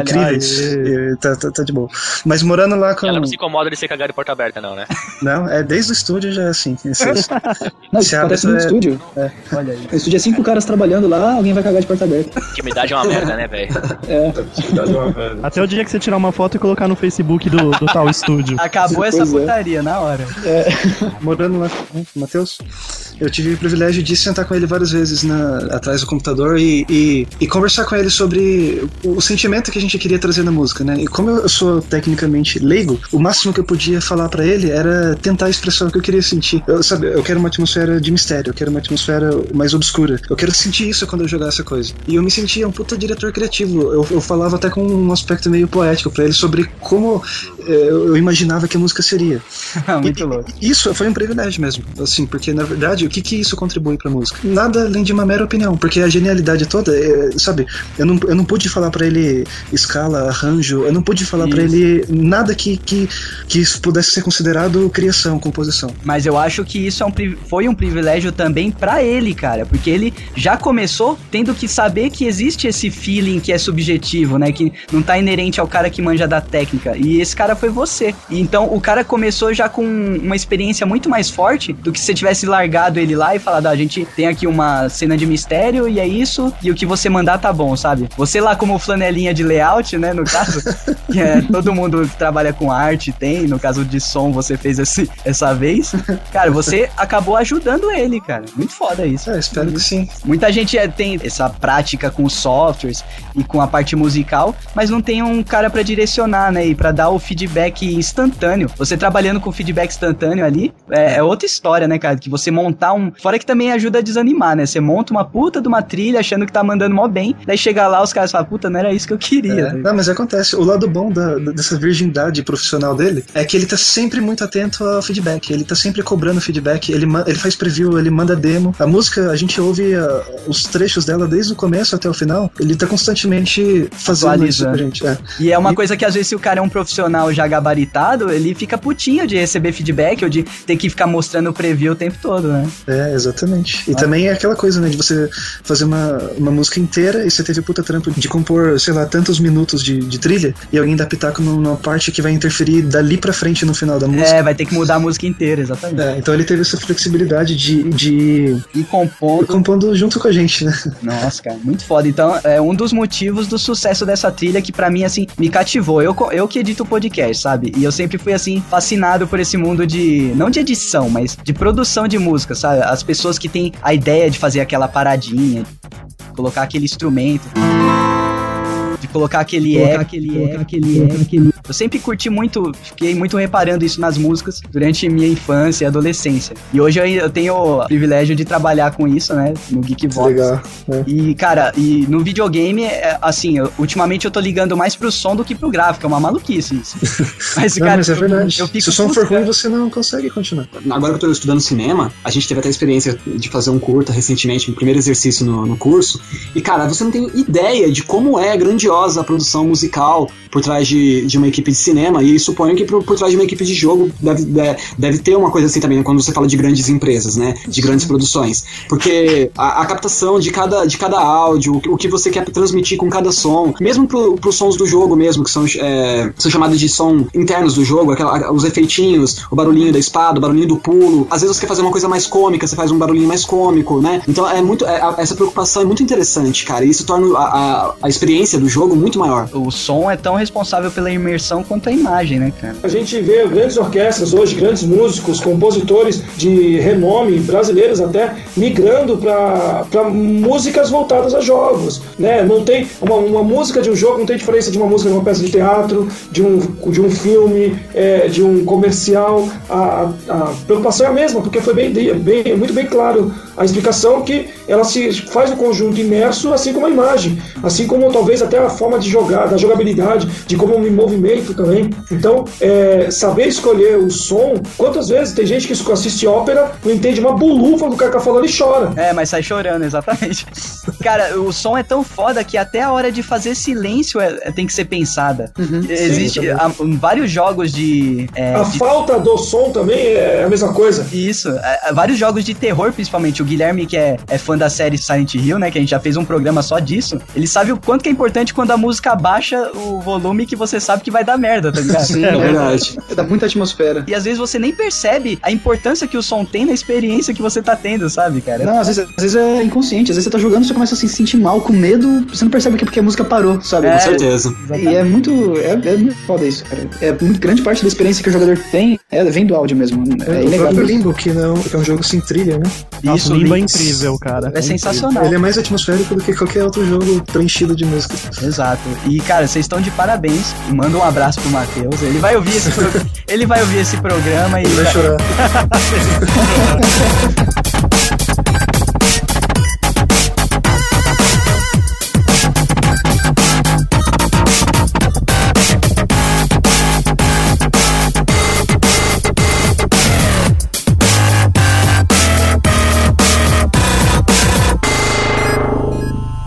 incríveis. E tá, tá, tá de boa. Mas morando lá com. Ela não se incomoda de ser cagar de porta aberta, não, né? Não, é desde o estúdio já é assim. Esse- Não, isso acontece no é- estúdio. Olha aí. No estúdio é cinco caras trabalhando lá, alguém vai cagar de porta aberta. Intimidade é uma merda, né, velho? É. Até o dia que você tirar uma foto e colocar no Facebook do, do tal estúdio. Acabou essa é. putaria na hora. morando lá com o Matheus. Eu tive o privilégio de sentar com ele várias vezes na, atrás do computador e, e, e conversar com ele sobre o sentimento que a gente queria trazer na música, né? E como eu sou tecnicamente leigo, o máximo que eu podia falar pra ele era tentar expressar o que eu queria sentir. Eu, sabe, eu quero uma atmosfera de mistério, eu quero uma atmosfera mais obscura. Eu quero sentir isso quando eu jogar essa coisa. E eu me sentia um puta diretor criativo. Eu, eu falava até com um aspecto meio poético pra ele sobre como eh, eu imaginava que a música seria. Muito E- louco. Isso foi um privilégio mesmo, assim, porque na verdade, o que que isso contribui pra música? Nada além de uma mera opinião, porque a genialidade toda, é, sabe, eu não, eu não pude falar pra ele escala, arranjo, eu não pude falar pra Isso. ele nada que, que, que isso pudesse ser considerado criação, composição. Mas eu acho que isso é um, foi um privilégio também pra ele, cara, porque ele já começou tendo que saber que existe esse feeling que é subjetivo, né, que não tá inerente ao cara que manja da técnica. E esse cara foi você. E então o cara começou já com uma experiência muito mais forte do que se você tivesse largado ele lá e falado, ah, a gente tem aqui uma cena de mistério e é isso, e o que você mandar tá bom, sabe? Você lá como flanelinha de layout, né, no caso, que é, todo mundo que trabalha com arte tem, no caso de som você fez esse, essa vez. Cara, você acabou ajudando ele, cara. Muito foda isso. É, espero que sim. Muita gente é, tem essa prática com softwares e com a parte musical, mas não tem um cara pra direcionar, né? E pra dar o feedback instantâneo. Você trabalhando com feedback instantâneo ali é, é outra história, né, cara? Que você montar um. Fora que também ajuda a desanimar, né? Você monta uma puta de uma trilha achando que tá mandando mó bem, daí chega lá os caras falam, puta, não era isso que eu queria. É, não, mas acontece. O lado bom da- dessa virgindade profissional dele é que ele tá sempre muito atento ao feedback. Ele tá sempre cobrando feedback. Ele, ele faz preview, ele manda demo. A música, a gente ouve ah, os trechos dela desde o começo até o final. Ele tá constantemente fazendo isso pra Atualizando. gente. É. E é uma coisa que às vezes se o cara é um profissional já gabaritado, ele fica putinho de receber feedback ou de ter que ficar mostrando o preview o tempo todo, né? É, exatamente. E também é aquela coisa, né, de você fazer uma, uma música inteira e você teve puta trampo de compor, sei lá, tantos minutos de, de trilha e alguém dá pitaco num- numa parte que vai interferir dali pra frente no final da música. É, vai ter que mudar a música inteira, exatamente. É, então ele teve essa flexibilidade de, de E compondo. compondo junto com a gente, né? Nossa, cara, muito foda. Então, é um dos motivos do sucesso dessa trilha que pra mim, assim, me cativou. Eu, eu que edito o podcast, sabe? E eu sempre fui, assim, fascinado por esse mundo de. Não de edição, mas de produção de música, sabe? As pessoas que têm a ideia de fazer aquela paradinha, colocar aquele instrumento. De colocar aquele Colocar eco, aquele eco, aquele eco, aquele. Eu sempre curti muito, fiquei muito reparando isso nas músicas durante minha infância e adolescência. E hoje eu, eu tenho o privilégio de trabalhar com isso, né? No Geek Vox. Legal. né? E, cara, e no videogame, é, assim, eu- ultimamente eu tô ligando mais pro som do que pro gráfico. É uma maluquice isso. Mas, Não, cara, mas é eu- verdade. eu fico Se o som for ruim, você não consegue continuar. Agora que eu tô estudando cinema, a gente teve até a experiência de fazer um curta recentemente, um primeiro exercício no, no curso. E, cara, você não tem ideia de como é grandiosa a produção musical por trás de, de uma equipe de cinema. E suponho que por, por trás de uma equipe de jogo deve, deve, deve ter uma coisa assim também, quando você fala de grandes empresas, né? De grandes produções. Porque a, a captação de cada, de cada áudio, o, que- o que você quer transmitir com cada som, mesmo pro, pros sons do jogo mesmo, que são, é, são chamados de som internos do jogo, aquela, os efeitinhos, o barulhinho da espada, o barulhinho do pulo. Às vezes você quer fazer uma coisa mais cômica, você faz um barulhinho mais cômico, né? Então é muito. é- essa preocupação é muito interessante, cara. E isso torna a, a, a experiência do jogo muito maior. O som é tão responsável pela imersão quanto a imagem, né, cara? A gente vê grandes orquestras hoje, grandes músicos, compositores de renome, brasileiros até, migrando para músicas voltadas a jogos. Né? Não tem uma, uma música de um jogo não tem diferença de uma música de uma peça de teatro, de um, de um filme, é, de um comercial. A, a preocupação é a mesma, porque foi bem, bem, muito bem claro a explicação que ela se faz o conjunto imerso, assim como a imagem, assim como talvez até a forma de jogar, da jogabilidade, de como eu me movimento também. Então, é, saber escolher o som, quantas vezes tem gente que assiste ópera, não entende uma bolufa do cara que tá falando e chora. É, mas sai chorando, exatamente. Cara, o som é tão foda que até a hora de fazer silêncio é- é- tem que ser pensada. Existe Sim, há- vários jogos de. é, A de- falta do som também é a mesma coisa. Isso, é, é, vários jogos de terror, principalmente. O Guilherme, que é, é fã da série Silent Hill, né? Que a gente já fez um programa só disso. Ele sabe o quanto que é importante quando a música baixa o volume que você sabe que vai dar merda, tá ligado? Sim, É verdade. Dá muita atmosfera. E às vezes você nem percebe a importância que o som tem na experiência que você tá tendo, sabe, cara? Não, às vezes, às vezes é inconsciente. Às vezes você tá jogando, você começa a se sentir mal, com medo, você não percebe que é porque a música parou, sabe? É, Com certeza. E é muito. É, é muito foda isso, cara. É muito grande parte da experiência que o jogador tem é, vem do áudio mesmo. É, o inegável. próprio Limbo, que, não, que é um jogo sem trilha, né? Nossa, Isso, o Limbo é incrível, cara. É sensacional. Ele é mais atmosférico do que qualquer outro jogo preenchido de música. Exato. E, cara, vocês estão de parabéns. Manda um abraço pro Matheus. Ele vai ouvir esse, pro- ele vai ouvir esse programa e. Vai chorar.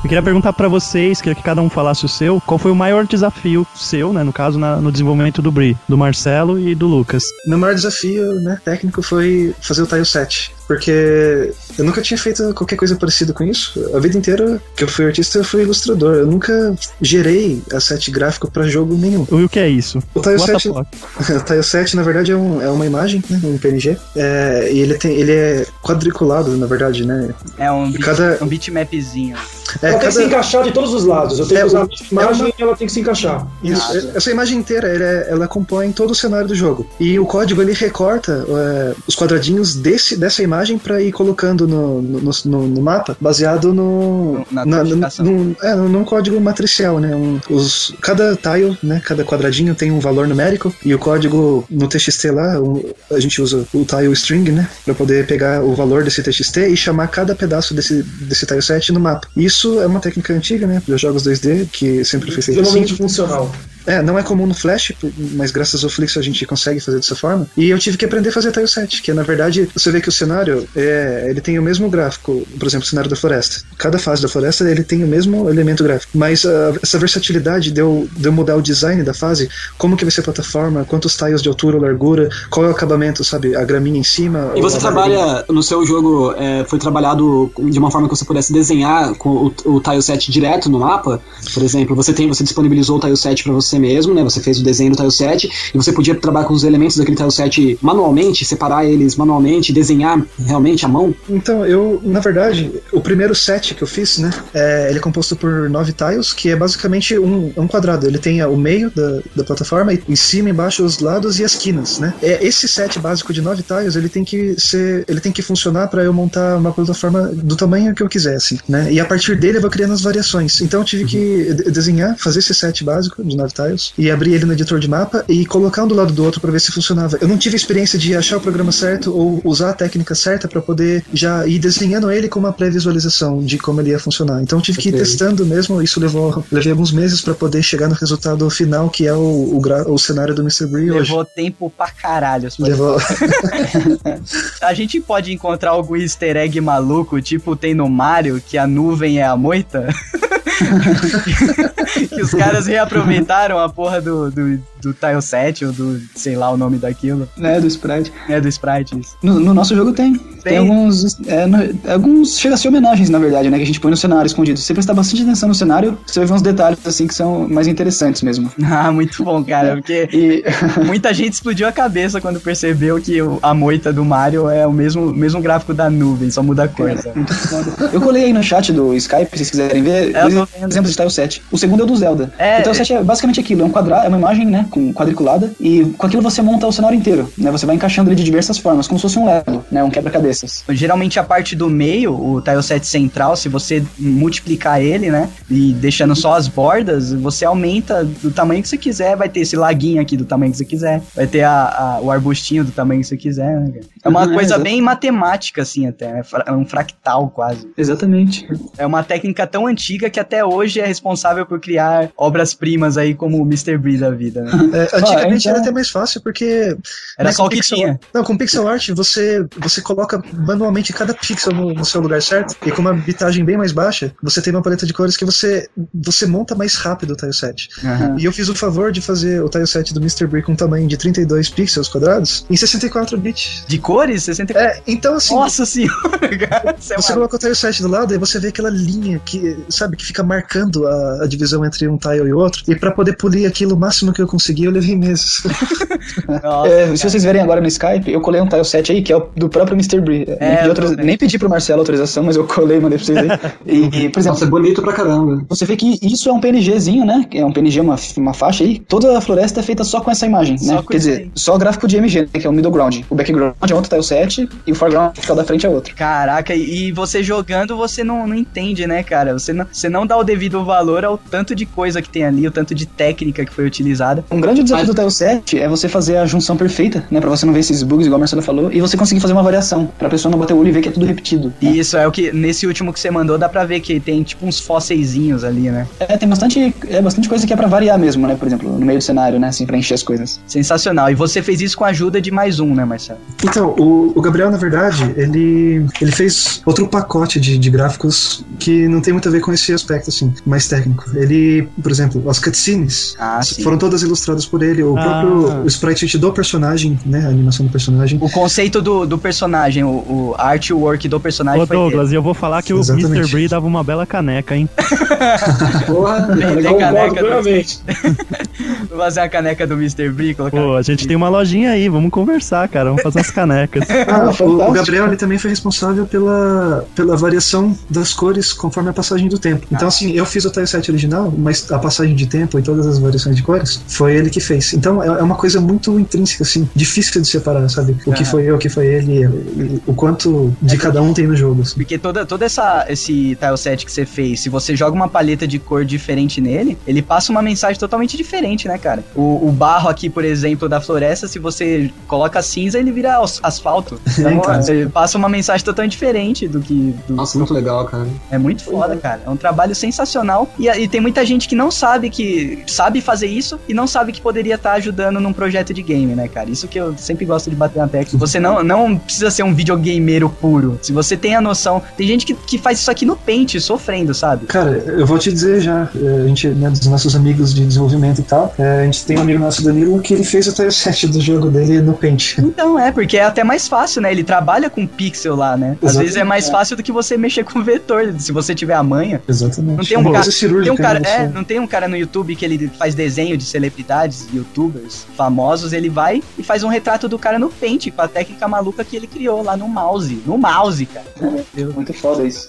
Eu queria perguntar pra vocês, queria que cada um falasse o seu, qual foi o maior desafio seu, né, no caso, na- no desenvolvimento do Bri, do Marcelo e do Lucas. Meu maior desafio né, técnico foi fazer o tile set, porque eu nunca tinha feito qualquer coisa parecida com isso. A vida inteira que eu fui artista, eu fui ilustrador. Eu nunca gerei asset gráfico pra jogo nenhum. E o que é isso? O tile What the set, fuck? o tile set, na verdade, é, um- é uma imagem, né, um PNG, é, e ele, tem, ele é quadriculado, na verdade, né? É um, beat, Cada- um bitmapzinho. É, ela tem que se encaixar de todos os lados. Eu tenho É, que usar a imagem e ela tem que se encaixar. Isso, essa imagem inteira, ela, é- ela compõe todo o cenário do jogo. E o código ele recorta é, os quadradinhos desse, dessa imagem para ir colocando no, no, no- no mapa, baseado no, Na na- codificação. num- é, num código matricial, né? Um- os, cada tile, né? Cada quadradinho tem um valor numérico e o código no TXT lá, o- a gente usa o tile string, né? Para poder pegar o valor desse TXT e chamar cada pedaço desse, desse tile set no mapa. Isso é uma técnica antiga, né? Dos jogos 2D que sempre foi feito assim. Funcional. É, não é comum no Flash, mas graças ao Flix a gente consegue fazer dessa forma. E eu tive que aprender a fazer tile set, que na verdade você vê que o cenário é, ele tem o mesmo gráfico, por exemplo, o cenário da floresta. Cada fase da floresta ele tem o mesmo elemento gráfico, mas ah, essa versatilidade de eu, de eu mudar o design da fase, como que vai ser a plataforma, quantos tiles de altura ou largura, qual é o acabamento, sabe, a graminha em cima. E você trabalha, no seu jogo, é, foi trabalhado de uma forma que você pudesse desenhar com o, o tile set direto no mapa? Por exemplo, você tem, você disponibilizou o tile set para você mesmo, né? Você fez o desenho do tile set e você podia trabalhar com os elementos daquele tile set manualmente, separar eles manualmente, desenhar realmente à mão? Então, eu, na verdade, o primeiro set que eu fiz, né, é, ele é composto por nove tiles, que é basicamente um, um quadrado. Ele tem o meio da, da plataforma, e em cima, embaixo, os lados e as quinas, né. É, esse set básico de nove tiles, ele tem que ser, ele tem que funcionar para eu montar uma plataforma do tamanho que eu quisesse, né. E a partir dele eu vou criando as variações. Então eu tive que de- desenhar, fazer esse set básico de nove e abrir ele no editor de mapa e colocar um do lado do outro para ver se funcionava. Eu não tive experiência de achar o programa certo ou usar a técnica certa para poder já ir desenhando ele com uma pré-visualização de como ele ia funcionar. Então eu tive que ir testando mesmo, isso levou levei alguns meses para poder chegar no resultado final, que é o, o, o cenário do Mr. Bree hoje. Levou tempo pra caralho. Levou. A gente pode encontrar algum easter egg maluco, tipo tem no Mario, que a nuvem é a moita? que os caras reaproveitaram a porra do, do, do tile set, ou do, sei lá o nome daquilo. Né, do Sprite. É do sprite, isso. No, no nosso jogo tem. Tem, Tem? alguns. é, no- alguns. Chega a ser homenagens, na verdade, né? Que a gente põe no cenário escondido. Se você prestar bastante atenção no cenário, você vai ver uns detalhes assim que são mais interessantes mesmo. Ah, muito bom, cara, porque E. muita gente explodiu a cabeça quando percebeu que a moita do Mario é o mesmo, mesmo gráfico da nuvem, só muda a cor. Muito foda. Eu colei aí no chat do Skype, se vocês quiserem ver, É, dois exemplos de tile set. O segundo é o do Zelda. É, o tile set é basicamente aquilo, é um quadrado, é uma imagem, né, com quadriculada, e com aquilo você monta o cenário inteiro, né? Você vai encaixando ele de diversas formas, como se fosse um Lego, né? Um quebra-cabeças. Geralmente a parte do meio, o tile set central, se você multiplicar ele, né, e deixando só as bordas, você aumenta do tamanho que você quiser, vai ter esse laguinho aqui do tamanho que você quiser, vai ter a, a- o arbustinho do tamanho que você quiser, né? É uma Uhum, é, coisa exato. bem matemática, assim, até, é fra- é um fractal quase. Exatamente. É uma técnica tão antiga que até hoje é responsável por criar obras-primas aí como o Mr. Bree da vida, né? É, antigamente então- era até mais fácil porque Era né, só o que pixel- tinha. Não, com pixel art você, você coloca manualmente cada pixel no, no seu lugar certo e com uma bitagem bem mais baixa, você tem uma paleta de cores que você, você monta mais rápido o tile set. E eu fiz o favor de fazer o tile set do Mr. Brick com um tamanho de 32 pixels quadrados em 64 bits. De cores, 64. É, então assim, Nossa senhora, cara. É você coloca o tile set do lado e você vê aquela linha que, sabe, que fica marcando a, a divisão entre um tile e outro. E pra poder polir aquilo o máximo que eu consegui, eu levei meses. Nossa, É, se vocês verem agora no Skype, eu colei um tile set aí, que é o do próprio Mr. Bree. É, tô nem pedi pro Marcelo autorização, mas eu colei e mandei pra vocês aí. E, e, por exemplo, Nossa, é bonito pra caramba. você vê que isso é um PNGzinho, né? É um PNG, uma, uma faixa aí. Toda a floresta é feita só com essa imagem, Só né? Quer dizer, aí. só gráfico de MG, né? Que é o middle ground. O background é outro tile set e o foreground que fica da frente é outro. Caraca, e você jogando, você não, não entende, né, cara? Você não, você não dá o devido valor ao tanto de coisa que tem ali, o tanto de técnica que foi utilizada. Um grande desafio do tile set é você fazer a junção perfeita, né? Pra você não ver esses bugs, igual a Marcelo falou, e você conseguir fazer uma variação, pra pessoa não bater o olho e ver que é tudo repetido. né? E isso é o que, nesse último que você mandou, dá pra ver que tem tipo uns fósseizinhos ali, né? É, tem bastante, é bastante coisa que é pra variar mesmo, né? Por exemplo, no meio do cenário, né? Assim, pra encher as coisas. Sensacional. E você fez isso com a ajuda de mais um, né, Marcelo? Então, o, o Gabriel, na verdade, ele, ele fez outro pacote de, de gráficos que não tem muito a ver com esse aspecto, assim, mais técnico. Ele, por exemplo, as cutscenes Ah, foram todas ilustradas por ele. O Ah. próprio o sprite do personagem, né, a animação do personagem. O conceito do, do personagem, o, o artwork do personagem Ô. Douglas, e eu vou falar que o Exatamente. Mr. Bree dava uma bela caneca, hein? Porra. Tem, tem Concordo caneca do. Vou fazer a caneca do Mr. Bree, colocar. Pô, a gente tem uma lojinha aí, vamos conversar, cara. Vamos fazer umas canecas. Ah, o, o. Gabriel ele também foi responsável pela, pela variação das cores conforme a passagem do tempo. Então, assim, eu fiz o tile set original, mas a passagem de tempo e todas as variações de cores foi ele que fez. Então, é, é uma coisa muito intrínseca, assim, difícil de separar, sabe? O que Ah. foi eu, o que foi ele, e o quanto de cada um tem no jogo. Assim. Porque toda, toda essa esse tile set que você fez, se você joga uma paleta de cor diferente nele, ele passa uma mensagem totalmente diferente, né, cara? O, o barro aqui, por exemplo, da floresta, se você coloca cinza, ele vira as- asfalto. Então, então. ele passa uma mensagem totalmente diferente do que. do- Nossa, muito legal, cara. É muito foda, cara. É um trabalho sensacional. E, e tem muita gente que não sabe que. sabe fazer isso e não sabe que poderia estar ajudando num projeto de game, né, cara? Isso que eu sempre gosto de bater na tecla. Você não, não precisa ser um videogameiro puro. Se você tem a noção. Tem gente que, que faz isso aqui no Paint, sofrendo, sabe? Cara, eu vou te dizer já, eh, a gente, né, dos nossos amigos de desenvolvimento e tal, eh, a gente tem um amigo nosso, Danilo, que ele fez o tile set do jogo dele no Paint. Então é, porque é até mais fácil, né? Ele trabalha com pixel lá, né? Às Exatamente. vezes é mais fácil do que você mexer com vetor, se você tiver a manha. Exatamente. Não tem um cara, cirúrgica, tem um cara, né, é, você- não tem um cara no YouTube que ele faz desenho de celebridades, youtubers famosos, ele vai e faz um retrato do cara no Paint com a técnica maluca que ele criou lá no mouse, no mouse, cara. Deus. Muito foda isso.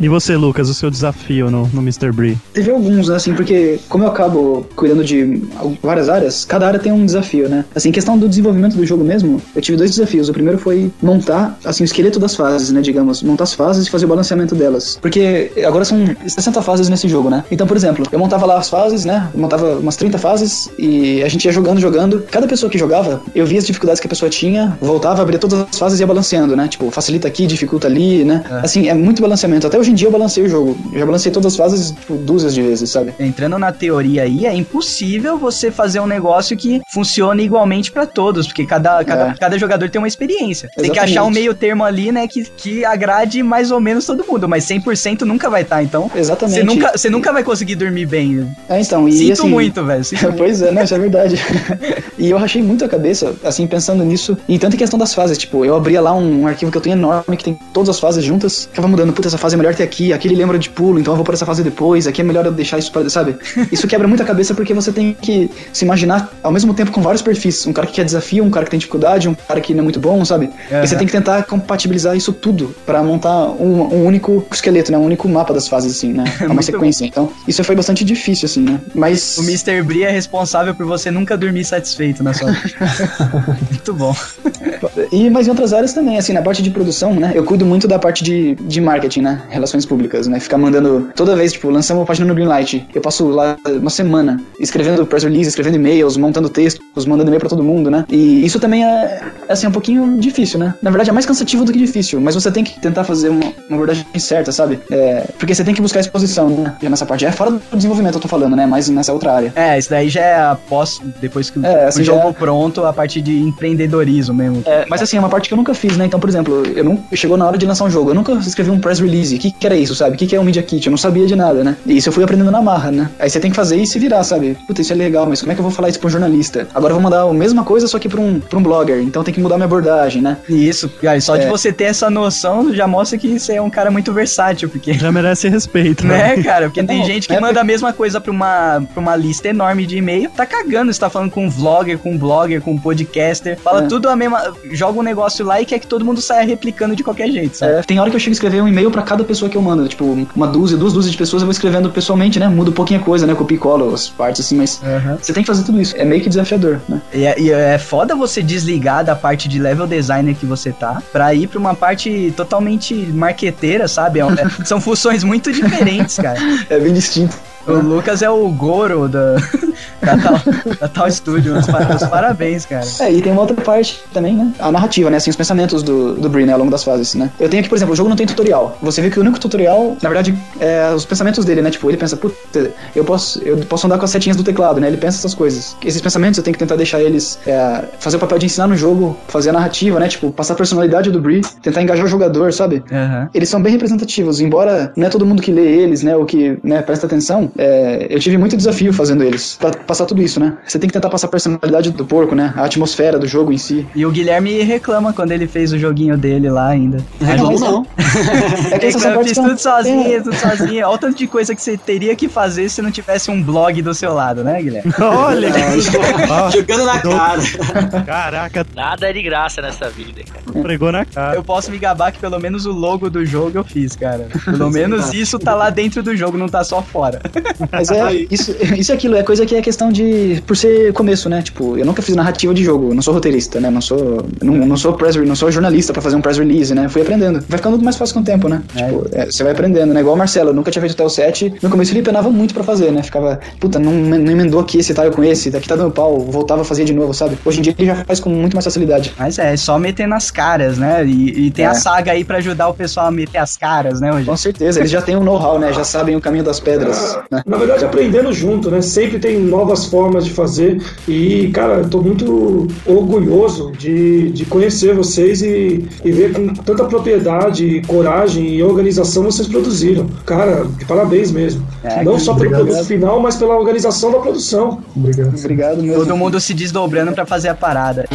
E você, Lucas, o seu desafio no, no Mr. Bree? Teve alguns, né, assim, porque como eu acabo cuidando de várias áreas, cada área tem um desafio, né? Assim, questão do desenvolvimento do jogo mesmo, eu tive dois desafios. O primeiro foi montar, assim, o esqueleto das fases, né, digamos, montar as fases e fazer o balanceamento delas. Porque agora são 60 fases nesse jogo, né? Então, por exemplo, eu montava lá as fases, né? Eu montava umas 30 fases e a gente ia jogando, jogando. Cada pessoa que jogava, eu via as dificuldades que a pessoa tinha, voltava, abria todas as fases e ia balanceando, né? Tipo, facilita aqui, dificulta ali, né? Assim, é muito balanceamento. Até hoje em dia eu balancei o jogo. Eu já balancei todas as fases, tipo, dúzias de vezes, sabe? Entrando na teoria aí, é impossível você fazer um negócio que funcione igualmente pra todos, porque cada, cada, É. cada jogador tem uma experiência. Tem que Exatamente. achar um meio termo ali, né, que, que agrade mais ou menos todo mundo, mas 100% nunca vai estar, então Exatamente. você nunca, você nunca vai conseguir dormir bem. É, então, e Sinto assim, muito, velho. pois é, não, isso é verdade. e eu rachei muito a cabeça, assim, pensando nisso. E tanto em questão das fases, tipo, eu abria lá um, um arquivo que eu tenho enorme, que tem todas as fases juntas, ficava mudando, puta, essa fase é melhor ter aqui, aqui ele lembra de pulo, então eu vou por essa fase depois, aqui é melhor eu deixar isso pra, sabe? Isso quebra muito a cabeça porque você tem que se imaginar ao mesmo tempo com vários perfis. Um cara que quer desafio, um cara que tem dificuldade, um cara que não é muito bom, sabe? Aham. E você tem que tentar compatibilizar isso tudo pra montar um, um único esqueleto, né? Um único mapa das fases, assim, né? É uma sequência. Então, isso foi bastante difícil, assim, né? Mas. O Mr. Bree é responsável por você nunca dormir satisfeito na sua vida. Muito bom. E, mas em outras áreas também, assim, na parte de produção, né? Eu cuido muito da parte de, de marketing, né? Relações públicas, né? Ficar mandando. Toda vez, tipo, lançamos uma página no Greenlight. Eu passo lá uma semana escrevendo press release, escrevendo e-mails, montando textos, mandando e-mail pra todo mundo, né? E isso também é, assim, um pouquinho difícil, né? Na verdade, é mais cansativo do que difícil, mas você tem que tentar fazer uma, uma abordagem certa, sabe? É, porque você tem que buscar exposição, né? Já nessa parte. É fora do desenvolvimento, eu tô falando, né? Mas nessa outra área. É, isso daí já é após, depois que É, o assim, jogo já- pronto, a parte de empreendedorismo mesmo. É, É, mas assim, é uma parte que eu nunca fiz, né? Então, por exemplo, eu não chegou na hora de lançar um jogo, eu nunca escrevi um press release. O que, que era isso, sabe? O que, que é um media kit? Eu não sabia de nada, né? E isso eu fui aprendendo na marra, né? Aí você tem que fazer e se virar, sabe? Puta, isso é legal, mas como é que eu vou falar isso pra um jornalista? Agora eu vou mandar a mesma coisa, só que pra um, pra um blogger. Então tem que mudar minha abordagem, né? Isso, cara, só de É. você ter essa noção já mostra que você é um cara muito versátil, porque. Já merece respeito, né? Né, cara? Porque tem gente que é manda a mesma coisa pra uma, pra uma lista enorme de e-mail, tá cagando, você tá falando com um vlogger, com um blogger, com um podcaster, fala É. tudo a mesma. joga um negócio lá e quer que todo mundo saia replicando de qualquer jeito, sabe? É, tem hora que eu chego a escrever um e-mail pra cada pessoa que eu mando. Tipo, uma dúzia, duas dúzias de pessoas eu vou escrevendo pessoalmente, né? Muda um pouquinho a coisa, né? Copio e colo as partes assim, mas você tem que fazer tudo isso. É meio que desafiador, né? E é, e é foda você desligar da parte de level designer que você tá pra ir pra uma parte totalmente marqueteira, sabe? É é- são funções muito diferentes, cara. É bem distinto. O Lucas é o Goro da, da, tal, da tal Studio. Os, pa- os parabéns, cara. É, e tem uma outra parte também, né? A narrativa, né? Assim, os pensamentos do, do Brie, né? Ao longo das fases, né? Eu tenho aqui, por exemplo, o jogo não tem tutorial. Você vê que o único tutorial, na verdade, é os pensamentos dele, né? Tipo, ele pensa, puta, eu posso, eu posso andar com as setinhas do teclado, né? Ele pensa essas coisas. Esses pensamentos eu tenho que tentar deixar eles é, fazer o papel de ensinar no jogo, fazer a narrativa, né? Tipo, passar a personalidade do Brie, tentar engajar o jogador, sabe? Aham. Eles são bem representativos, embora não é todo mundo que lê eles, né, ou que né, presta atenção, é, eu tive muito desafio fazendo eles, pra passar tudo isso, né? Você tem que tentar passar a personalidade do porco, né, a atmosfera do jogo em si. E o Guilherme reclama quando ele fez o joguinho dele lá ainda. Reclamo não. É que essas Reclama, partes fiz são- tudo sozinho, tudo sozinho. Olha o tanto de coisa que você teria que fazer se não tivesse um blog do seu lado, né, Guilherme? Olha, Jogando na cara. caraca, Nada é de graça nessa vida, cara. pregou na cara. Eu posso me gabar que pelo menos o logo do jogo eu fiz, cara. Pelo menos isso tá lá dentro do jogo, não tá só fora. Mas é, isso, isso é aquilo, é coisa que é questão de, por ser começo, né, tipo, eu nunca fiz narrativa de jogo, não sou roteirista, né, não sou, não, não sou press, não sou jornalista pra fazer um press release, né, fui aprendendo. Vai ficando mais fácil com o tempo, né, tipo, é, você vai aprendendo, né, igual o Marcelo, eu nunca tinha feito até o 7, no começo ele penava muito pra fazer, né, ficava, puta, não, não emendou aqui esse tile com esse, daqui tá dando pau, voltava a fazer de novo, sabe? Hoje em dia ele já faz com muito mais facilidade. Mas é, é só meter nas caras, né? E, e tem É. a saga aí pra ajudar o pessoal a meter as caras, né, Com Rogério? certeza, eles já têm um know-how, né, já sabem o caminho das pedras, né. Na verdade, aprendendo junto, né? Sempre tem novas formas de fazer. E, cara, eu tô muito orgulhoso de, de conhecer vocês e, e ver com tanta propriedade, coragem e organização vocês produziram. Cara, de parabéns mesmo. É, Não só pelo obrigado. produto final, mas pela organização da produção. Obrigado. Obrigado mesmo. Todo mundo se desdobrando pra fazer a parada.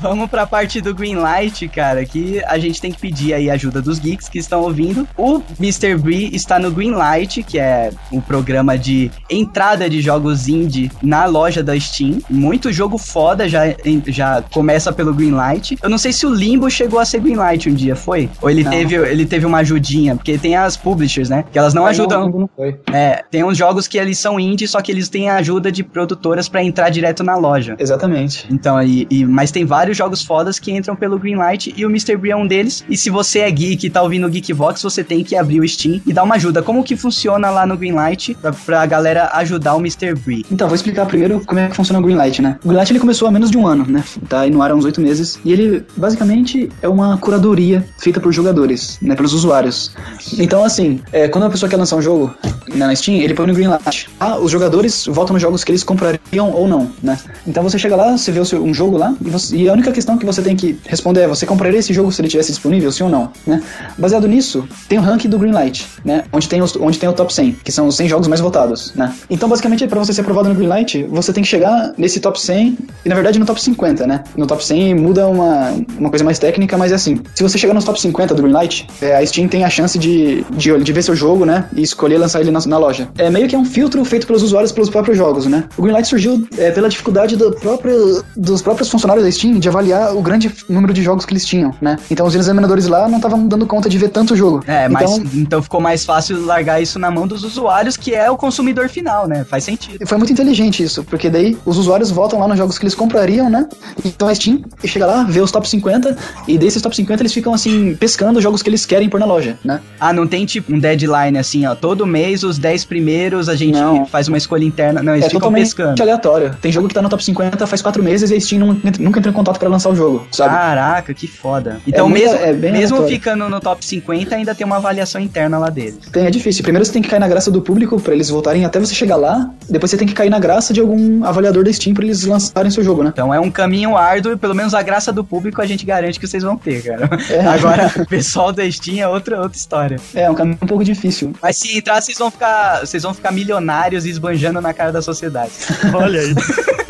Vamos pra parte do Greenlight, cara, que a gente tem que pedir aí a ajuda dos geeks que estão ouvindo. O Mr. Bree está no Greenlight, que é um programa de entrada de jogos indie na loja da Steam. Muito jogo foda já, já começa pelo Greenlight. Eu não sei se o Limbo chegou a ser Greenlight um dia, foi? Ou ele, Não. teve, ele teve uma ajudinha, porque tem as publishers, né? Que elas não ajudam. Não, não foi. É, tem uns jogos que eles são indie, só que eles têm a ajuda de produtoras pra entrar direto na loja. Exatamente. Então, e, e- mas tem vários jogos fodas que entram pelo Greenlight e o Mr. Bree é um deles. E se você é geek e tá ouvindo o Geekvox, você tem que abrir o Steam e dar uma ajuda. Como que funciona lá no Greenlight pra, pra galera ajudar o Mr. Bree? Então, vou explicar primeiro como é que funciona o Greenlight, né? O Greenlight ele começou há menos de um ano, né? Tá aí no ar há uns oito meses. E ele, basicamente, é uma curadoria feita por jogadores, né? Pelos usuários. Então, assim, é, quando uma pessoa quer lançar um jogo né, na Steam, ele põe no Greenlight. Ah, os jogadores votam nos jogos que eles comprariam ou não, né? Então você chega lá, você vê seu- um jogo lá, e, você- e a única questão que você tem que responder é: você compraria esse jogo se ele tivesse disponível, sim ou não, né? Baseado nisso, tem o ranking do Greenlight, né? Onde tem, os, onde tem o top 100, que são os 100 jogos mais votados, né? Então, basicamente, para você ser aprovado no Greenlight, você tem que chegar nesse top 100 e, na verdade, no top 50, né? No top 100 muda uma, uma coisa mais técnica, mas é assim: se você chegar nos top 50 do Greenlight, é, a Steam tem a chance de, de, de ver seu jogo, né? E escolher lançar ele na, na loja. É meio que é um filtro feito pelos usuários pelos próprios jogos, né? O Greenlight surgiu é, pela dificuldade do próprio, dos próprios funcionários da Steam de avaliar o grande número de jogos que eles tinham, né? Então os examinadores lá não estavam dando conta de ver tanto jogo. É, mas então, então ficou mais fácil largar isso na mão dos usuários, que é o consumidor final, né? Faz sentido. Foi muito inteligente isso, porque daí os usuários votam lá nos jogos que eles comprariam, né? Então a Steam chega lá, vê os top 50, e desses top 50 eles ficam assim, pescando os jogos que eles querem pôr na loja, né? Ah, não tem tipo um deadline assim, ó. Todo mês, os 10 primeiros, a gente Não. faz uma escolha interna. Não, eles é ficam totalmente pescando. aleatório. Tem jogo que tá no top 50 faz quatro meses e a Steam nunca entra em contato pra lançar o jogo, sabe? Caraca, que foda. Então, muito- mesmo, é bem mesmo aleatório. ficando no top 50, ainda tem uma avaliação interna lá deles. Tem, é difícil. Primeiro você tem que cair na graça do público pra eles voltarem até você chegar lá. Depois você tem que cair na graça de algum avaliador da Steam pra eles lançarem seu jogo, né? Então é um caminho árduo e pelo menos a graça do público a gente garante que vocês vão ter, cara. É. Agora, o pessoal da Steam é outra, outra história. É, um caminho um pouco difícil. Mas se entrar, vocês vão ficar. Vocês vão ficar milionários e esbanjando na cara da sociedade. Olha aí.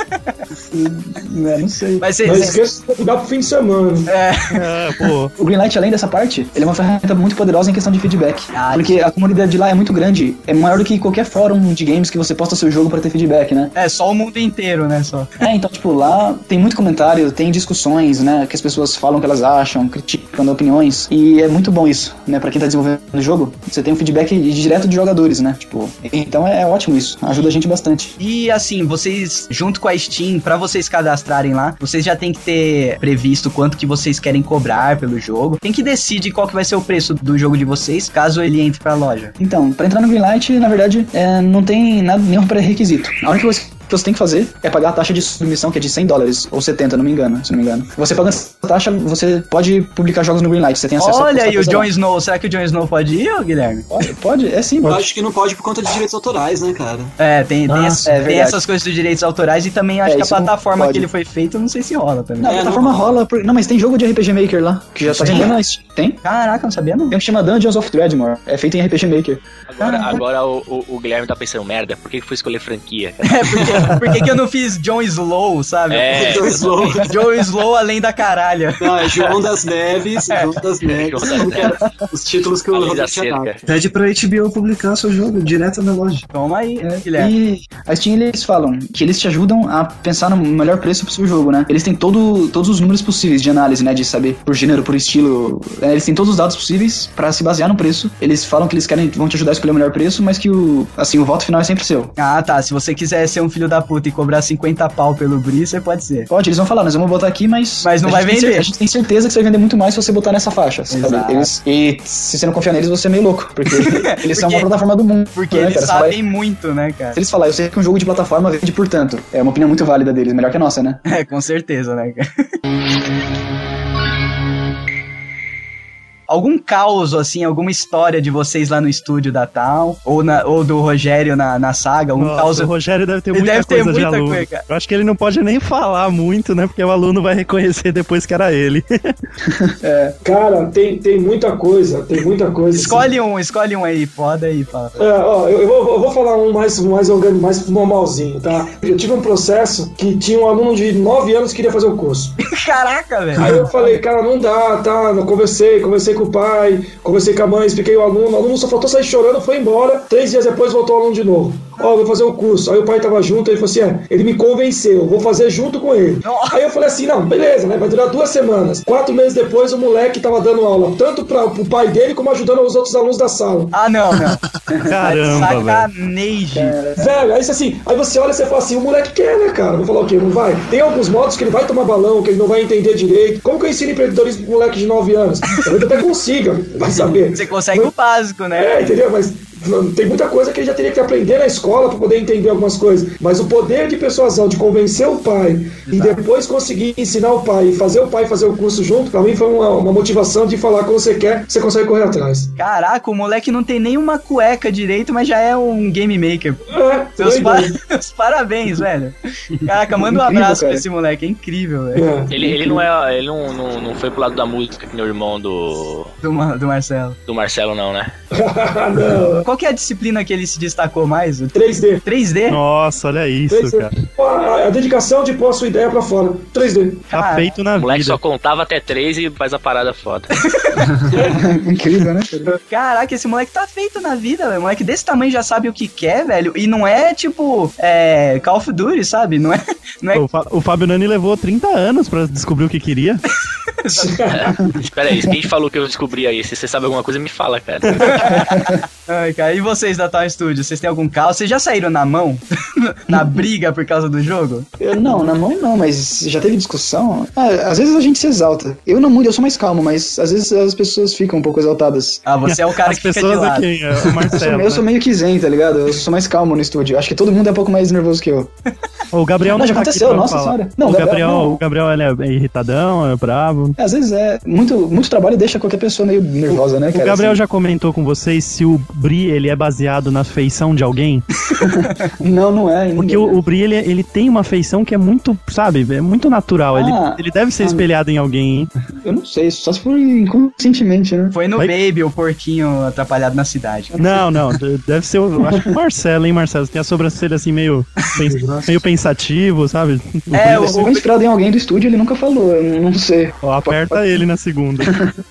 É, não sei. Mas Não vocês. esqueça de convidar pro fim de semana. É, É, pô. O Greenlight, além dessa parte, ele é uma ferramenta muito poderosa em questão de feedback. Ah, porque a comunidade de lá é muito grande. É maior do que qualquer fórum de games que você posta seu jogo pra ter feedback, né? é só o mundo inteiro, né? Só. É, então, tipo, lá tem muito comentário, tem discussões, né? Que as pessoas falam o que elas acham, criticam, dão opiniões. E é muito bom isso, né? Pra quem tá desenvolvendo o jogo, você tem um feedback direto de jogadores, né? Tipo, então é, é ótimo isso. Ajuda a gente bastante. E assim, vocês, junto com a Steam, pra vocês cadastrarem lá, vocês já tem que ter previsto quanto que vocês querem cobrar pelo jogo. Tem que decidir qual que vai ser o preço do jogo de vocês, caso ele entre pra loja. Então, pra entrar no Greenlight, na verdade, é, não tem nada, nenhum pré-requisito. A que você tem que fazer é pagar a taxa de submissão, que é de 100 dólares, ou 70, não me engano, se não me engano. Você pagando essa taxa, você pode publicar jogos no Greenlight, você tem acesso a Olha essa aí o coisa Jon. Snow. Será que o Jon Snow pode ir, Guilherme? Pode, pode, é sim, Eu pode. acho que não pode por conta de direitos autorais, né, cara? É, tem, tem, ess- é tem essas coisas dos direitos autorais e também acho É, que a plataforma que ele foi feito, eu não sei se rola também. Não, a É, plataforma não- rola. Por... Não, mas tem jogo de RPG Maker lá, que já tá vendendo na Steam. Tem? Caraca, não sabia não. Tem um que chama Dungeons of Dreadmore. É feito em RPG Maker. Agora, agora o, o- o Guilherme tá pensando, merda, por que que foi escolher franquia? É, porque, por que que eu não fiz John Slow, sabe? É, John Slow. John Slow além da caralha. Não, é João das Neves, João das Neves. João das era os títulos que o Roberto tinha dado. Pede pra HBO publicar seu jogo direto na loja. Toma aí, Guilherme. E a Steam eles falam que eles te ajudam a pensar no melhor preço pro seu jogo, né? Eles têm todo, todos os números possíveis de análise, né? De saber por gênero, por estilo. É, Eles têm todos os dados possíveis pra se basear no preço. Eles falam que eles querem, vão te ajudar a escolher o melhor preço, mas que o, assim, o voto final é sempre seu. Ah, tá. Se você quiser ser um filho da puta e cobrar 50 pau pelo Bri, você pode ser. Pode, eles vão falar, nós vamos botar aqui, mas. Mas não vai vender. cer- a gente tem certeza que você vai vender muito mais se você botar nessa faixa. Eles- e se você não confiar neles, você é meio louco. Porque eles são Porque- uma plataforma do mundo. Porque né, eles cara? Você vai- sabem muito, né, cara? Se eles falar, eu sei que um jogo de plataforma vende por tanto. É uma opinião muito válida deles, melhor que a nossa, né? É, com certeza, né, cara? Algum caos, assim, alguma história de vocês lá no estúdio da Tal? Ou, na, ou do Rogério na, na saga? Algum Nossa, caos. o Rogério deve ter Ele muita deve ter coisa de muita aluno. coisa, cara. Eu acho que ele não pode nem falar muito, né? Porque o aluno vai reconhecer depois que era ele. Cara, tem, tem muita coisa, tem muita coisa. assim. Escolhe um, escolhe um aí, foda aí, fala. É, ó, eu, eu vou, eu vou falar um mais, mais orgânico, mais normalzinho, tá? Eu tive um processo que tinha um aluno de 9 anos que queria fazer o curso. Caraca, velho. Aí eu falei, cara, não dá, tá? Eu conversei, conversei com o pai, conversei com a mãe, expliquei o aluno. O aluno só faltou sair chorando, foi embora. Três dias depois voltou o aluno de novo. Ó, vou fazer o curso. Aí o pai tava junto, ele falou assim: é, ele me convenceu, vou fazer junto com ele. Nossa. Aí eu falei assim: não, beleza, né? Vai durar duas semanas. Quatro meses depois, o moleque tava dando aula, tanto pra, pro pai dele como ajudando os outros alunos da sala. Ah, não, não. Caramba, velho. Sacanagem. Velho, aí você assim, aí você olha e você fala assim, o moleque quer, né, cara? Vou falar o quê? Não vai? Tem alguns modos que ele vai tomar balão, que ele não vai entender direito. Como que eu ensino empreendedorismo pro moleque de 9 anos? Talvez até consiga, vai saber. Você consegue o básico, né? É, entendeu? Mas tem muita coisa que ele já teria que aprender na escola para poder entender algumas coisas. Mas o poder de persuasão, de convencer o pai e depois conseguir ensinar o pai e fazer o pai fazer o curso junto, pra mim foi uma, uma motivação de falar quando você quer, você consegue correr atrás. Caraca, o moleque não tem nem uma cueca direito, mas já é um game maker. É, Seus doido. pa- Os parabéns, velho. Caraca, manda um Incrível, abraço pra cara. esse moleque, é incrível, velho. É. Ele, ele não é. Ele não, não, não foi pro lado da música que nem o irmão do, Do, do Marcelo. do Marcelo, não, né? não, Qual que é a disciplina que ele se destacou mais? O 3D. 3D? Nossa, olha isso, 3D. cara. A, a dedicação de pôr a sua ideia pra fora. 3D. Tá Cara, feito na O moleque vida. só contava até três e faz a parada foda. Incrível, né? Caraca, esse moleque tá feito na vida, velho. Moleque desse tamanho já sabe o que quer, velho. E não é tipo é, Call of Duty, sabe? Não é. Não é O, Fa- o Fábio Nani levou 30 anos pra descobrir o que queria. Espera aí, quem falou que eu descobri aí? Se você sabe alguma coisa, me fala, cara. Ai, cara, e vocês da Town Studio, vocês têm algum caos? Vocês já saíram na mão? na briga por causa do jogo? Eu, não, na mão não, mas já teve discussão. Ah, às vezes a gente se exalta. Eu não muito, eu sou mais calmo, mas às vezes as pessoas ficam um pouco exaltadas. Ah, você é o cara As que fica de pessoas lado. aqui, é o Eu sou, Marcelo. eu sou meio que zen, tá ligado? Eu sou mais calmo no estúdio. Acho que todo mundo é um pouco mais nervoso que eu. né? O Gabriel não, Não, já tá aconteceu, nossa falar. senhora. Não, o Gabriel- Gabriel, não. o Gabriel ele é irritadão, é bravo. Às vezes é. Muito, muito trabalho deixa qualquer pessoa meio nervosa, né, O cara? Gabriel Assim, já comentou com vocês se o Bri ele é baseado na feição de alguém? Não, não é. Porque o, o Bri ele, ele tem uma feição que é muito, sabe, é muito natural. ele, Ah, ele deve ser ah, espelhado em alguém, hein? Eu não sei, só se for inconscientemente, né? Foi no Vai- Baby, o porquinho atrapalhado na cidade. Não, não, de- deve ser o. Acho que o Marcelo, hein, Marcelo? Você tem a sobrancelha assim meio, pens- meio pensativo, sabe? É, o, Se for inspirado em alguém do estúdio, ele nunca falou, eu não sei. Ó, aperta ele na segunda.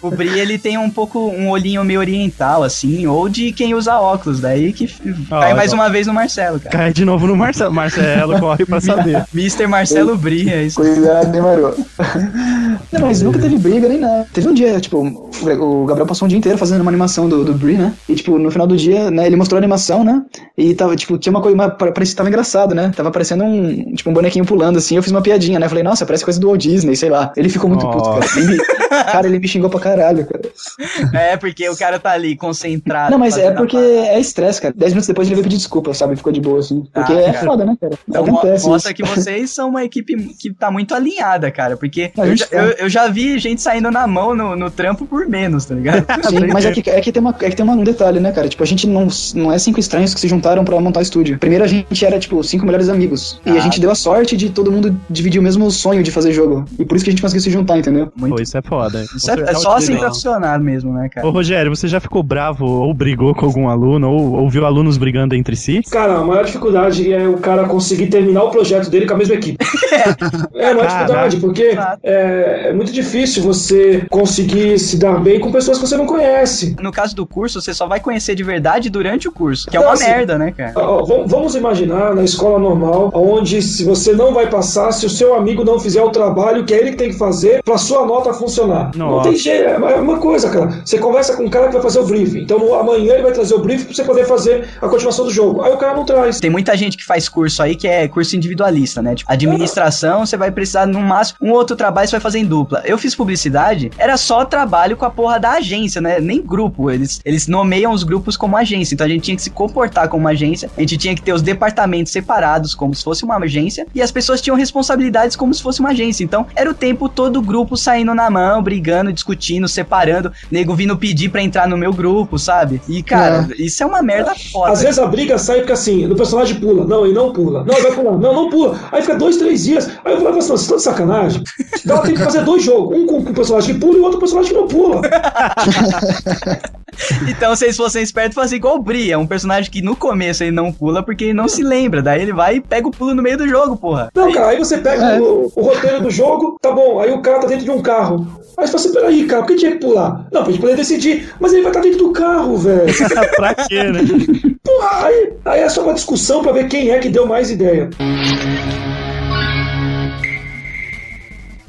o Bri, ele tem um pouco, um olhinho meio oriental, assim, ou de quem usa óculos, daí que f- cai ó. mais uma vez no Marcelo, cara. Cai de novo no Marcelo. Marcelo, corre pra saber. Mr. Marcelo Bri, é isso. Cuidado, hein, Marô? Não, mas nunca teve briga nem nada. Teve um dia, tipo, o Gabriel passou um dia inteiro fazendo uma animação do, do Brie, né? E, tipo, no final do dia, né, ele mostrou a animação, né? E tava, tipo, tinha uma coisa, uma, parecia que tava engraçado, né? Tava parecendo um, tipo, um bonequinho pulando, assim. Eu fiz uma piadinha, né? Falei, nossa, parece coisa do Walt Disney, sei lá. Ele ficou muito Oh. puto, cara. Ele me, cara, ele me xingou pra caralho, cara. É, porque o cara tá ali concentrado. Não, mas é porque. É estresse, cara. Dez minutos depois ele veio pedir desculpa, sabe? Ficou de boa, assim. Porque Ah, é cara. foda, né, cara? Então, Acontece mostra isso. que vocês são uma equipe que tá muito alinhada, cara. Porque A eu já, tá. eu, eu já vi gente saindo na mão no, no trampo por menos, tá ligado? Sim, mas é que, é que tem, uma, é que tem uma- um detalhe, né, cara? Tipo, a gente não, não é cinco estranhos que se juntaram pra montar o estúdio. Primeiro a gente era, tipo, cinco melhores amigos. E Ah. a gente deu a sorte de todo mundo dividir o mesmo sonho de fazer jogo. E por isso que a gente conseguiu se juntar, entendeu? Muito. Pô, isso é foda. Isso é, é só assim pra funcionar mesmo, né, cara? Ô, Rogério, você já ficou bravo ou brigou com algum aluno ou, ou viu alunos brigando entre si? Cara, a maior dificuldade é o cara conseguir terminar o projeto dele com a mesma equipe. é a maior dificuldade, porque Exato. é, é muito difícil você conseguir se dar bem com pessoas que você não conhece. No caso do curso, você só vai conhecer de verdade durante o curso. Que é Não, uma assim, merda, né, cara? Ó, ó, vam- Vamos imaginar na escola normal, onde se você não vai passar, se o seu amigo não fizer o trabalho que é ele que tem que fazer pra sua nota funcionar. Não Nossa. tem jeito, é uma- é uma coisa, cara. Você conversa com um cara que vai fazer o briefing. Então amanhã ele vai trazer o briefing pra você poder fazer a continuação do jogo. Aí o cara não traz. Tem muita gente que faz curso aí que é curso individualista, né? Tipo, administração, você vai precisar no máximo um outro trabalho você vai fazer em dupla. Eu fiz publicidade, era só trabalho com a porra da agência, né? Nem grupo. Eles, eles nomeiam os grupos como agência. Então a gente tinha que se comportar como uma agência, a gente tinha que ter os departamentos separados como se fosse uma agência e as pessoas tinham responsabilidades como se fosse uma agência. Então era o tempo todo o grupo saindo na mão, brigando, discutindo, separando, nego vindo pedir pra entrar no meu grupo, sabe? E cara, isso é uma merda foda. Às vezes a briga sai porque assim, o personagem pula. Não, ele não pula. Não, ele vai pular. Não, não pula. Aí fica dois, três dias. Aí eu falo assim, vocês estão de sacanagem? Então ela tem que fazer dois jogos. Um com o personagem que pula e o outro com o personagem que não pula. Então, se eles fossem espertos, fazem igual o Bri. É um personagem que no começo ele não pula porque ele não se lembra. Daí ele vai e pega o pulo no meio do jogo, porra. Não, cara, aí você pega o, o roteiro do jogo, tá bom, aí o cara tá dentro de um carro. Aí você fala assim, peraí, cara, por que tinha que pular? Não, pra gente poder decidir. Mas ele vai estar dentro do carro, velho. Pra quê, né? Porra, aí, aí é só uma discussão pra ver quem é que deu mais ideia.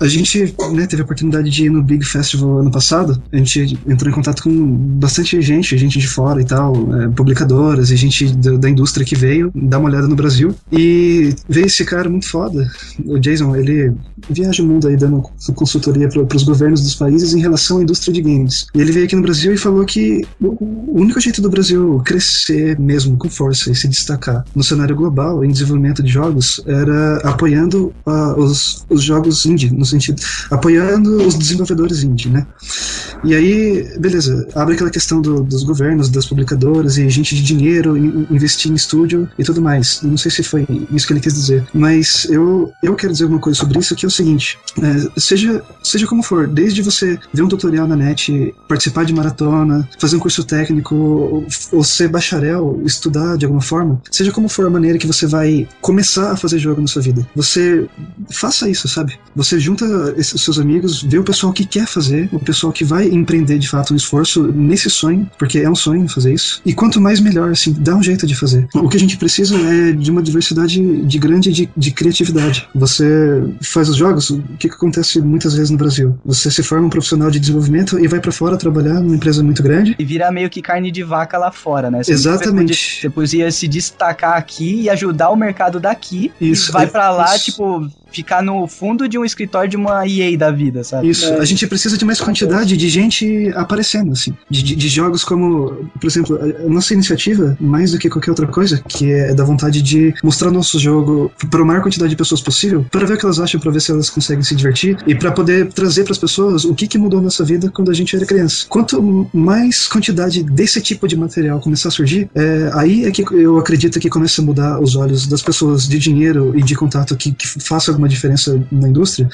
A gente né, teve a oportunidade de ir no Big Festival ano passado. A gente entrou em contato com bastante gente, gente de fora e tal, é, publicadoras e gente da, da indústria que veio dar uma olhada no Brasil. E veio esse cara muito foda, o Jason. Ele viaja o mundo aí dando consultoria para os governos dos países em relação à indústria de games. E ele veio aqui no Brasil e falou que o, único jeito do Brasil crescer mesmo com força e se destacar no cenário global em desenvolvimento de jogos era apoiando ah, os, os jogos indie, no sentido apoiando os desenvolvedores indie, né? E aí, beleza, abre aquela questão do- dos governos, das publicadoras e gente de dinheiro in- investir em estúdio e tudo mais. Não sei se foi isso que ele quis dizer, mas eu, eu quero dizer uma coisa sobre isso que é o seguinte: é, seja, seja como for, desde você ver um tutorial na net, participar de maratona, fazer um curso técnico, ou, ou ser bacharel, estudar de alguma forma, seja como for a maneira que você vai começar a fazer jogo na sua vida, você faça isso, sabe? Você junta junta esses seus amigos, vê o pessoal que quer fazer, o pessoal que vai empreender de fato um esforço nesse sonho, porque é um sonho fazer isso. E quanto mais melhor, assim, dá um jeito de fazer. O que a gente precisa é de uma diversidade de grande de, de criatividade. Você faz os jogos, o que, que acontece muitas vezes no Brasil? Você se forma um profissional de desenvolvimento e vai para fora trabalhar numa empresa muito grande. E vira meio que carne de vaca lá fora, né? Você- Exatamente. Você podia, você podia se destacar aqui e ajudar o mercado daqui. Isso, e vai é- pra lá, tipo, ficar no fundo de um escritório de uma EA da vida, sabe? Isso, a gente precisa de mais quantidade de gente aparecendo, assim. De, de- de jogos como, por exemplo, a nossa iniciativa, mais do que qualquer outra coisa, que é da vontade de mostrar nosso jogo para a maior quantidade de pessoas possível, para ver o que elas acham, para ver se elas conseguem se divertir e para poder trazer para as pessoas o que, que mudou na nossa vida quando a gente era criança. Quanto mais quantidade desse tipo de material começar a surgir, é, aí é que eu acredito que começa a mudar os olhos das pessoas de dinheiro e de contato que, que faça alguma diferença na indústria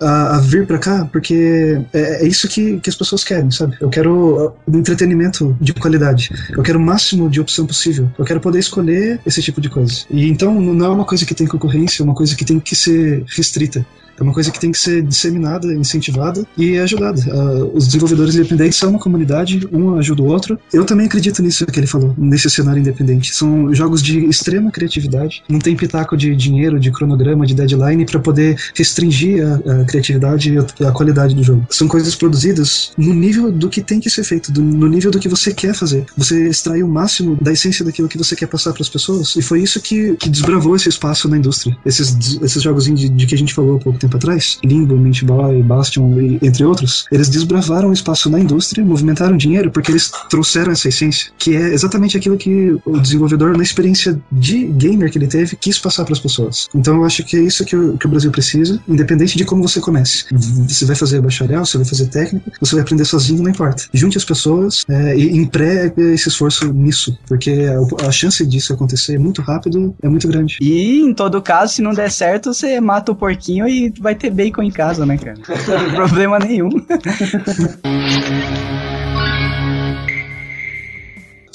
a, a vir pra cá, porque é, é isso que, que as pessoas querem, sabe? Eu quero uh, um entretenimento de qualidade. Eu quero o máximo de opção possível. Eu quero poder escolher esse tipo de coisa. E então não é uma coisa que tem concorrência, é uma coisa que tem que ser restrita. É uma coisa que tem que ser disseminada, incentivada e ajudada. Ah, os desenvolvedores independentes são uma comunidade, um ajuda o outro. Eu também acredito nisso que ele falou, nesse cenário independente. São jogos de extrema criatividade, não tem pitaco de dinheiro, de cronograma, de deadline para poder restringir a, a criatividade e a, qualidade do jogo. São coisas produzidas no nível do que tem que ser feito, do- no nível do que você quer fazer. Você extrai o máximo da essência daquilo que você quer passar para as pessoas e foi isso que, que desbravou esse espaço na indústria. Esses, esses jogos indie de que a gente falou há pouco tempo atrás, Limbo, Mint Boy, Bastion e entre outros, eles desbravaram o espaço na indústria, movimentaram dinheiro porque eles trouxeram essa essência, que é exatamente aquilo que o desenvolvedor, na experiência de gamer que ele teve, quis passar para as pessoas. Então eu acho que é isso que o, que o Brasil precisa, independente de como você comece. Você vai fazer bacharel, você vai fazer técnico, você vai aprender sozinho, não importa. Junte as pessoas é, e empregue esse esforço nisso, porque a, a chance disso acontecer muito rápido é muito grande. E em todo caso, se não der certo, você mata o porquinho e vai ter bacon em casa, né, cara? Não tem problema nenhum.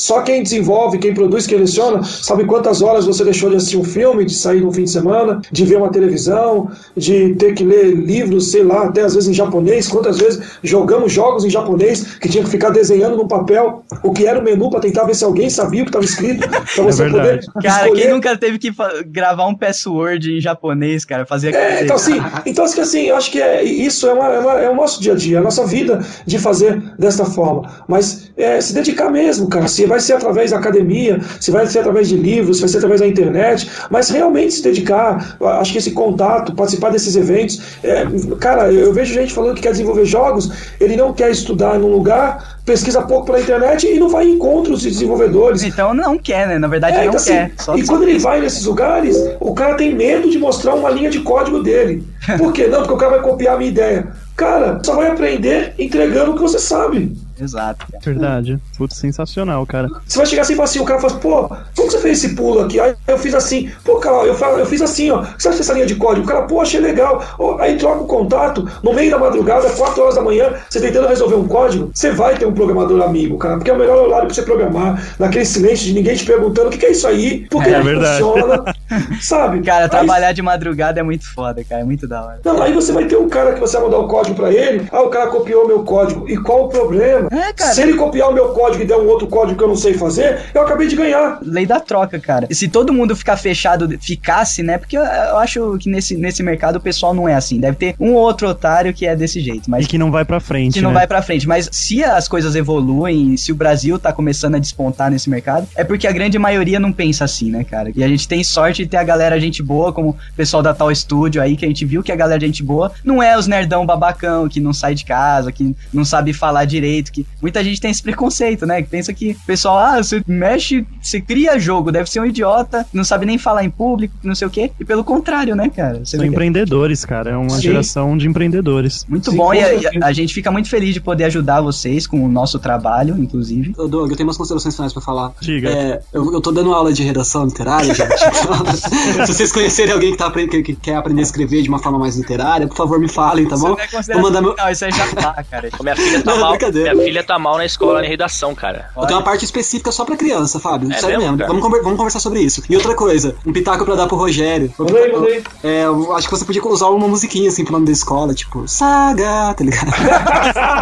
Só quem desenvolve, quem produz, quem leciona, sabe quantas horas você deixou de assistir um filme, de sair no fim de semana, de ver uma televisão, de ter que ler livros, sei lá, até às vezes em japonês. Quantas vezes jogamos jogos em japonês que tinha que ficar desenhando no papel o que era o menu para tentar ver se alguém sabia o que estava escrito, para você poder verdade. Cara, escolher. quem nunca teve que gravar um password em japonês, cara? Fazer É, então assim, então assim, assim, eu acho que é, isso é, uma, é, uma- é o nosso dia a dia, é a nossa vida de fazer desta forma. Mas é, se dedicar mesmo, cara. Se vai ser através da academia, se vai ser através de livros, se vai ser através da internet, mas realmente se dedicar. Acho que esse contato, participar desses eventos. é, cara, eu vejo gente falando que quer desenvolver jogos, ele não quer estudar num lugar, pesquisa pouco pela internet e não vai em encontros de desenvolvedores. Então não quer, né? Na verdade É, não então, assim, quer. Só e quando ele vai nesses lugares, o cara tem medo de mostrar uma linha de código dele. Por quê? Não, porque o cara vai copiar a minha ideia. Cara, só vai aprender entregando o que você sabe. Exato. cara. Verdade. Putz, sensacional, cara. Você vai chegar assim e falar assim, o cara fala assim, pô, como que você fez esse pulo aqui? Aí eu fiz assim, pô, cara, eu, falo, eu fiz assim, ó. O que você acha dessa linha de código? O cara, pô, achei legal. Aí troca o contato, no meio da madrugada, 4 horas da manhã, você tentando resolver um código, você vai ter um programador amigo, cara, porque é o melhor horário pra você programar, naquele silêncio de ninguém te perguntando o que, que é isso aí, por que É não verdade. funciona, sabe? Cara, Aí- trabalhar de madrugada é muito foda, cara. É muito da hora. Não, aí você vai ter um cara que você vai mandar o código pra ele, ah, o cara copiou meu código. E qual o problema? É, cara. Se ele copiar o meu código e der um outro código que eu não sei fazer, eu acabei de ganhar. Lei da troca, cara. E se todo mundo ficar fechado, ficasse, né? Porque eu, eu acho que nesse, nesse mercado o pessoal não é assim. Deve ter um ou outro otário que é desse jeito. Mas E que não vai pra frente, que não né? vai pra frente. Mas se as coisas evoluem, se o Brasil tá começando a despontar nesse mercado, é porque a grande maioria não pensa assim, né, cara? E a gente tem sorte de ter a galera gente boa, como o pessoal da Tal Studio aí, que a gente viu que a galera gente boa não é os nerdão babacão que não sai de casa, que não sabe falar direito, que muita gente tem esse preconceito, né? Que pensa que o pessoal, ah, você mexe, você cria jogo, deve ser um idiota, não sabe nem falar em público, não sei o quê. E pelo contrário, né, cara? Você São que- empreendedores, cara. É uma Sim. geração de empreendedores. muito Sim, bom e a, a gente fica muito feliz de poder ajudar vocês com o nosso trabalho, inclusive. Ô, Doug, eu tenho umas considerações finais pra falar. Diga. É, eu, eu tô dando aula de redação literária, gente. Então, se vocês conhecerem alguém que, tá, que, que quer aprender a escrever de uma forma mais literária, por favor, me falem, tá bom? Não é Vou mandar meu. Não, isso é jabá, cara. Minha filha tá Não, mal. Minha filha tá mal na escola, na redação, cara. Eu tenho uma parte específica só pra criança, Fábio. É Sério mesmo, mesmo. Vamos, conver- vamos conversar sobre isso. E outra coisa, um pitaco pra dar pro Rogério. Aí, manda aí. É, eu acho que você podia usar uma musiquinha assim pro nome da escola, tipo, Saga, tá ligado?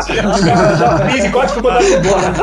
já, já fiz fui mandado embora.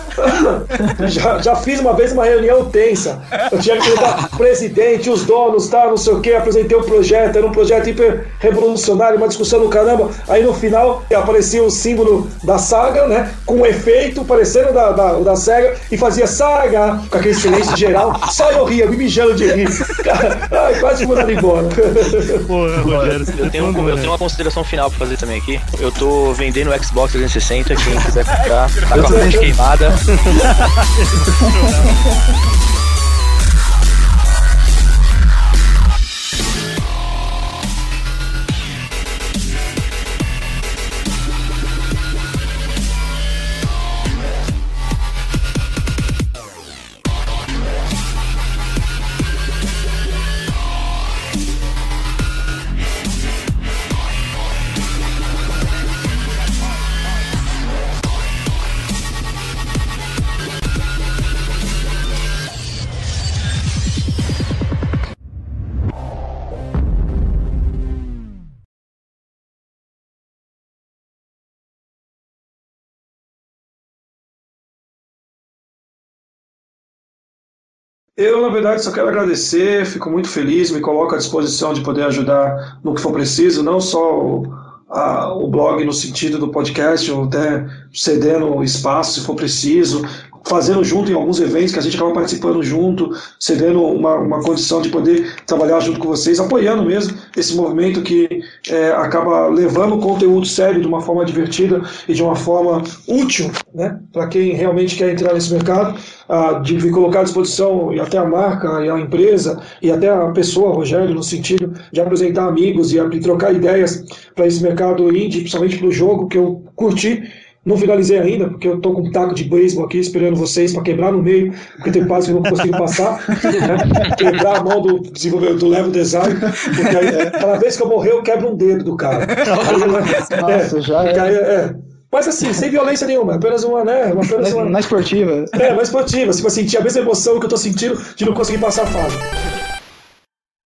já, já fiz uma vez uma reunião tensa. Eu tinha que apresentar presidente, os donos, tá, não sei o que, apresentei o projeto, era um projeto hiper revolucionário, uma discussão do caramba. Aí no final aparecia o símbolo da saga, né? Com um efeito parecendo da, da, o da SEGA e fazia saga, com aquele silêncio geral. Só eu ria, me mijando de rir. Ai, quase fui mandado embora. Porra, Rogério, Eu tenho, tá eu tenho uma consideração final pra fazer também aqui. Eu tô vendendo o Xbox 360, quem quiser comprar, tá com a frente queimada. 哈哈哈哈哈哈。Eu, na verdade, só quero agradecer, fico muito feliz, me coloco à disposição de poder ajudar no que for preciso, não só o, a- o blog no sentido do podcast, ou até cedendo espaço se for preciso, fazendo junto em alguns eventos que a gente acaba participando junto, cedendo uma, uma condição de poder trabalhar junto com vocês, apoiando mesmo esse movimento que é, acaba levando conteúdo sério de uma forma divertida e de uma forma útil né, para quem realmente quer entrar nesse mercado, ah, de colocar à disposição e até a marca e a empresa e até a pessoa, Rogério, no sentido de apresentar amigos e, e trocar ideias para esse mercado indie, principalmente para o jogo que eu curti. Não finalizei ainda, porque eu tô com um taco de beisebol aqui esperando vocês para quebrar no meio, porque tem partes que eu não consigo passar. né? Quebrar a mão do desenvolvedor do level design, porque aí, é, cada vez que eu morrer, eu quebro um dedo do cara. Nossa, já é. aí, é. Mas assim, sem violência nenhuma, apenas uma, né? Uma, apenas Na, uma, na esportiva. é, mais esportiva, se vai sentir a mesma emoção que eu tô sentindo de não conseguir passar a fase.